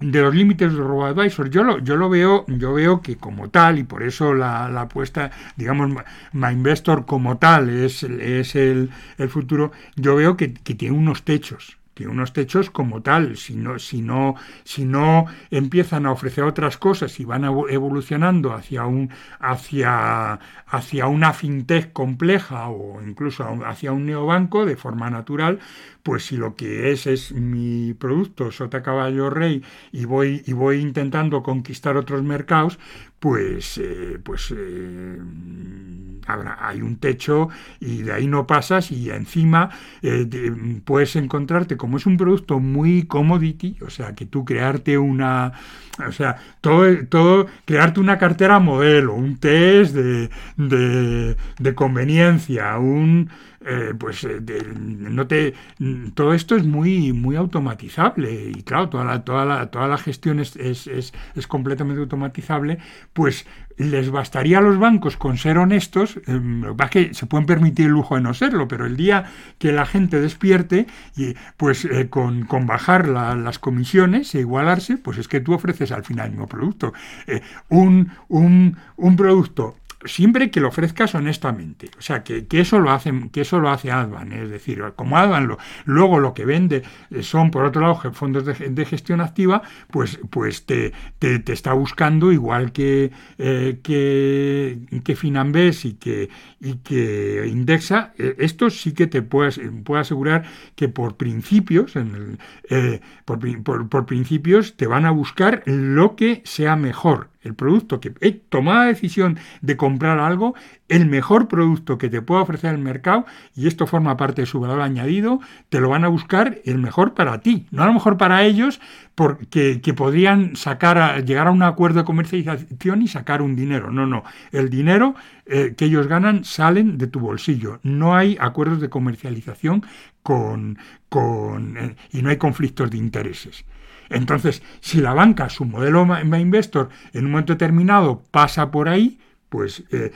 de los límites de RoboAdvisor, yo lo, yo lo veo, yo veo que como tal, y por eso la, apuesta, digamos, MyInvestor como tal es, es el, el futuro, yo veo que, que tiene unos techos tiene unos techos como tal, si no, si no, si no empiezan a ofrecer otras cosas y van evolucionando hacia un, hacia, hacia una fintech compleja o incluso hacia un neobanco de forma natural, pues si lo que es es mi producto sota caballo rey y voy, y voy intentando conquistar otros mercados, pues, eh, pues eh, hay un techo y de ahí no pasas y encima eh, puedes encontrarte, como es un producto muy commodity, o sea, que tú crearte una, o sea, todo, todo crearte una cartera modelo, un test de, de, de conveniencia, un eh, pues eh, no te todo esto es muy muy automatizable y claro toda la toda la, toda la gestión es, es, es, completamente automatizable pues les bastaría a los bancos con ser honestos, eh, que se pueden permitir el lujo de no serlo, pero el día que la gente despierte, y, pues con, con, bajar las comisiones e igualarse, pues es que tú ofreces al final el mismo producto. un, un, un producto siempre que lo ofrezcas honestamente. O sea, que, eso lo hace, que eso lo hace Advan, es decir, como Advan lo, luego lo que vende eh, son, por otro lado, fondos de, gestión activa, pues, pues te, te, está buscando igual que, eh, que, que Finambés y que, y que Indexa, eh, esto sí que te puedo, puedo asegurar que por principios, en por, por principios, te van a buscar lo que sea mejor el producto que he tomado la decisión de comprar algo, el mejor producto que te pueda ofrecer el mercado, y esto forma parte de su valor añadido, te lo van a buscar el mejor para ti, no a lo mejor para ellos, porque que podrían sacar a, llegar a un acuerdo de comercialización y sacar un dinero. No, no. El dinero eh, que ellos ganan salen de tu bolsillo. No hay acuerdos de comercialización con, con eh, y no hay conflictos de intereses. Entonces, si la banca, su modelo My Investor, en un momento determinado pasa por ahí, pues eh,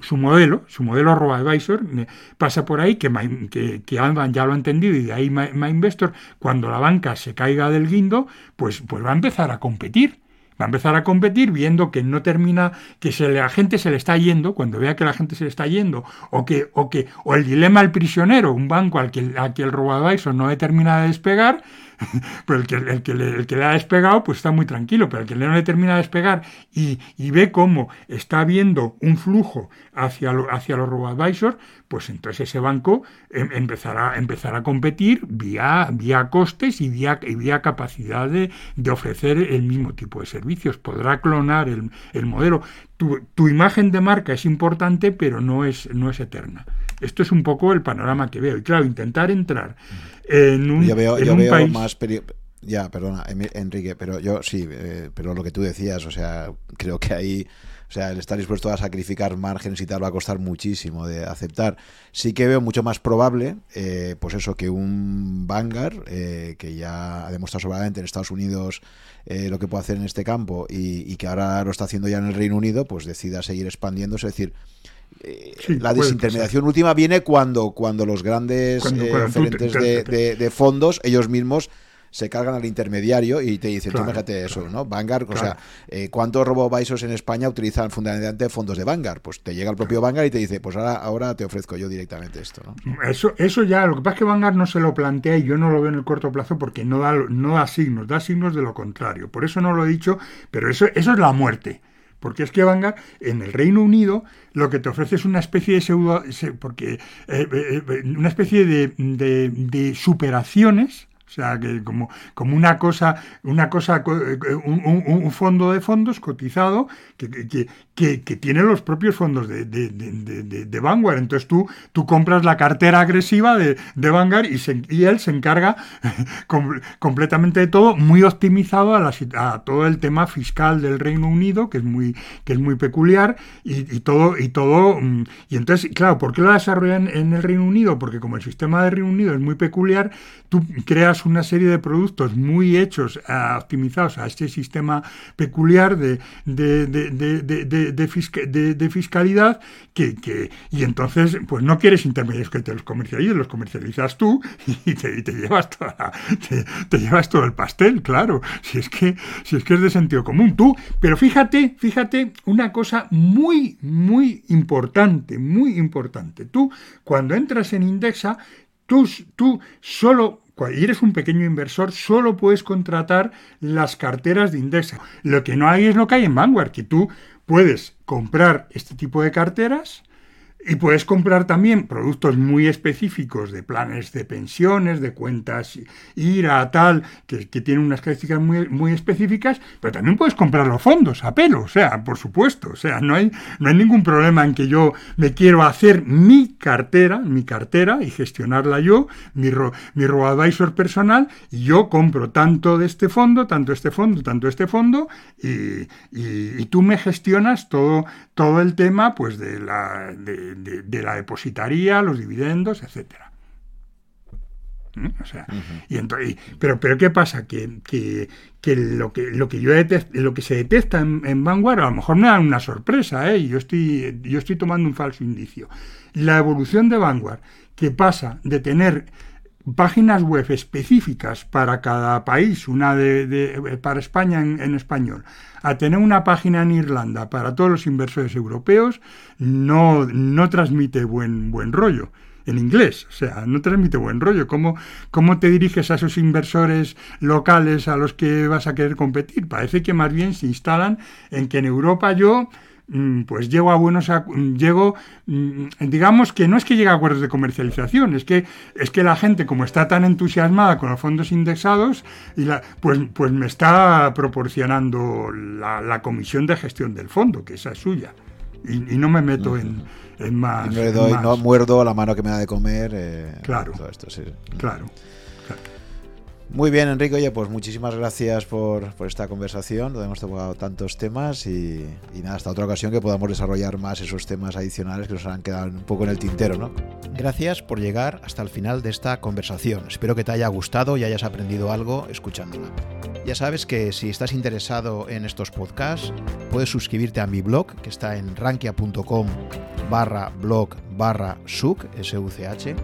su, modelo, su modelo advisor eh, pasa por ahí, que, que, que ya lo ha entendido y de ahí My, Investor, cuando la banca se caiga del guindo, pues, pues va a empezar a competir. Va a empezar a competir viendo que no termina, que se la gente se le está yendo, cuando vea que la gente se le está yendo, o que, o que, o el dilema del prisionero, un banco al que, al que el advisor no termina de despegar, pero el que, el, que le, el que le ha despegado, pues está muy tranquilo, pero el que no le termina de despegar y, y ve cómo está viendo un flujo hacia, lo, hacia los robo-advisors, pues entonces ese banco em, empezará, empezará a competir vía, vía costes y vía, y vía capacidad de, de, ofrecer el mismo tipo de servicios. Podrá clonar el, el modelo. Tu, tu, imagen de marca es importante, pero no es, no es eterna. Esto es un poco el panorama que veo. Y claro, intentar entrar en un, yo veo, yo veo más ya, perdona, Enrique, pero yo sí, eh, pero lo que tú decías, o sea, creo que ahí, o sea, el estar dispuesto a sacrificar márgenes y tal va a costar muchísimo de aceptar. Sí que veo mucho más probable, eh, pues eso, que un Vanguard, eh, que ya ha demostrado sobradamente en Estados Unidos lo que puede hacer en este campo y, y, que ahora lo está haciendo ya en el Reino Unido, pues decida seguir expandiéndose, es decir, eh, la desintermediación última viene cuando, cuando los grandes eh, de, fondos, ellos mismos se cargan al intermediario y te dicen, tú fíjate eso, ¿no? Vanguard, o sea, eh, ¿cuántos robo-advisors en España utilizan fundamentalmente fondos de Vanguard? Pues te llega el propio Vanguard y te dice, pues ahora, ahora te ofrezco yo directamente esto, ¿no? Eso, eso ya, lo que pasa es que Vanguard no se lo plantea y yo no lo veo en el corto plazo porque no da, no da signos, da signos de lo contrario. Por eso no lo he dicho, pero eso, eso es la muerte. Porque es que Vanguard en el Reino Unido lo que te ofrece es una especie de pseudo, porque, eh, eh, eh, una especie de, de, superaciones O sea, que como, como una cosa, una cosa un, fondo de fondos cotizado que, que, que, tiene los propios fondos de, de, de, de, Vanguard. Entonces tú, tú compras la cartera agresiva de, Vanguard y, y él se encarga completamente de todo, muy optimizado a, a, todo el tema fiscal del Reino Unido, que es muy, que es muy peculiar, y, todo, y todo. Mm, y entonces, claro, ¿por qué lo desarrollan en el Reino Unido? Porque como el sistema del Reino Unido es muy peculiar, tú creas una serie de productos muy hechos, ah, optimizados a este sistema peculiar de, de, fiscalidad que, que, y entonces pues no quieres intermediarios que te los comercialicen, los comercializas tú y te, te llevas toda te, llevas todo el pastel, claro, si es que si es que es de sentido común tú, pero fíjate, fíjate una cosa muy muy importante, muy importante. Tú cuando entras en Indexa Tú, tú, solo y eres un pequeño inversor, solo puedes contratar las carteras de Indexa. Lo que no hay es lo que hay en Vanguard, que tú puedes comprar este tipo de carteras y puedes comprar también productos muy específicos de planes de pensiones, de cuentas IRA, tal, que, que tienen unas características muy, muy específicas, pero también puedes comprar los fondos a pelo, o sea, por supuesto. O sea, no hay, no hay ningún problema en que yo me quiero hacer mi cartera, mi cartera y gestionarla yo, mi, ro, mi advisor personal, y yo compro tanto de este fondo, tanto este fondo, tanto este fondo, y, y tú me gestionas todo, todo el tema pues de la. De, de, la depositaría, los dividendos, etcétera. ¿Mm? O sea, y entonces, pero, pero ¿qué pasa? Que, que, que, lo que lo que yo lo que se detecta en, Vanguard a lo mejor me da una sorpresa, ¿eh? yo estoy yo estoy tomando un falso indicio. La evolución de Vanguard, que pasa de tener páginas web específicas para cada país, una de, para España en, español, a tener una página en Irlanda para todos los inversores europeos, no, no transmite buen, buen rollo en inglés, o sea, no transmite buen rollo. ¿Cómo, ¿Cómo te diriges a esos inversores locales a los que vas a querer competir? Parece que más bien se instalan en que en Europa yo pues llego a buenos llego mm, digamos que no es que llegue a acuerdos de comercialización es que es que la gente como está tan entusiasmada con los fondos indexados y la, pues pues me está proporcionando la, comisión de gestión del fondo que esa es suya. Y, no me meto en, más no le doy no muerdo la mano que me da de comer eh, claro. esto, claro muy bien, Enrique. Oye, pues muchísimas gracias por, esta conversación, donde hemos tocado tantos temas y, nada, hasta otra ocasión que podamos desarrollar más esos temas adicionales que nos han quedado un poco en el tintero, ¿no? Gracias por llegar hasta el final de esta conversación. Espero que te haya gustado y hayas aprendido algo escuchándola. Ya sabes que si estás interesado en estos podcasts, puedes suscribirte a mi blog, que está en rankia.com barra blog barra S-U-C-H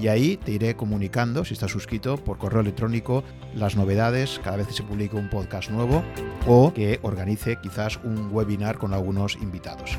y ahí te iré comunicando, si estás suscrito, por correo electrónico las novedades cada vez que se publique un podcast nuevo o que organice quizás un webinar con algunos invitados.